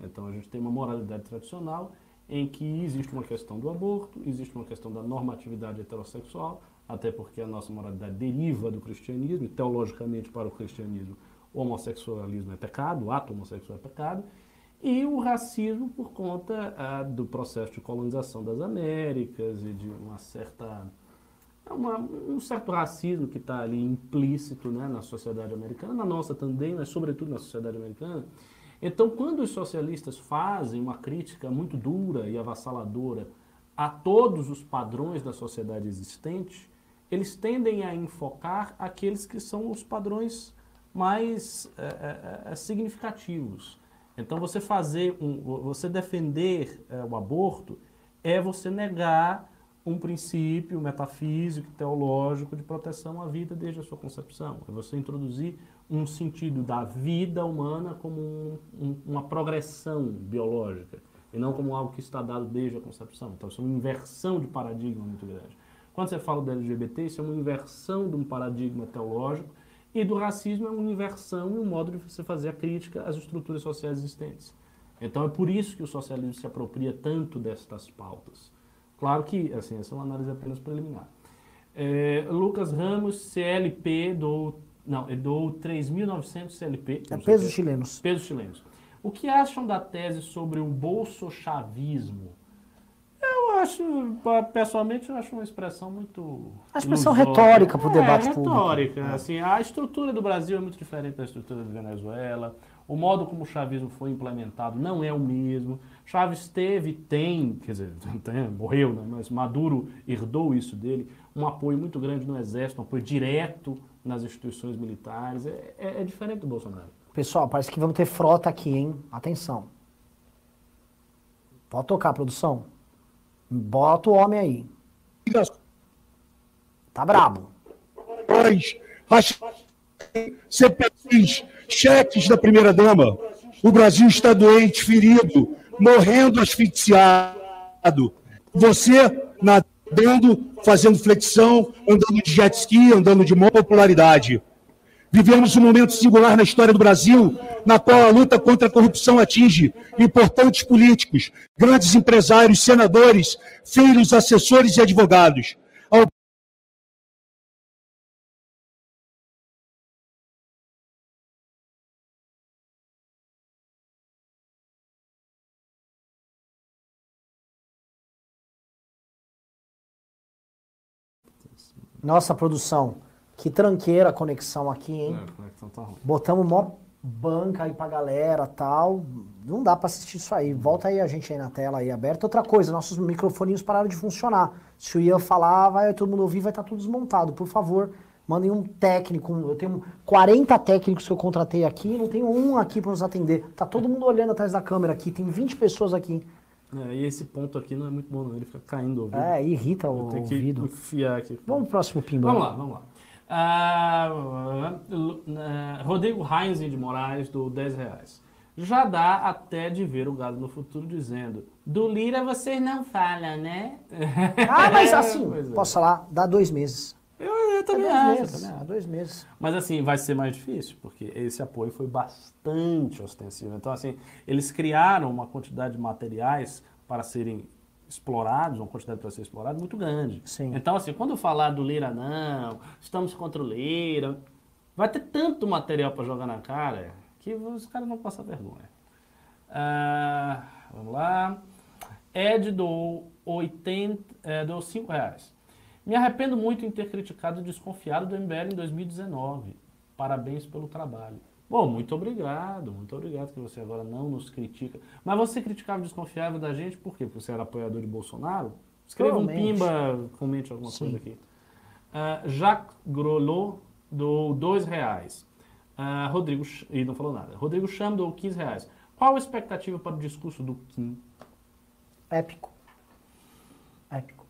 Então a gente tem uma moralidade tradicional em que existe uma questão do aborto, existe uma questão da normatividade heterossexual, até porque a nossa moralidade deriva do cristianismo, e teologicamente para o cristianismo o homossexualismo é pecado, o ato homossexual é pecado, e o racismo por conta ah, do processo de colonização das Américas e de uma certa é uma- um certo racismo que está ali implícito né, na sociedade americana, na nossa também, mas sobretudo na sociedade americana. Então, quando os socialistas fazem uma crítica muito dura e avassaladora a todos os padrões da sociedade existente, eles tendem a enfocar aqueles que são os padrões mais eh, eh, eh, significativos. Então, você fazer um, você defender eh, o aborto é você negar um princípio metafísico, teológico de proteção à vida desde a sua concepção. É você introduzir um sentido da vida humana como um- um- uma progressão biológica e não como algo que está dado desde a concepção. Então, isso é uma inversão de paradigma muito grande. Quando você fala do LGBT, isso é uma inversão de um paradigma teológico e do racismo é uma inversão e um modo de você fazer a crítica às estruturas sociais existentes. Então é por isso que o socialismo se apropria tanto destas pautas. Claro que, assim, essa é uma análise apenas preliminar. É, Lucas Ramos, CLP, do, não, ele doou 3.900 CLP. É o pesos que chilenos. pesos chilenos. O que acham da tese sobre o bolsochavismo? Eu acho, pessoalmente, eu acho uma expressão muito. A expressão ilusória. retórica pro debate é, público. retórica. Assim, a estrutura do Brasil é muito diferente da estrutura da Venezuela. O modo como o chavismo foi implementado não é o mesmo. Chaves teve, tem, quer dizer, <laughs> tem, morreu, né? mas Maduro herdou isso dele, um apoio muito grande no exército, um apoio direto nas instituições militares. É, é- é diferente do Bolsonaro. Pessoal, parece que vamos ter frota aqui, hein? Atenção. Pode tocar, produção. Bota o homem aí. Tá brabo. Nós, CPIs, cheques da primeira-dama. O Brasil está doente, ferido, morrendo asfixiado. Você nadando, fazendo flexão, andando de jet ski, andando de maior popularidade. Vivemos um momento singular na história do Brasil, na qual a luta contra a corrupção atinge importantes políticos, grandes empresários, senadores, filhos, assessores e advogados. Nossa, produção. Que tranqueira a conexão aqui, hein? É, a conexão tá ruim. Botamos mó banca aí pra galera tal. Não dá pra assistir isso aí. Volta aí a gente aí na tela aí aberta. Outra coisa, nossos microfoninhos pararam de funcionar. Se o Ian falar, vai todo mundo ouvir, vai estar tudo desmontado. Por favor, Mandem um técnico. Eu tenho 40 técnicos que eu contratei aqui, não tenho um aqui para nos atender. Tá todo mundo olhando atrás da câmera aqui, tem 20 pessoas aqui. É, e esse ponto aqui não é muito bom, não. Ele fica caindo o ouvido. É, irrita o Tem que ouvido. enfiar aqui. Vamos pro próximo pimba. Vamos lá, vamos lá. Ah, ah, Rodrigo Heinz de Moraes, do 10 reais. Já dá até de ver o gado no futuro dizendo: Do Lira vocês não falam, né? Ah, mas <laughs> assim, Pois é. posso falar, dá dois meses. Eu, eu É também dois acho. meses, também há acho. dois meses. Mas assim, vai ser mais difícil, porque esse apoio foi bastante ostensivo. Então, assim, eles criaram uma quantidade de materiais para serem explorados, uma quantidade para ser explorada muito grande. Sim. Então, assim, quando falar do Lira não, estamos contra o Lira, vai ter tanto material para jogar na cara que os caras vão passar vergonha. Ah, vamos lá. Ed doou 80, é, doou 5 reais. Me arrependo muito em ter criticado e desconfiado do MBL em 2019. Parabéns pelo trabalho. Bom, muito obrigado, muito obrigado que você agora não nos critica. Mas você criticava e desconfiava da gente por quê? Porque você era apoiador de Bolsonaro? Escreva um pimba, comente alguma Sim. coisa aqui. Ah, Jacques Grolot do dois reais. Ah, Rodrigo, e não falou nada. Rodrigo Cham dou 15 reais. Qual a expectativa para o discurso do Kim? Épico. Épico.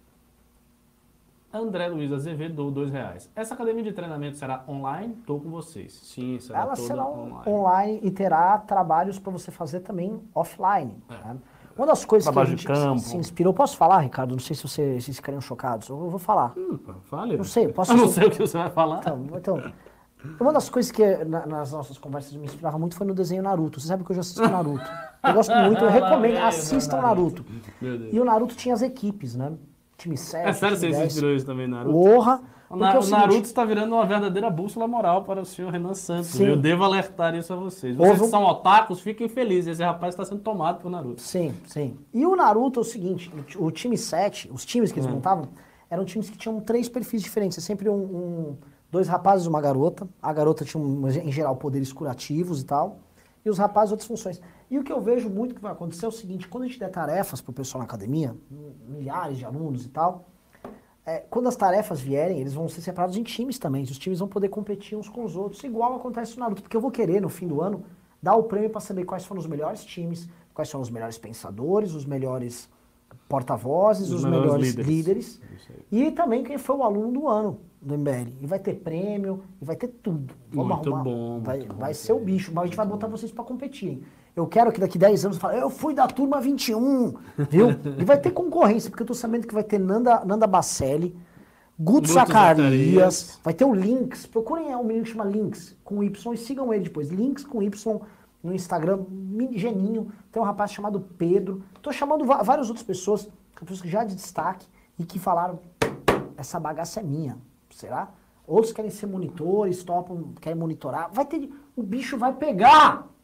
André Luiz Azevedo dou dois reais. Essa academia de treinamento será online? Estou com vocês. Sim, será Ela toda será online. online. e terá trabalhos para você fazer também offline. né? Uma das coisas Trabalho que a gente se inspirou, posso falar, Ricardo? Não sei se vocês, vocês ficariam chocados. Eu vou falar. Hum, fale. Não sei, posso <laughs> Eu não sei o que você vai falar. Então, então, uma das coisas que na- nas nossas conversas me inspirava muito foi no desenho Naruto. Você sabe que eu já assisto Naruto. Eu gosto <laughs> muito, eu recomendo, assistam Naruto. E o Naruto tinha as equipes, né? Time 7, É sério, você time 10. inspirou isso também, Naruto? Porra! O, Na- é o o seguinte, Naruto está virando uma verdadeira bússola moral para o senhor Renan Santos. Sim. Eu devo alertar isso a vocês. Vocês que um- são otakus, fiquem felizes. Esse rapaz está sendo tomado por Naruto. Sim, sim. E o Naruto é o seguinte, o ti- o time 7, os times que eles montavam, eram times que tinham três perfis diferentes. É sempre um, um- dois rapazes e uma garota. A garota tinha, em geral, poderes curativos e tal. E os rapazes outras funções. E o que eu vejo muito que vai acontecer é o seguinte, quando a gente der tarefas pro pessoal na academia, milhares de alunos e tal, é, quando as tarefas vierem, eles vão ser separados em times também. Os times vão poder competir uns com os outros, igual acontece no Naruto. Porque eu vou querer, no fim do ano, dar o prêmio para saber quais foram os melhores times, quais foram os melhores pensadores, os melhores porta-vozes, Os os, melhores melhores, líderes. líderes. E também quem foi o aluno do ano do MBL. E vai ter prêmio, e vai ter tudo. Muito bom, Vai, muito bom. vai ser o bicho, mas a gente vai botar vocês para competirem. Eu quero que daqui 10 anos você fale, eu fui da turma 21, viu? e vai ter concorrência, porque eu tô sabendo que vai ter Nanda, Nanda Bacelli, Guto Zacarias, vai ter o Links. Procurem um menino que chama Links, com Y, e sigam ele depois. Links com Y no Instagram, geninho. Tem um rapaz chamado Pedro. Tô chamando várias outras pessoas, pessoas que já de destaque, e que falaram, essa bagaça é minha. Será? Outros querem ser monitores, topam, querem monitorar. Vai ter. O bicho vai pegar!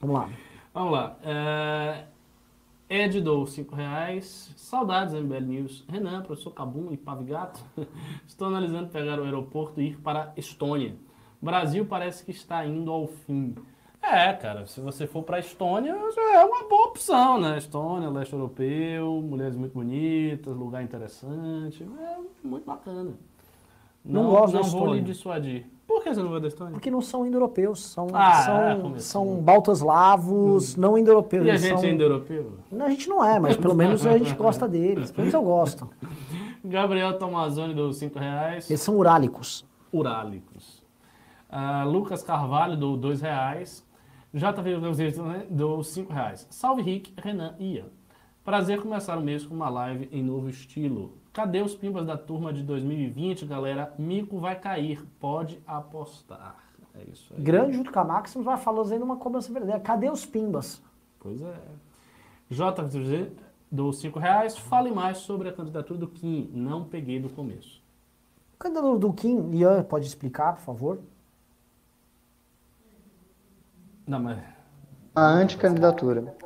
Vamos lá. Vamos lá. É... Ed dou 5 reais. Saudades, MBL News. Renan, professor Cabum e Pavigato. <laughs> Estou analisando pegar o aeroporto e ir para Estônia. Brasil parece que está indo ao fim. É, cara, se você for para Estônia, já é uma boa opção, né? Estônia, leste europeu, mulheres muito bonitas, lugar interessante. É muito bacana. Não gosto da Não vou lhe Estônia. dissuadir. Por que você não vai da Estônia? Porque não são indo-europeus, são, Ah, são, começou. são baltaslavos, não indo-europeus. E a gente são... é indo-europeu? Não, a gente não é, mas pelo menos a gente gosta deles. Pelo menos eu gosto. <laughs> Gabriel Tomazoni do 5 reais. Eles são urálicos. Urálicos. Ah, Lucas Carvalho do 2 reais. JV do 5 reais. Salve Rick, Renan e Ian. Prazer começar o mês com uma live em novo estilo. Cadê os pimbas da turma de 2020, galera? Mico vai cair, pode apostar. É isso aí. Grande junto com a Maximus vai fazendo uma cobrança verdadeira. Cadê os pimbas? Pois é. JV do 5 reais. Fale mais sobre a candidatura do Kim. Não peguei do começo. O candidato do Kim, Ian, pode explicar, por favor? Não, mas A anticandidatura.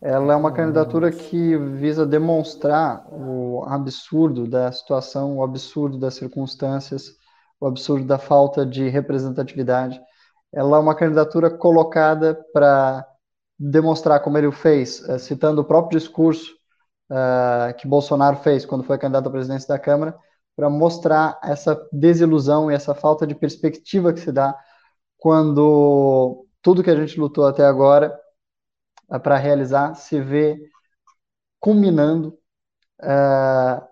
Ela é uma candidatura que visa demonstrar o absurdo da situação, o absurdo das circunstâncias, o absurdo da falta de representatividade. Ela é uma candidatura colocada para demonstrar, como ele fez, eh, citando o próprio discurso eh, que Bolsonaro fez quando foi candidato à presidência da Câmara, para mostrar essa desilusão e essa falta de perspectiva que se dá quando tudo que a gente lutou até agora para realizar se vê culminando uh,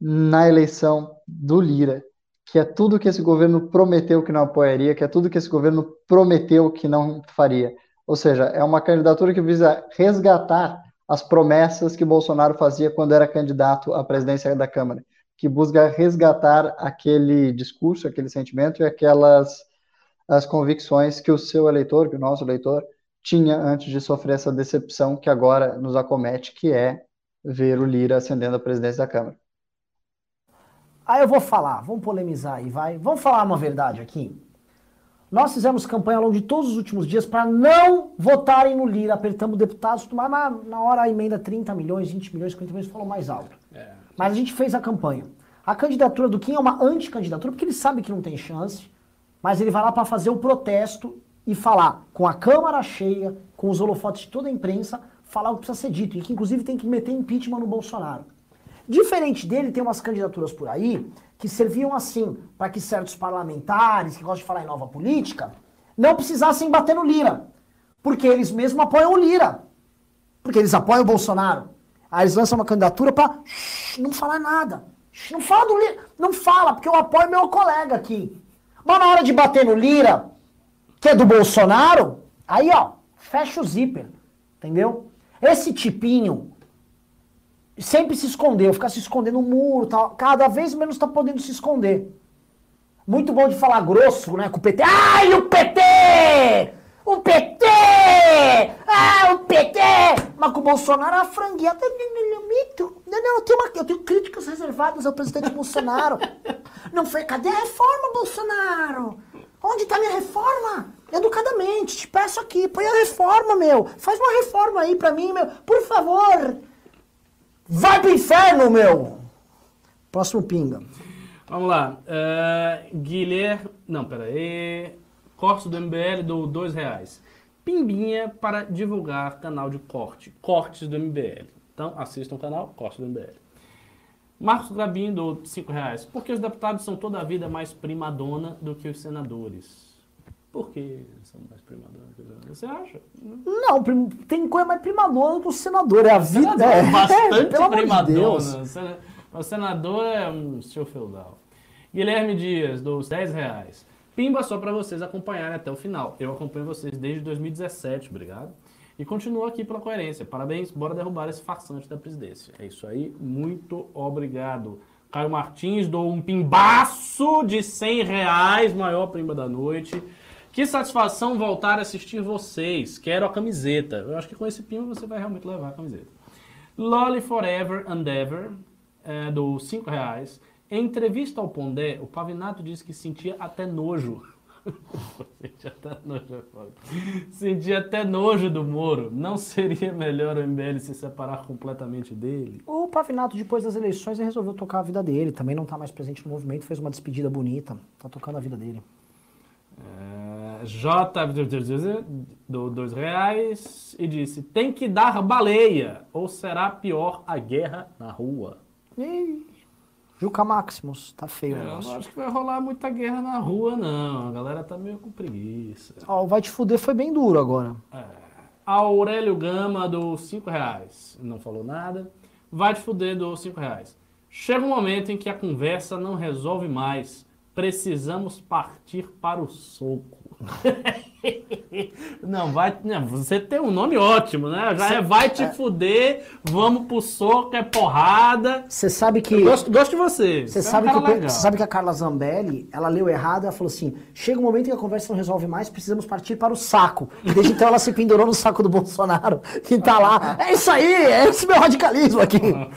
na eleição do Lira, que é tudo que esse governo prometeu que não apoiaria, que é tudo que esse governo prometeu que não faria. Ou seja, é uma candidatura que visa resgatar as promessas que Bolsonaro fazia quando era candidato à presidência da Câmara, que busca resgatar aquele discurso, aquele sentimento e aquelas as convicções que o seu eleitor, que o nosso eleitor, tinha antes de sofrer essa decepção que agora nos acomete, que é ver o Lira ascendendo a presidência da Câmara. Aí eu vou falar, vamos polemizar aí, vai. Vamos falar uma verdade aqui. Nós fizemos campanha ao longo de todos os últimos dias para não votarem no Lira. Apertamos deputados, mas na, na hora a emenda 30 milhões, 20 milhões, 50 milhões falou mais alto. É. Mas a gente fez a campanha. A candidatura do Kim é uma anticandidatura, porque ele sabe que não tem chance, mas ele vai lá para fazer o protesto e falar com a Câmara cheia, com os holofotes de toda a imprensa, falar o que precisa ser dito, e que inclusive tem que meter impeachment no Bolsonaro. Diferente dele, tem umas candidaturas por aí que serviam assim para que certos parlamentares que gostam de falar em nova política não precisassem bater no Lira, porque eles mesmos apoiam o Lira, porque eles apoiam o Bolsonaro. Aí eles lançam uma candidatura para não falar nada. Não fala do Lira, não fala, porque eu apoio meu colega aqui. Mas na hora de bater no Lira, que é do Bolsonaro, aí ó, fecha o zíper, entendeu? Esse tipinho sempre se escondeu, ficar se escondendo no muro, tal, cada vez menos tá podendo se esconder. Muito bom de falar grosso, né, com o PT. Ai, o PT! O PT! Ah, o PT! Mas com o Bolsonaro, a franguinha. Não, não, eu tenho, uma, eu tenho críticas reservadas ao presidente Bolsonaro. <laughs> Não foi, cadê a reforma, Bolsonaro? Onde está minha reforma? Educadamente, te peço aqui, põe a reforma, meu. Faz uma reforma aí pra mim, meu. Por favor. Vai pro inferno, meu! Próximo pinga. Vamos lá. Uh, Guilherme. Não, pera aí. Corte do MBL do dois reais. Pimbinha para divulgar canal de corte. Cortes do MBL. Então, assistam o canal Corte do MBL. Marcos Gabin do 5 reais. Porque os deputados são toda a vida mais primadona do que os senadores. Por que são mais primadona que os senadores? Você acha? Não, tem coisa mais primadona que o senador. É a vida. É, é <laughs> bastante é, primadona. O senador é um senhor feudal. Guilherme Dias, dos 10 reais. Pimba só para vocês acompanharem até o final. Eu acompanho vocês desde 2017, obrigado. E continuo aqui pela coerência. Parabéns, bora derrubar esse farsante da presidência. É isso aí, muito obrigado. Caio Martins, dou um pimbaço de 100 reais, maior pimba da noite. Que satisfação voltar a assistir vocês. Quero a camiseta. Eu acho que com esse pimba você vai realmente levar a camiseta. Lolly Forever and Ever, é, do 5 reais. Em entrevista ao Pondé, o Pavinato disse que sentia até nojo. Sentia até nojo, Sentia até nojo do Moro. Não seria melhor o MBL se separar completamente dele? O Pavinato, depois das eleições, resolveu tocar a vida dele. Também não está mais presente no movimento, fez uma despedida bonita. Está tocando a vida dele. É, J do dois reais e disse: tem que dar baleia ou será pior a guerra na rua. Ih. Juca Maximus, tá feio é, o negócio. Eu acho que vai rolar muita guerra na rua, não. A galera tá meio com preguiça. Ó, o Vai Te Fuder foi bem duro agora. É. Aurélio Gama do 5 reais. Não falou nada. Vai Te Fuder do 5 reais. Chega um momento em que a conversa não resolve mais. Precisamos partir para o soco. <laughs> Não, vai. Não, você tem um nome ótimo, né? Já é vai te é... fuder, vamos pro soco, é porrada. Você sabe que. Eu gosto, gosto de você. Você sabe, é um que, sabe que a Carla Zambelli, ela leu errado, ela falou assim: chega um momento em que a conversa não resolve mais, precisamos partir para o saco. E desde então ela se pendurou no saco do Bolsonaro, que tá lá. É isso aí, é esse meu radicalismo aqui. uh,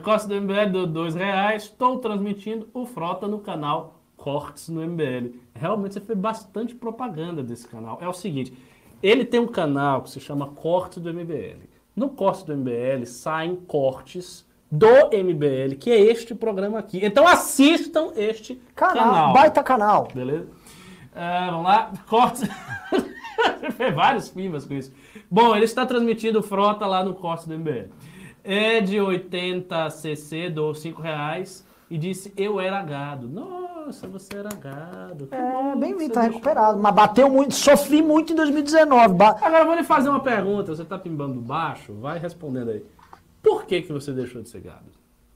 <laughs> Costa do MBL do dois reais. Estou transmitindo o Frota no canal cortes no MBL. Realmente você fez bastante propaganda desse canal. É o seguinte, ele tem um canal que se chama Cortes do MBL. No Cortes do MBL saem cortes do MBL, que é este programa aqui. Então assistam este canal. canal. Baita canal. Beleza? Uh, vamos lá. Cortes... <laughs> fez vários filmes com isso. Bom, ele está transmitindo frota lá no Cortes do MBL. Ed80cc doou 5 reais e disse: Eu era gado. Nossa, você era gado. É, bom bem vindo, tá deixou. recuperado. Mas bateu muito, sofri muito em 2019. Ba- Agora eu vou lhe fazer uma pergunta. Você tá pimbando baixo? Vai respondendo aí. Por que, que você deixou de ser gado?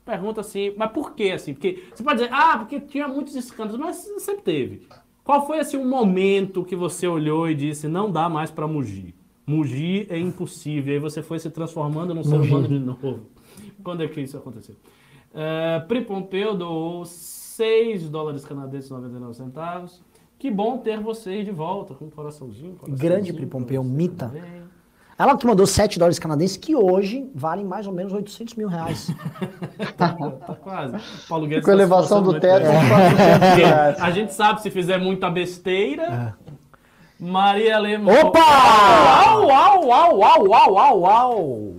Pergunta assim, mas por que assim? Porque você pode dizer, ah, porque tinha muitos escândalos, mas sempre teve. Qual foi assim um momento que você olhou e disse, não dá mais pra mugir? Mugir é impossível. E aí você foi se transformando num ser humano de novo. Quando é que isso aconteceu? Uh, Pri Pompeu doou 6 dólares canadenses e 99 centavos. Que bom ter vocês de volta, com um coraçãozinho. coraçãozinho Grande Pri Pompeu, você mita. também. Ela que mandou 7 dólares canadenses, que hoje valem mais ou menos 800 mil reais. <laughs> Tá quase. Paulo Guedes Com a tá elevação do teto, muito. uns 400 Porque reais. A gente sabe se fizer muita besteira. Maria Lemos. Opa! Uau, uau, uau, uau, uau, uau, uau.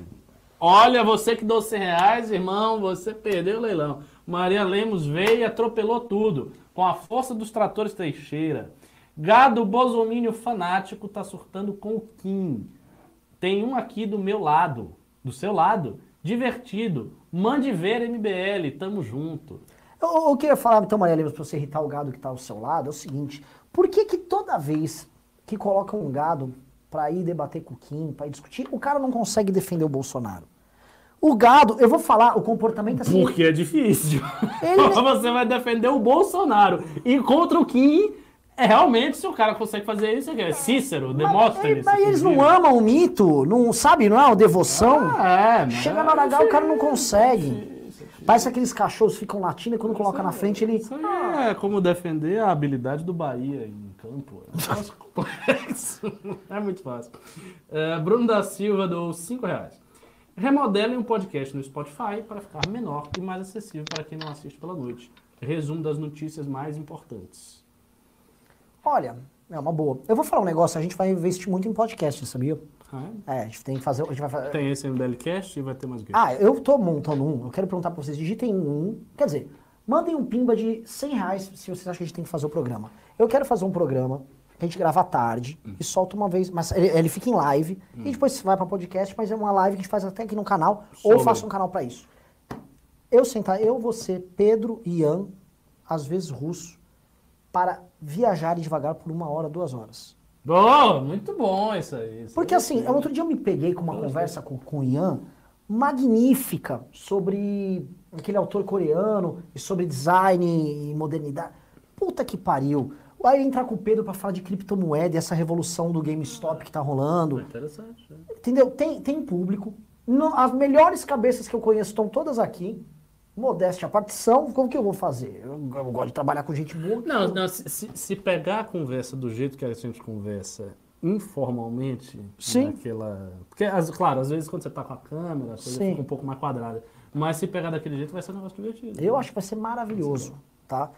Olha, você que deu 100 reais, irmão, você perdeu o leilão. Maria Lemos veio e atropelou tudo. Com a força dos tratores Teixeira. Gado Bosomínio fanático tá surtando com o Kim. Tem um aqui do meu lado, do seu lado, divertido. Mande ver MBL, tamo junto. Eu, eu queria falar, então, Maria Lemos, pra você irritar o gado que tá ao seu lado, é o seguinte. Por que que toda vez que colocam um gado pra ir debater com o Kim, ir discutir, o cara não consegue defender o Bolsonaro? O gado, eu vou falar, o comportamento assim... Porque é difícil. Ele- <laughs> Você vai defender o Bolsonaro. E contra o Kim, é realmente, se o cara consegue fazer isso, é Cícero, Demóstenes. Mas, mas eles não amam o mito, não sabe, não é uma devoção. Ah, é, mas Chega na H, o cara não consegue. Parece aqueles cachorros que ficam latindo e quando coloca na frente ele. Isso aí é como defender a habilidade do Bahia em campo. É um <laughs> complexo. É muito fácil. É, Bruno da Silva dou 5 reais. Remodelem um podcast no Spotify para ficar menor e mais acessível para quem não assiste pela noite. Resumo das notícias mais importantes. Olha, é uma boa. Eu vou falar um negócio, a gente vai investir muito em podcast, sabia? Ah, É, a gente tem que fazer. A gente vai fazer. Tem esse MBLcast e vai ter mais? Ah, eu tô montando um. Eu quero perguntar pra vocês, digitem um. Quer dizer, mandem um pimba de 100 reais se vocês acham que a gente tem que fazer o programa. Eu quero fazer um programa a gente grava à tarde e solta uma vez, mas ele, ele fica em live e depois vai pra podcast, mas é uma live que a gente faz até aqui no canal ou Sobre. faço um canal pra isso. Eu sentar, eu, você, Pedro, Ian, às vezes russo, para viajar devagar por uma hora, duas horas. Bom, muito bom isso aí. isso Porque aí. assim, outro dia eu me peguei com uma conversa com, com o Ian magnífica sobre aquele autor coreano e sobre design e modernidade. Puta que pariu. Aí entrar com o Pedro pra falar de criptomoeda e essa revolução do GameStop que tá rolando. Interessante. né? Entendeu? Tem, tem público. As melhores cabeças que eu conheço estão todas aqui. Modéstia à parte são. Como que eu vou fazer? Eu, eu gosto de trabalhar com gente boa. Não, não se, se- pegar a conversa do jeito que a gente conversa informalmente, Sim. naquela. Porque, as- claro, às vezes quando você tá com a câmera, a coisa Sim. fica um pouco mais quadrada. Mas se pegar daquele jeito, vai ser um negócio divertido. Eu acho que vai ser maravilhoso, tá?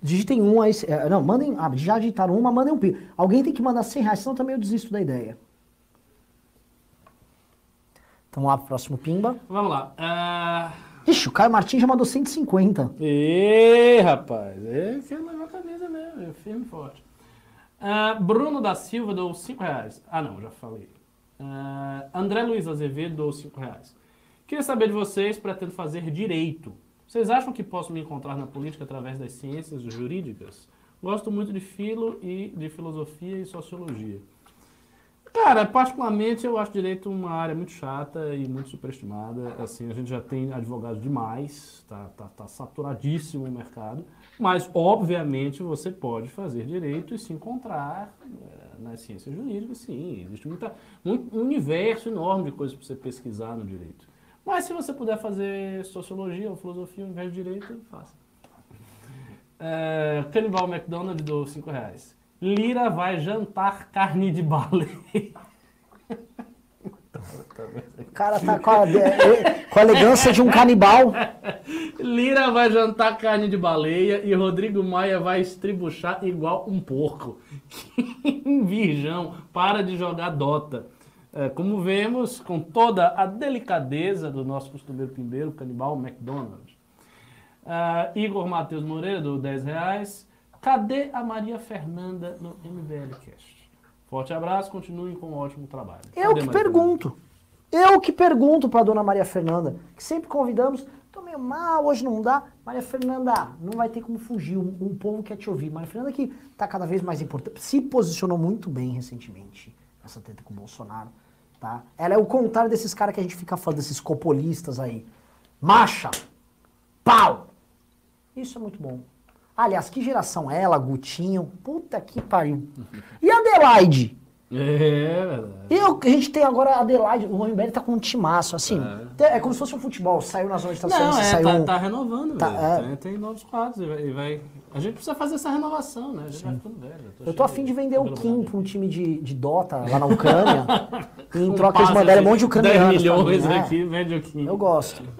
Digitem um aí. é, Não, mandem. Ah, já digitaram uma, mandem um pi. Alguém tem que mandar 100 reais, senão também eu desisto da ideia. Então vamos lá pro próximo Pimba. Vamos lá. Ah, Ixi, o Caio Martins já mandou 150. Ê, rapaz, é que levar a camisa mesmo, é firme e forte. Ah, Bruno da Silva deu 5 reais. Ah, não, já falei. Ah, André Luiz Azevedo deu 5 reais. Queria saber de vocês, pretendo fazer direito. Vocês acham que posso me encontrar na política através das ciências jurídicas? Gosto muito de filo e de filosofia e sociologia. Cara, particularmente eu acho direito uma área muito chata e muito superestimada. Assim, a gente já tem advogados demais, tá, tá, tá saturadíssimo o mercado. Mas, obviamente, você pode fazer direito e se encontrar eh, nas ciências jurídicas, sim. Existe muita, um universo enorme de coisas para você pesquisar no direito. Mas se você puder fazer sociologia ou filosofia ao invés de direito, faça. É, Canibal McDonald dou 5 reais. Lira vai jantar carne de baleia. O cara tá com a, é, com a elegância de um canibal. Lira vai jantar carne de baleia e Rodrigo Maia vai estribuchar igual um porco. <laughs> Virgão, para de jogar Dota. É, como vemos, com toda a delicadeza do nosso costumeiro pimbeiro, canibal McDonald. Ah, Igor Matheus Moreira, do 10 reais. Cadê a Maria Fernanda no MBL Cast? Forte abraço, continuem com um ótimo trabalho. Eu Cadê que Maria pergunto. Eu que pergunto pra dona Maria Fernanda, que sempre convidamos, tô meio mal, hoje não dá. Maria Fernanda, não vai ter como fugir, o, o povo quer te ouvir. Maria Fernanda que tá cada vez mais importante, se posicionou muito bem recentemente nessa treta com o Bolsonaro, tá? Ela é o contrário desses caras que a gente fica falando, desses copolistas aí. Macha! Pau! Isso é muito bom. Aliás, que geração é ela, Gutinho? Puta que pariu. E Adelaide? É, verdade. Eu, a gente tem agora a Adelaide, o Rombelli tá com um timaço, assim. É. como se fosse um futebol, saiu na zona de Não, transferência, é, saiu tá, um... tá renovando, Tá, velho. é. Tem, tem novos quadros e vai, e vai- A gente precisa fazer essa renovação, né? A gente vai ficando velho. Eu cheio tô afim de vender o Kim pra um time de, de Dota lá na Ucrânia. e <laughs> em Um troca eles passe mandarem um assim, monte de ucranianos. 10 pra milhões mim, né? aqui, vende o Kim. Eu gosto. <laughs>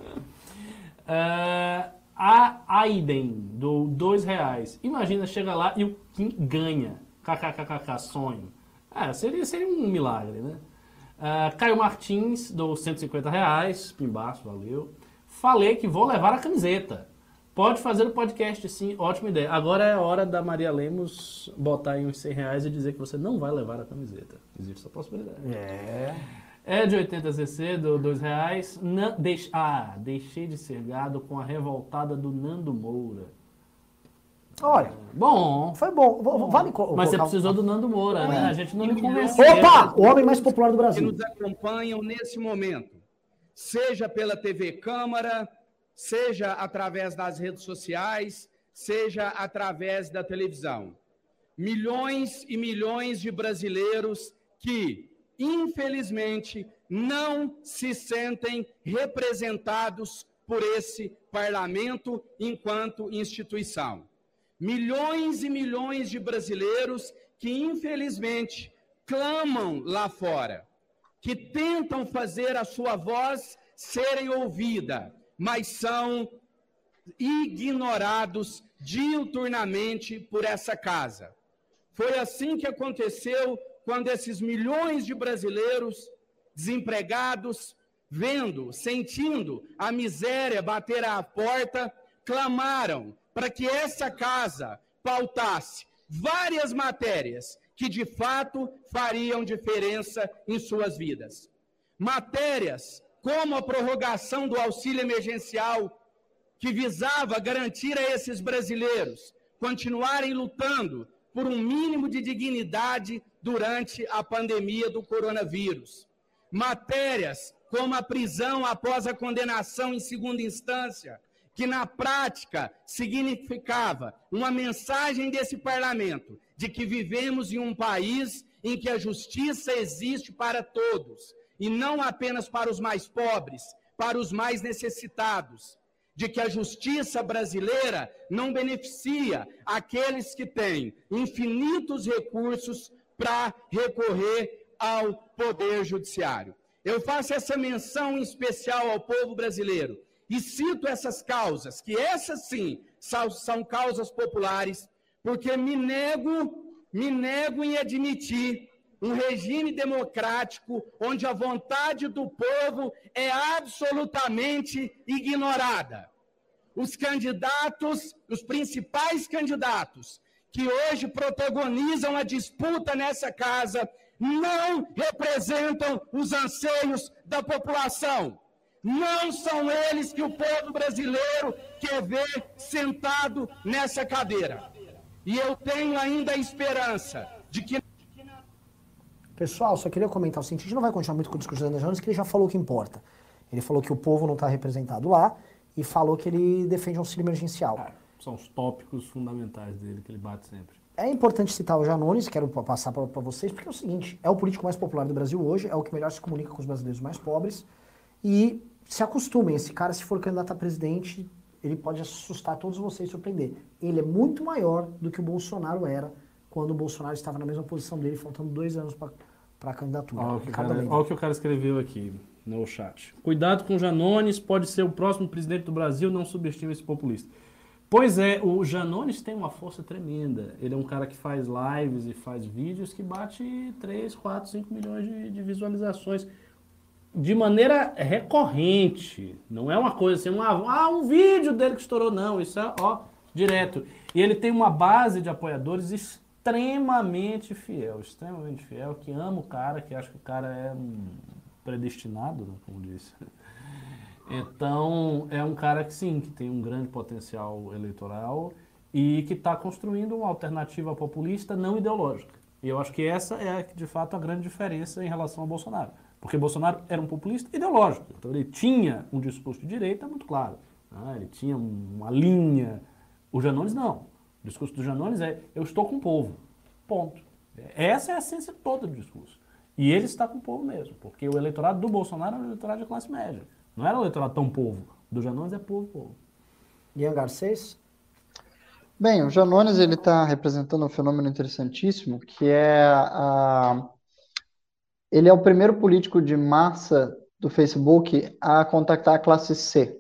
É, a Aiden, do dois reais. Imagina, chega lá e o Kim ganha. KKKKK, sonho. É, seria, seria um milagre, né? É, Caio Martins, do 150 reais. Pimbaço, valeu. Falei que vou levar a camiseta. Pode fazer o podcast, sim. Ótima ideia. Agora é a hora da Maria Lemos botar aí uns 100 reais e dizer que você não vai levar a camiseta. Existe essa possibilidade. É. É de 80cc, do 2 reais. Na- deix- ah, deixei de ser gado com a revoltada do Nando Moura. Olha, Bom, foi bom. Vou- Vale mas você colocar- um- precisou do Nando Moura, né? A gente não lhe convenceu. Opa! O homem mais popular do que Brasil. nos acompanham nesse momento, seja pela TV Câmara, seja através das redes sociais, seja através da televisão. Milhões e milhões de brasileiros que, infelizmente, não se sentem representados por esse parlamento enquanto instituição. Milhões e milhões de brasileiros que, infelizmente, clamam lá fora que tentam fazer a sua voz serem ouvida, mas são ignorados diuturnamente por essa casa. Foi assim que aconteceu quando esses milhões de brasileiros desempregados, vendo, sentindo a miséria bater à porta, clamaram para que essa casa pautasse várias matérias que de fato fariam diferença em suas vidas. Matérias como a prorrogação do auxílio emergencial, que visava garantir a esses brasileiros continuarem lutando por um mínimo de dignidade durante a pandemia do coronavírus. Matérias como a prisão após a condenação em segunda instância, que na prática significava uma mensagem desse parlamento de que vivemos em um país em que a justiça existe para todos e não apenas para os mais pobres, para os mais necessitados, de que a justiça brasileira não beneficia aqueles que têm infinitos recursos para recorrer ao poder judiciário. Eu faço essa menção em especial ao povo brasileiro e cito essas causas, que essas sim são, são causas populares, porque me nego, me nego em admitir um regime democrático onde a vontade do povo é absolutamente ignorada. Os candidatos, os principais candidatos que hoje protagonizam a disputa nessa casa, não representam os anseios da população. Não são eles que o povo brasileiro quer ver sentado nessa cadeira. E eu tenho ainda a esperança de que Pessoal, só queria comentar o seguinte, a gente não vai continuar muito com o discurso do André Jones, que ele já falou o que importa. Ele falou que o povo não está representado lá e falou que ele defende um auxílio emergencial. São os tópicos fundamentais dele que ele bate sempre. É importante citar o Janones, quero pa- passar para vocês, porque é o seguinte, é o político mais popular do Brasil hoje, é o que melhor se comunica com os brasileiros mais pobres, e se acostumem, esse cara, se for candidato a presidente, ele pode assustar todos vocês e surpreender. Ele é muito maior do que o Bolsonaro era, quando o Bolsonaro estava na mesma posição dele, faltando dois anos para a candidatura. Olha o, que cara, olha o que o cara escreveu aqui no chat. Cuidado com o Janones, pode ser o próximo presidente do Brasil, não subestime esse populista. Pois é, o Janones tem uma força tremenda. Ele é um cara que faz lives e faz vídeos que bate 3, 4, 5 milhões de, de visualizações de maneira recorrente. Não é uma coisa assim, um, ah, um vídeo dele que estourou, não. Isso é, ó, direto. E ele tem uma base de apoiadores extremamente fiel, extremamente fiel, que ama o cara, que acha que o cara é um predestinado, né, como disse. Então, é um cara que sim, que tem um grande potencial eleitoral e que está construindo uma alternativa populista não ideológica. E eu acho que essa é, de fato, a grande diferença em relação ao Bolsonaro. Porque Bolsonaro era um populista ideológico. Então, ele tinha um discurso de direita muito claro. Né? Ele tinha uma linha. O Janones, não. O discurso do Janones é: eu estou com o povo. Ponto. Essa é a essência toda do discurso. E ele está com o povo mesmo, porque o eleitorado do Bolsonaro é um eleitorado de classe média. Não era um eleitorado tão povo. Do Janones é povo, povo. Ian Garcês? Bem, o Janones ele está representando um fenômeno interessantíssimo, que é a... ele é o primeiro político de massa do Facebook a contactar a classe C.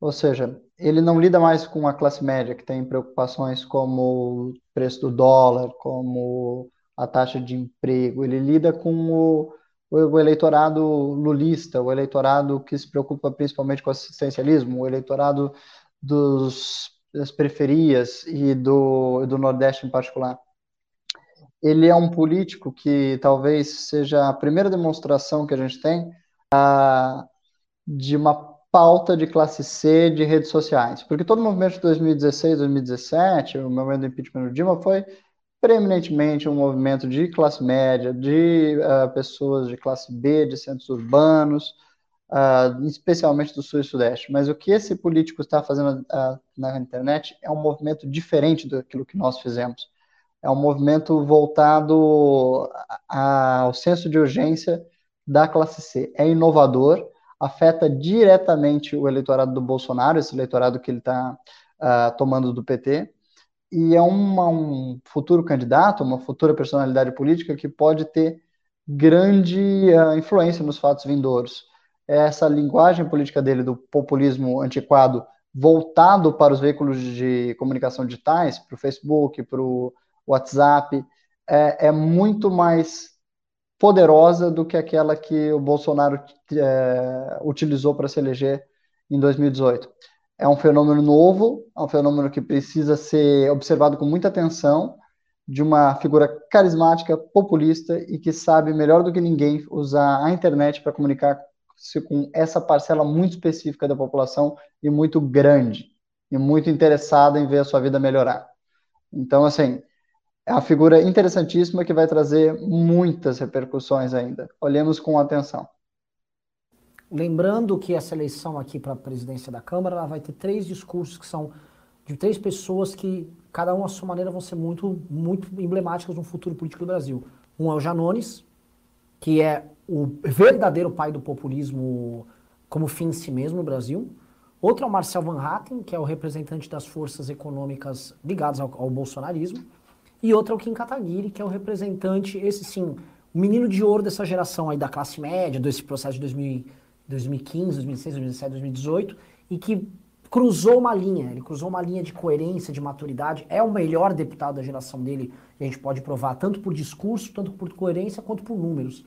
Ou seja, ele não lida mais com a classe média, que tem preocupações como o preço do dólar, como a taxa de emprego. Ele lida com o, o eleitorado lulista, o eleitorado que se preocupa principalmente com o assistencialismo, o eleitorado dos, das periferias e do, do Nordeste em particular. Ele é um político que talvez seja a primeira demonstração que a gente tem uh, de uma pauta de classe C de redes sociais. Porque todo o movimento de 2016, 2017, o movimento do impeachment do Dilma foi preeminentemente um movimento de classe média, de uh, pessoas de classe B, de centros urbanos, uh, especialmente do Sul e Sudeste. Mas o que esse político está fazendo uh, na internet é um movimento diferente daquilo que nós fizemos. É um movimento voltado ao senso de urgência da classe C. É inovador, afeta diretamente o eleitorado do Bolsonaro, esse eleitorado que ele está uh, tomando do PT, e é uma, um futuro candidato, uma futura personalidade política que pode ter grande uh, influência nos fatos vindouros. Essa linguagem política dele do populismo antiquado voltado para os veículos de comunicação digitais, para o Facebook, para o WhatsApp, é, é muito mais poderosa do que aquela que o Bolsonaro é, utilizou para se eleger em 2018. É um fenômeno novo, é um fenômeno que precisa ser observado com muita atenção, de uma figura carismática, populista e que sabe melhor do que ninguém usar a internet para comunicar-se com essa parcela muito específica da população e muito grande, e muito interessada em ver a sua vida melhorar. Então, assim, é uma figura interessantíssima que vai trazer muitas repercussões ainda. Olhemos com atenção. Lembrando que essa eleição aqui para a presidência da Câmara ela vai ter três discursos que são de três pessoas que, cada uma à sua maneira, vão ser muito, muito emblemáticas no futuro político do Brasil. Um é o Janones, que é o verdadeiro pai do populismo como fim em si mesmo no Brasil. Outro é o Marcel Van Hatten, que é o representante das forças econômicas ligadas ao, ao bolsonarismo. E outro é o Kim Kataguiri, que é o representante, esse sim, o menino de ouro dessa geração aí da classe média, desse processo de 2000, 2015, 2016, 2017, 2018, e que cruzou uma linha, ele cruzou uma linha de coerência, de maturidade, é o melhor deputado da geração dele, a gente pode provar tanto por discurso, tanto por coerência, quanto por números.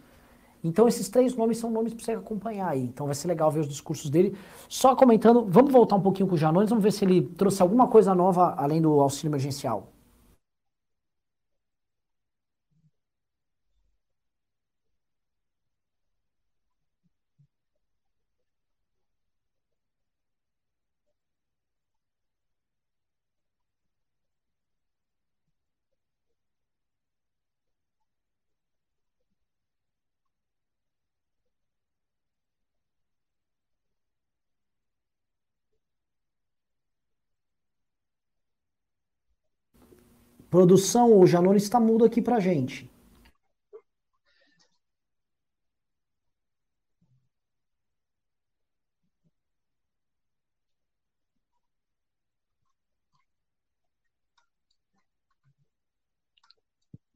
Então esses três nomes são nomes para você acompanhar aí. Então vai ser legal ver os discursos dele. Só comentando, vamos voltar um pouquinho com o Janones, vamos ver se ele trouxe alguma coisa nova além do auxílio emergencial. Produção, o Janone está mudo aqui pra gente.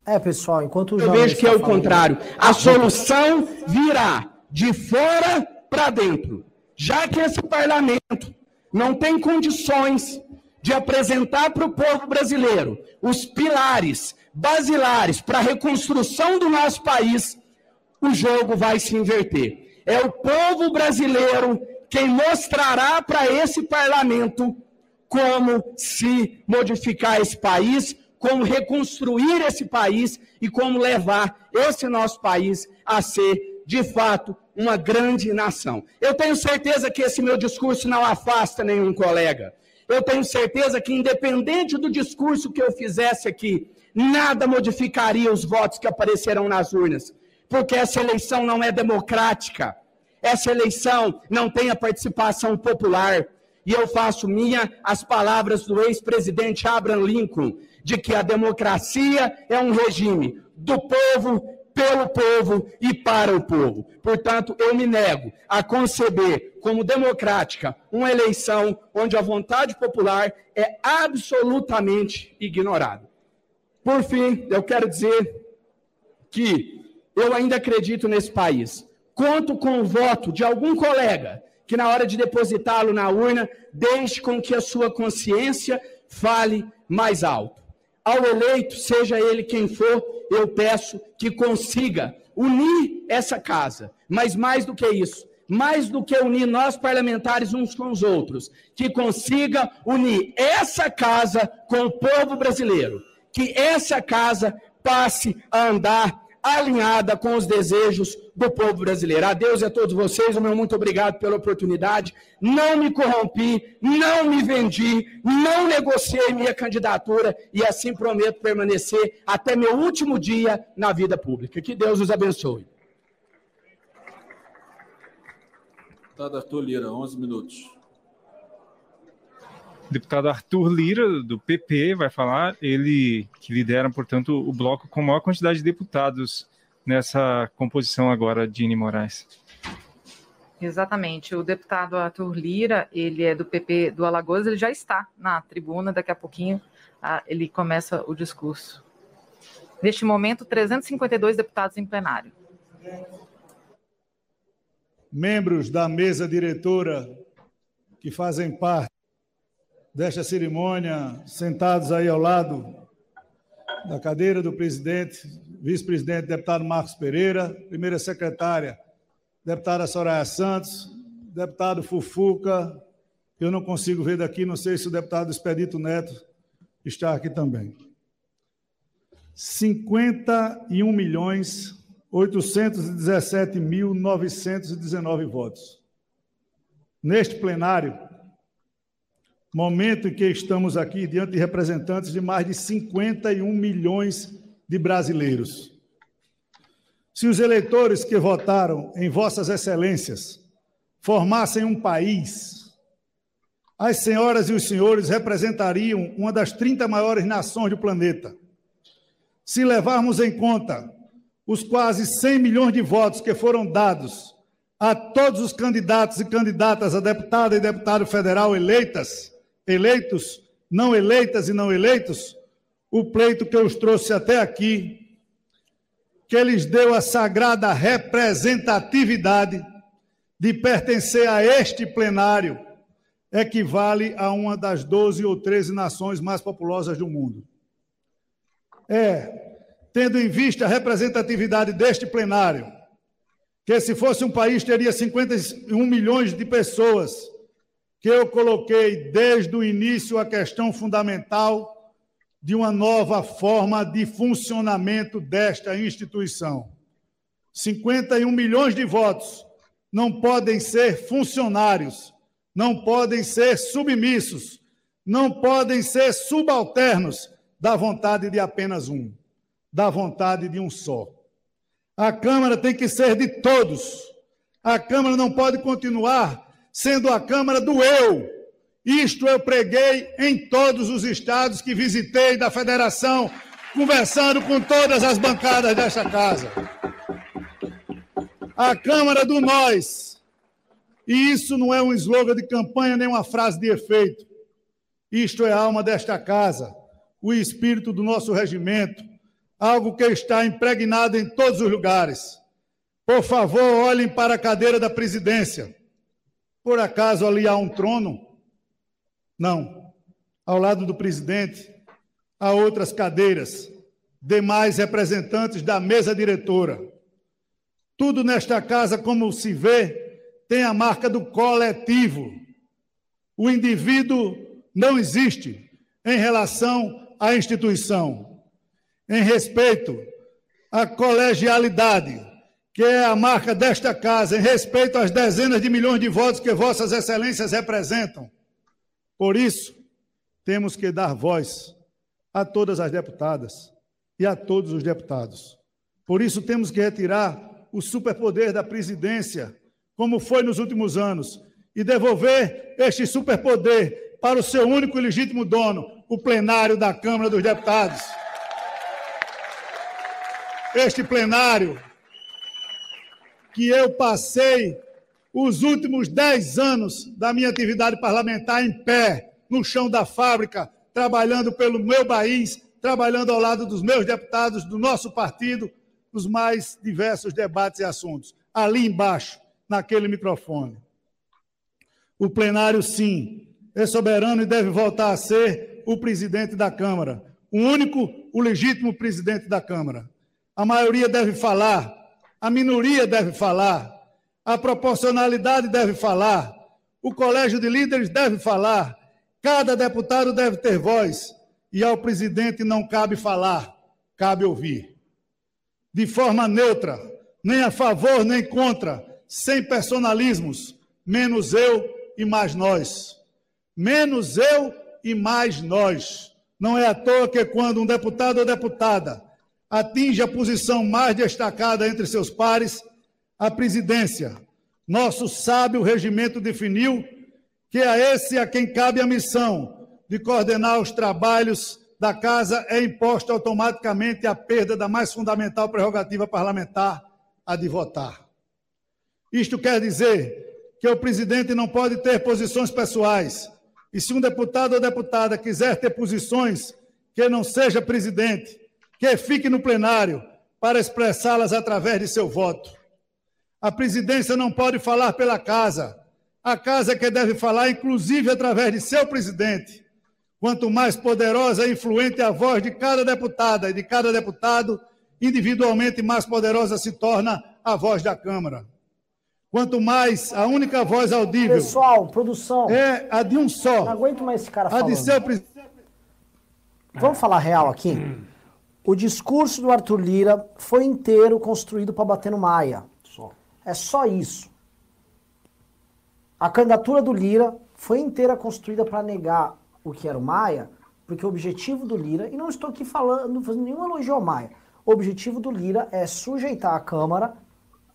É, pessoal, enquanto o Eu vejo que é o falando... contrário. A solução virá de fora para dentro. Já que esse parlamento não tem condições de apresentar para o povo brasileiro os pilares basilares para a reconstrução do nosso país, o jogo vai se inverter. É o povo brasileiro quem mostrará para esse parlamento como se modificar esse país, como reconstruir esse país e como levar esse nosso país a ser de fato, uma grande nação. Eu tenho certeza que esse meu discurso não afasta nenhum colega. Eu tenho certeza que, independente do discurso que eu fizesse aqui, nada modificaria os votos que aparecerão nas urnas, porque essa eleição não é democrática, essa eleição não tem a participação popular. E eu faço minha as palavras do ex-presidente Abraham Lincoln, de que a democracia é um regime do povo, pelo povo e para o povo. Portanto, eu me nego a conceber como democrática uma eleição onde a vontade popular é absolutamente ignorada. Por fim, eu quero dizer que eu ainda acredito nesse país. Conto com o voto de algum colega que, na hora de depositá-lo na urna, deixe com que a sua consciência fale mais alto. Ao eleito, seja ele quem for, eu peço que consiga unir essa casa, mas mais do que isso, mais do que unir nós parlamentares uns com os outros, que consiga unir essa casa com o povo brasileiro, que essa casa passe a andar alinhada com os desejos do povo brasileiro. A Deus e a todos vocês, o meu muito obrigado pela oportunidade. Não me corrompi, não me vendi, não negociei minha candidatura e assim prometo permanecer até meu último dia na vida pública. Que Deus os abençoe. Deputado Arthur Lira, 11 minutos. Deputado Arthur Lira, do PP, vai falar. Ele que lidera, portanto, o bloco com maior quantidade de deputados nessa composição agora, Dini Moraes. Exatamente. O deputado Arthur Lira, ele é do PP do Alagoas, ele já está na tribuna, daqui a pouquinho ah, ele começa o discurso. Neste momento, 352 deputados em plenário. Membros da mesa diretora que fazem parte desta cerimônia, sentados aí ao lado da cadeira do presidente, vice-presidente, deputado Marcos Pereira, primeira secretária, deputada Soraya Santos, deputado Fufuca, eu não consigo ver daqui, não sei se o deputado Expedito Neto está aqui também. 51 milhões 817.919 votos. Neste plenário, momento em que estamos aqui diante de representantes de mais de 51 milhões de brasileiros. Se os eleitores que votaram em Vossas Excelências formassem um país, as senhoras e os senhores representariam uma das 30 maiores nações do planeta. Se levarmos em conta os quase 100 milhões de votos que foram dados a todos os candidatos e candidatas a deputada e deputado federal eleitas, eleitos, não eleitas e não eleitos, o pleito que eu os trouxe até aqui, que lhes deu a sagrada representatividade de pertencer a este plenário, equivale a uma das 12 ou 13 nações mais populosas do mundo. É, tendo em vista a representatividade deste plenário, que se fosse um país teria 51 milhões de pessoas, que eu coloquei desde o início a questão fundamental de uma nova forma de funcionamento desta instituição. 51 milhões de votos não podem ser funcionários, não podem ser submissos, não podem ser subalternos da vontade de apenas um, da vontade de um só. A Câmara tem que ser de todos. A Câmara não pode continuar sendo a Câmara do eu. Isto eu preguei em todos os estados que visitei da federação, conversando com todas as bancadas desta casa. A Câmara do nós. E isso não é um slogan de campanha nem uma frase de efeito. Isto é a alma desta casa, o espírito do nosso regimento, algo que está impregnado em todos os lugares. Por favor, olhem para a cadeira da presidência. Por acaso ali há um trono? Não. Ao lado do presidente, há outras cadeiras, demais representantes da mesa diretora. Tudo nesta casa, como se vê, tem a marca do coletivo. O indivíduo não existe em relação à instituição. Em respeito à colegialidade que é a marca desta casa em respeito às dezenas de milhões de votos que Vossas Excelências representam. Por isso, temos que dar voz a todas as deputadas e a todos os deputados. Por isso, temos que retirar o superpoder da presidência, como foi nos últimos anos, e devolver este superpoder para o seu único e legítimo dono, o plenário da Câmara dos Deputados. Este plenário que eu passei os últimos dez anos da minha atividade parlamentar em pé, no chão da fábrica, trabalhando pelo meu país, trabalhando ao lado dos meus deputados, do nosso partido, nos mais diversos debates e assuntos. Ali embaixo, naquele microfone. O plenário, sim, é soberano e deve voltar a ser o presidente da Câmara. O único, o legítimo presidente da Câmara. A maioria deve falar, a minoria deve falar, a proporcionalidade deve falar, o colégio de líderes deve falar, cada deputado deve ter voz, e ao presidente não cabe falar, cabe ouvir. De forma neutra, nem a favor nem contra, sem personalismos, menos eu e mais nós. Menos eu e mais nós. Não é à toa que quando um deputado ou deputada atinge a posição mais destacada entre seus pares, a presidência, nosso sábio regimento definiu que a esse a quem cabe a missão de coordenar os trabalhos da casa é imposta automaticamente a perda da mais fundamental prerrogativa parlamentar, a de votar. Isto quer dizer que o presidente não pode ter posições pessoais. E se um deputado ou deputada quiser ter posições, que não seja presidente, que fique no plenário para expressá-las através de seu voto. A presidência não pode falar pela casa. A casa é que deve falar, inclusive através de seu presidente. Quanto mais poderosa e influente a voz de cada deputada e de cada deputado, individualmente mais poderosa se torna a voz da Câmara. Quanto mais a única voz audível. Pessoal, produção. É a de um só. Não aguento mais esse cara a falando. de seu presidente. Vamos falar real aqui? O discurso do Arthur Lira foi inteiro construído para bater no Maia. É só isso. A candidatura do Lira foi inteira construída para negar o que era o Maia, porque o objetivo do Lira, e não estou aqui falando, fazendo nenhum elogio ao Maia, o objetivo do Lira é sujeitar a Câmara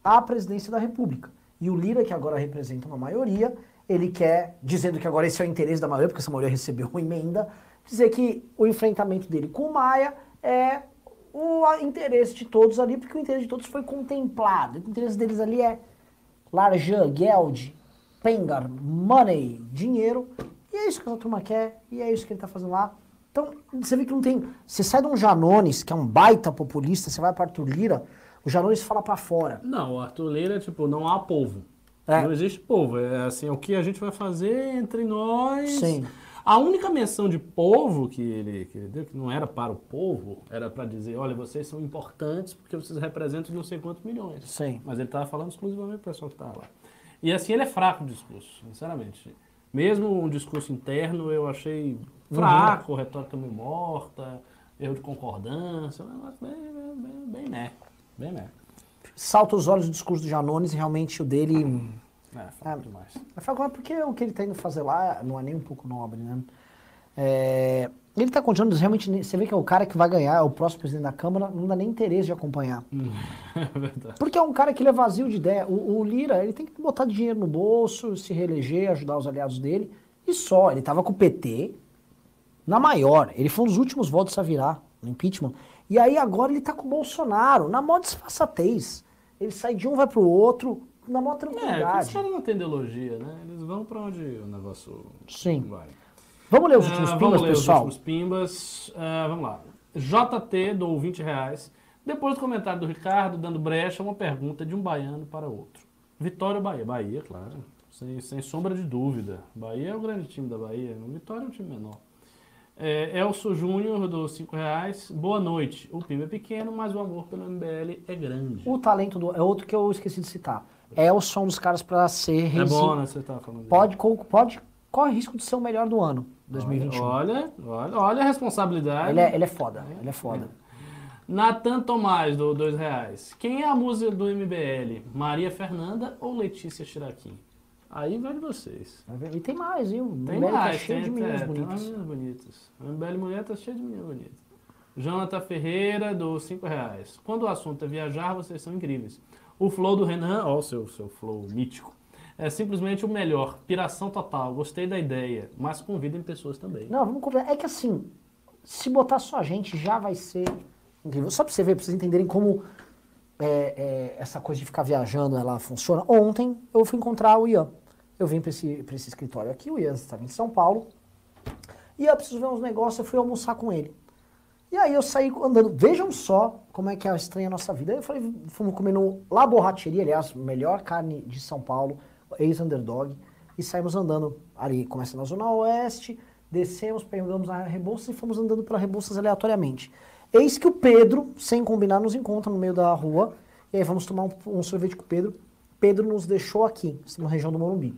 à presidência da República. E o Lira, que agora representa uma maioria, ele quer, dizendo que agora esse é o interesse da maioria, porque essa maioria recebeu uma emenda, dizer que o enfrentamento dele com o Maia é o interesse de todos ali, porque o interesse de todos foi contemplado. O interesse deles ali é Larjan, Geld, Pengar, Money, dinheiro. E é isso que essa turma quer, e é isso que ele tá fazendo lá. Então, você vê que não tem. Você sai de um Janones, que é um baita populista, você vai para Arthur Lira, o Janones fala para fora. Não, o Arthur Lira, tipo, não há povo. É. Não existe povo. É assim, o que a gente vai fazer entre nós. Sim. A única menção de povo que ele, que ele deu, que não era para o povo, era para dizer, olha, vocês são importantes porque vocês representam não sei quantos milhões. Sim. Mas ele estava falando exclusivamente para o pessoal que estava lá. E assim, ele é fraco o discurso, sinceramente. Mesmo um discurso interno, eu achei fraco, retórica meio morta, erro de concordância, um negócio bem, bem, bem, bem né. Bem né. Salta os olhos o discurso do Janones e realmente o dele. É, fraco demais. Agora, porque o que ele tá indo fazer lá não é nem um pouco nobre, né? É, ele tá continuando, realmente, você vê que é o cara que vai ganhar, é o próximo presidente da Câmara, não dá nem interesse de acompanhar. <laughs> É verdade. Porque é um cara que ele é vazio de ideia. O, o Lira, ele tem que botar dinheiro no bolso, se reeleger, ajudar os aliados dele, e só. Ele tava com o PT na maior. Ele foi um dos últimos votos a virar no impeachment. E aí agora ele tá com o Bolsonaro, na maior disfarçatez. Ele sai de um, vai pro outro, na maior É, porque os tranquilidade. caras não têm ideologia, né? Eles vão pra onde o negócio Sim. vai. Vamos ler os últimos vamos pimbas, ler os pessoal? últimos pimbas. Ah, vamos lá. JT dou 20 reais. Depois do comentário do Ricardo, dando brecha, uma pergunta de um baiano para outro. Vitória ou Bahia? Bahia, claro. Sem, sem sombra de dúvida. Bahia é o grande time da Bahia. Vitória é um time menor. É, Elcio Júnior, do 5 reais. Boa noite. O PIB é pequeno, mas o amor pelo MBL é grande. O talento do. É outro que eu esqueci de citar. Elson, um dos caras pra ser. É bom, né? Você tá falando. Pode, pode, corre risco de ser o melhor do ano, 2021. Olha, olha, olha a responsabilidade. Ele é, ele é foda, ele é foda. Natan Tomás, do dois reais. Quem é a música do MBL? Maria Fernanda ou Letícia Chiraquim? Aí vai de vocês. E tem mais, viu? Tem MBL tá mais, cheio tem, de meninas é, tem bonitas. meninas bonitas. O MBL Mulher tá cheio de meninas bonitas. Jonathan Ferreira, do 5 reais. Quando o assunto é viajar, vocês são incríveis. O flow do Renan, ó, o seu, seu flow mítico, é simplesmente o melhor. Piração total. Gostei da ideia, mas convidem pessoas também. Não, vamos conversar. É que assim, se botar só a gente, já vai ser incrível. Só pra você ver, pra vocês entenderem como é, é, essa coisa de ficar viajando, ela funciona. Ontem eu fui encontrar o Ian. Eu vim pra esse, pra esse escritório aqui, o Ian estava em São Paulo. E eu preciso ver uns negócios, eu fui almoçar com ele. E aí eu saí andando. Vejam só como é que é estranha a nossa vida. Eu falei, fomos comer no La Borracheria, aliás, melhor carne de São Paulo, ex-underdog. E saímos andando ali, começa na Zona Oeste, descemos, pegamos a Rebouças e fomos andando pela Rebouças aleatoriamente. Eis que o Pedro, sem combinar, nos encontra no meio da rua. E aí vamos tomar um, um sorvete com o Pedro. Pedro nos deixou aqui, na região do Morumbi.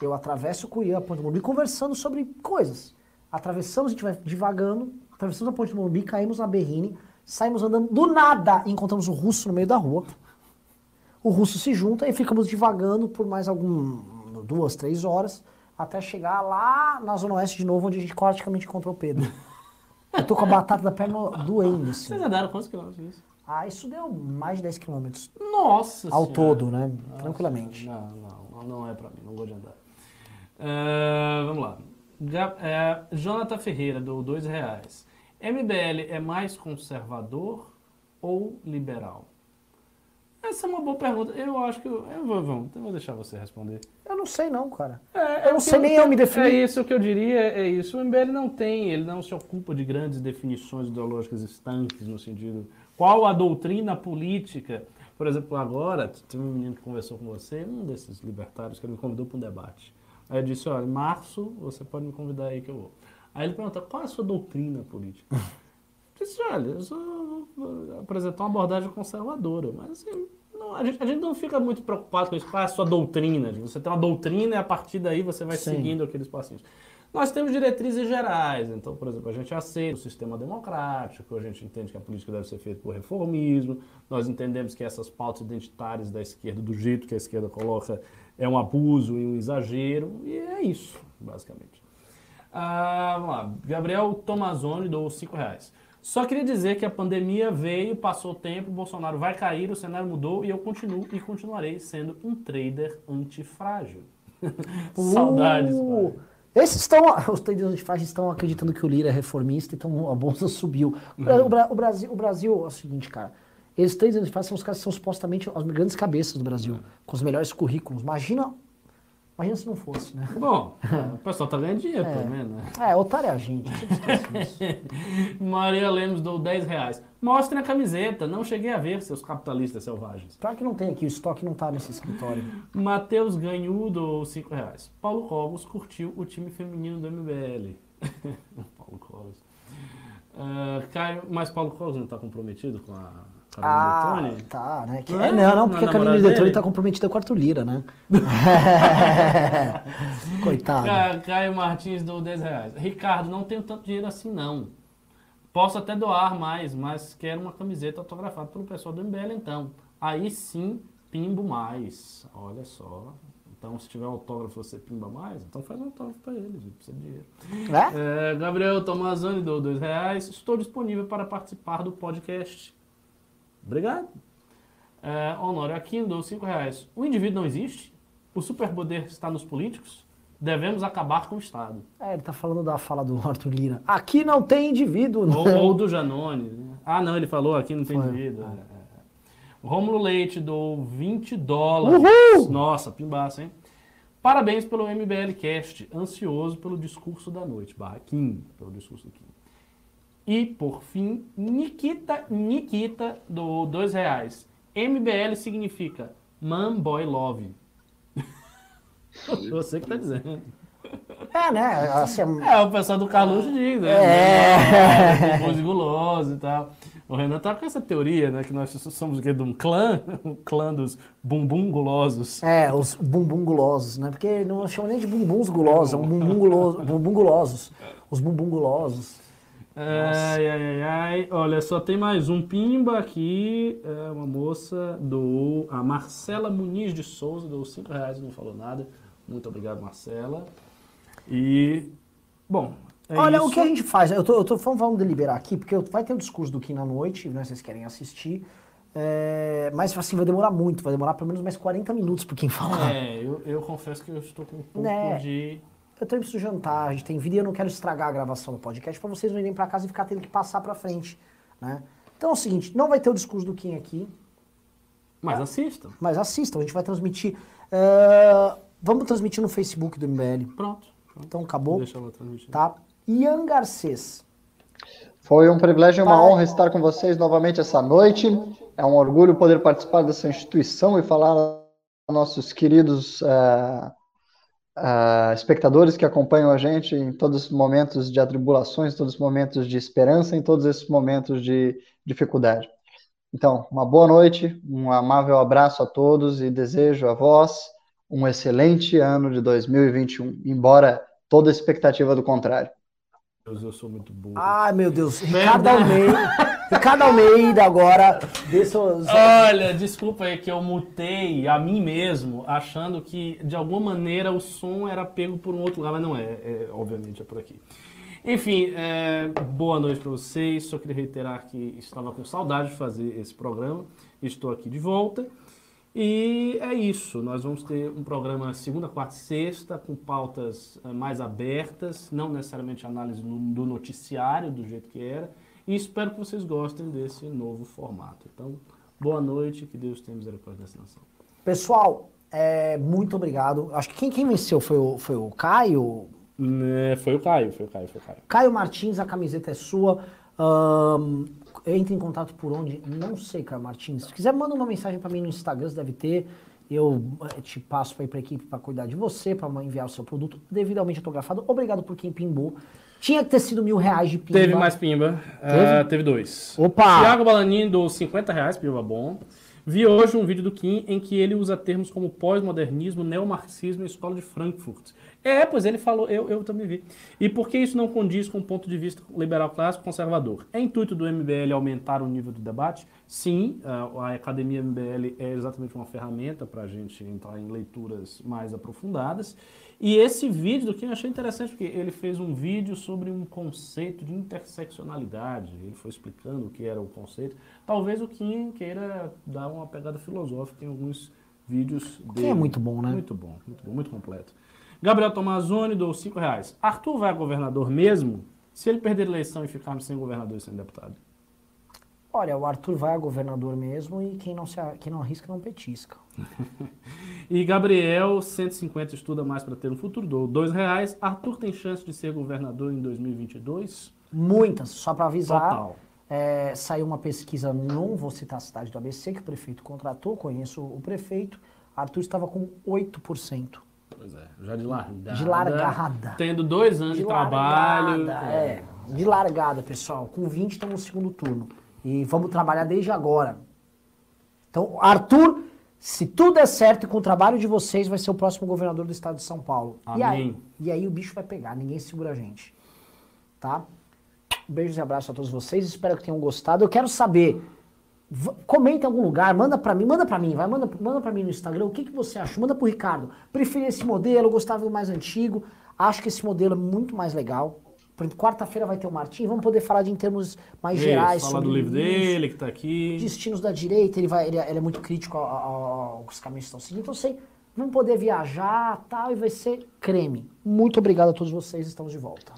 Eu atravesso o Cuiã, a ponte Morumbi, conversando sobre coisas. Atravessamos, a gente vai divagando, atravessamos a ponte do Morumbi, caímos na Berrine, saímos andando, do nada encontramos o russo no meio da rua. O russo se junta e ficamos divagando por mais algum, duas, três horas, até chegar lá na Zona Oeste de novo, onde a gente praticamente encontrou o Pedro. <laughs> Eu tô com a batata da perna doendo, assim. Vocês andaram quantos quilômetros isso? Ah, isso deu mais de 10 quilômetros. Nossa Ao Senhora. todo, né? Nossa, Tranquilamente. Não, não, não é pra mim, não gosto de andar. É, vamos lá. Ga- é, Jonathan Ferreira, do dois reais. MBL é mais conservador ou liberal? Essa é uma boa pergunta. Eu acho que. Eu, eu vou, vamos, eu vou deixar você responder. Eu não sei não, cara. É, Eu não sei nem eu me definir. É isso que eu diria, é isso. O MBL não tem, ele não se ocupa de grandes definições ideológicas estanques, no sentido. Qual a doutrina política? Por exemplo, agora, tem um menino que conversou com você, um desses libertários, que ele me convidou para um debate. Aí eu disse: olha, em março você pode me convidar aí que eu vou. Aí ele perguntou: qual é a sua doutrina política? <laughs> Eu disse: olha, eu sou, apresentar uma abordagem conservadora, mas assim, não, a, gente, a gente não fica muito preocupado com isso. Qual é a sua doutrina? Você tem uma doutrina e a partir daí você vai Sim. seguindo aqueles passinhos. Nós temos diretrizes gerais. Então, por exemplo, a gente aceita o sistema democrático, a gente entende que a política deve ser feita por reformismo, nós entendemos que essas pautas identitárias da esquerda, do jeito que a esquerda coloca, é um abuso e um exagero, e é isso, basicamente. Ah, vamos lá. Gabriel Tomazoni dou 5 reais. Só queria dizer que a pandemia veio, passou o tempo, o Bolsonaro vai cair, o cenário mudou e eu continuo e continuarei sendo um trader antifrágil. <laughs> Saudades. Uh, pai. esses estão, os traders antifrágeis estão acreditando que o Lira é reformista, então a bolsa subiu. O, Uhum. O Bra- o Brasil, o Brasil é o seguinte, cara. Esses traders antifrágeis são os caras que são supostamente as grandes cabeças do Brasil, com os melhores currículos. Imagina, imagina se não fosse, né? Bom, <laughs> o pessoal tá ganhando dinheiro, É. menos, né? É, otário é a gente. <laughs> Maria Lemos dou 10 reais. Mostrem a camiseta, não cheguei a ver, seus capitalistas selvagens. Pior que não tem aqui, o estoque não tá nesse escritório. <laughs> Matheus Ganhu dou 5 reais. Paulo Cogos curtiu o time feminino do MBL. Paulo Cogos. Ah, Caio, mas Paulo Cogos não tá comprometido com a Ah, Carolina Detone? tá, né? Que- Não é, não, não, porque a namorada Detone dele? tá comprometida com o Arthur Lira, né? <laughs> Coitado. Ca- Caio Martins dou 10 reais. Ricardo, não tenho tanto dinheiro assim não. Posso até doar mais, mas quero uma camiseta autografada pelo pessoal do MBL então. Aí sim, pimbo mais. Olha só. Então, se tiver autógrafo, você pimba mais? Então faz um autógrafo pra eles, não precisa de dinheiro. É? É, Gabriel Tomazani dou 2 reais. Estou disponível para participar do podcast. Obrigado. É, Honório Aquino dou 5 reais. O indivíduo não existe? O superpoder está nos políticos? Devemos acabar com o Estado. É, ele tá falando da fala do Arthur Lira. Aqui não tem indivíduo, Ou, né? ou do Janone. né? Ah, não, ele falou aqui não tem Foi. indivíduo. É, é, é. Rômulo Leite dou 20 dólares. Uhul! Nossa, pimbaço, hein? Parabéns pelo MBL Cast. Ansioso pelo discurso da noite. Barra Kim, pelo discurso do Kim. E, por fim, Nikita, Nikita do 2 reais. MBL significa Man Boy Love. Você que tá dizendo. É, né? Assim, É, o pessoal do Carluxo diz, né? É. Bumbum guloso e tal. O Renan tá com essa teoria, né? Que nós somos o quê? De um clã? O clã dos bumbum gulosos. É, os bumbum gulosos, né? Porque não chama nem de bumbuns gulosos, é um bumbum guloso, bumbum gulosos. Os bumbum gulosos. Ai, ai, ai, ai. Olha, só tem mais um pimba aqui. É uma moça do a Marcela Muniz de Souza, deu 5 reais e não falou nada. Muito obrigado, Marcela. E, bom, é Olha, isso. o que a gente faz? Eu tô, eu tô vamos deliberar aqui, porque vai ter o discurso do Kim na noite, né? Vocês querem assistir. É, mas assim, vai demorar muito, vai demorar pelo menos mais 40 minutos pro Kim falar. É, eu, eu confesso que eu estou com um pouco Né? de... Eu também preciso jantar, a gente tem vida e eu não quero estragar a gravação do podcast pra vocês não irem pra casa e ficar tendo que passar pra frente, né? Então é o seguinte, não vai ter o discurso do Kim aqui, Mas assistam. mas assistam, a gente vai transmitir. é, vamos transmitir no Facebook do MBL. Pronto. Então acabou, Deixa ela transmitir. tá? Ian Garcês. Foi um privilégio e uma honra estar com vocês novamente essa noite. É um orgulho poder participar dessa instituição e falar aos nossos queridos eh, eh, espectadores que acompanham a gente em todos os momentos de atribulações, todos os momentos de esperança, em todos esses momentos de dificuldade. Então, uma boa noite, um amável abraço a todos e desejo a vós um excelente ano de 2021, embora toda expectativa do contrário. Deus, eu sou muito burro. Ai, meu Deus. Ricardo Almeida. Ricardo Almeida agora. Dê seus- Olha, desculpa aí que eu mutei a mim mesmo, achando que de alguma maneira o som era pego por um outro lugar, mas não é, é, obviamente é por aqui. Enfim, é, boa noite para vocês. Só queria reiterar que estava com saudade de fazer esse programa. Estou aqui de volta. E é isso. Nós vamos ter um programa segunda, quarta e sexta, com pautas eh, mais abertas, não necessariamente análise do noticiário, do jeito que era. E espero que vocês gostem desse novo formato. Então, boa noite, que Deus tenha misericórdia dessa nação. Pessoal, é, muito obrigado. Acho que quem, quem venceu foi o, foi o Caio. Né, Foi o Caio, foi o Caio, foi o Caio. Caio Martins, a camiseta é sua. Ahn, entre em contato por onde? Não sei, Caio Martins. Se quiser, manda uma mensagem para mim no Instagram, você deve ter. Eu eh, te passo para ir para equipe para cuidar de você, para enviar o seu produto devidamente autografado. Obrigado por quem pimbou. Tinha que ter sido mil reais de pimba. Teve mais pimba. Teve? Ah, teve dois. Opa! Tiago Balanin dou 50 reais, pimba bom. Vi hoje um vídeo do Kim em que ele usa termos como pós-modernismo, neomarxismo e escola de Frankfurt. É, pois ele falou, eu, eu também vi. E por que isso não condiz com o ponto de vista liberal clássico conservador? É intuito do MBL aumentar o nível do debate? Sim, a, Academia MBL é exatamente uma ferramenta para a gente entrar em leituras mais aprofundadas. E esse vídeo do Kim eu achei interessante, porque ele fez um vídeo sobre um conceito de interseccionalidade. Ele foi explicando o que era o conceito. Talvez o Kim queira dar uma pegada filosófica em alguns vídeos dele. é muito bom, né? Muito bom, muito bom, muito completo. Gabriel Tomazoni dou 5 reais. Arthur vai a governador mesmo? Se ele perder a eleição e ficarmos sem governador e sem deputado? Olha, o Arthur vai a governador mesmo e quem não, se, quem não arrisca não petisca. <laughs> E Gabriel, 150 estuda mais para ter um futuro, dou 2 reais. Arthur tem chance de ser governador em 2022? Muitas, só para avisar. Total. é, saiu uma pesquisa, não vou citar a cidade do ABC, que o prefeito contratou, conheço o prefeito. Arthur estava com 8%. Pois é, já de largada. De largada. Tendo dois anos de, trabalho. largada, é. De largada, pessoal. Com 20 estamos no segundo turno. E vamos trabalhar desde agora. Então, Arthur, se tudo der certo e com o trabalho de vocês, vai ser o próximo governador do estado de São Paulo. E aí, Amém. e aí o bicho vai pegar, ninguém segura a gente. Tá? Beijos e abraços a todos vocês. Espero que tenham gostado. Eu quero saber. Comenta em algum lugar, manda pra mim, manda pra mim, vai, manda, manda pra mim no Instagram o que, que você achou. Manda pro Ricardo. Preferi esse modelo, gostava do mais antigo. Acho que esse modelo é muito mais legal. Quarta-feira vai ter o Martim, vamos poder falar de em termos mais Isso, gerais. Falar do livro dele, que tá aqui. Destinos da direita, ele, vai, ele, é- ele é muito crítico ao- ao- aos caminhos que estão seguindo. Então, sei, vamos poder viajar tal, e vai ser creme. Muito obrigado a todos vocês, estamos de volta.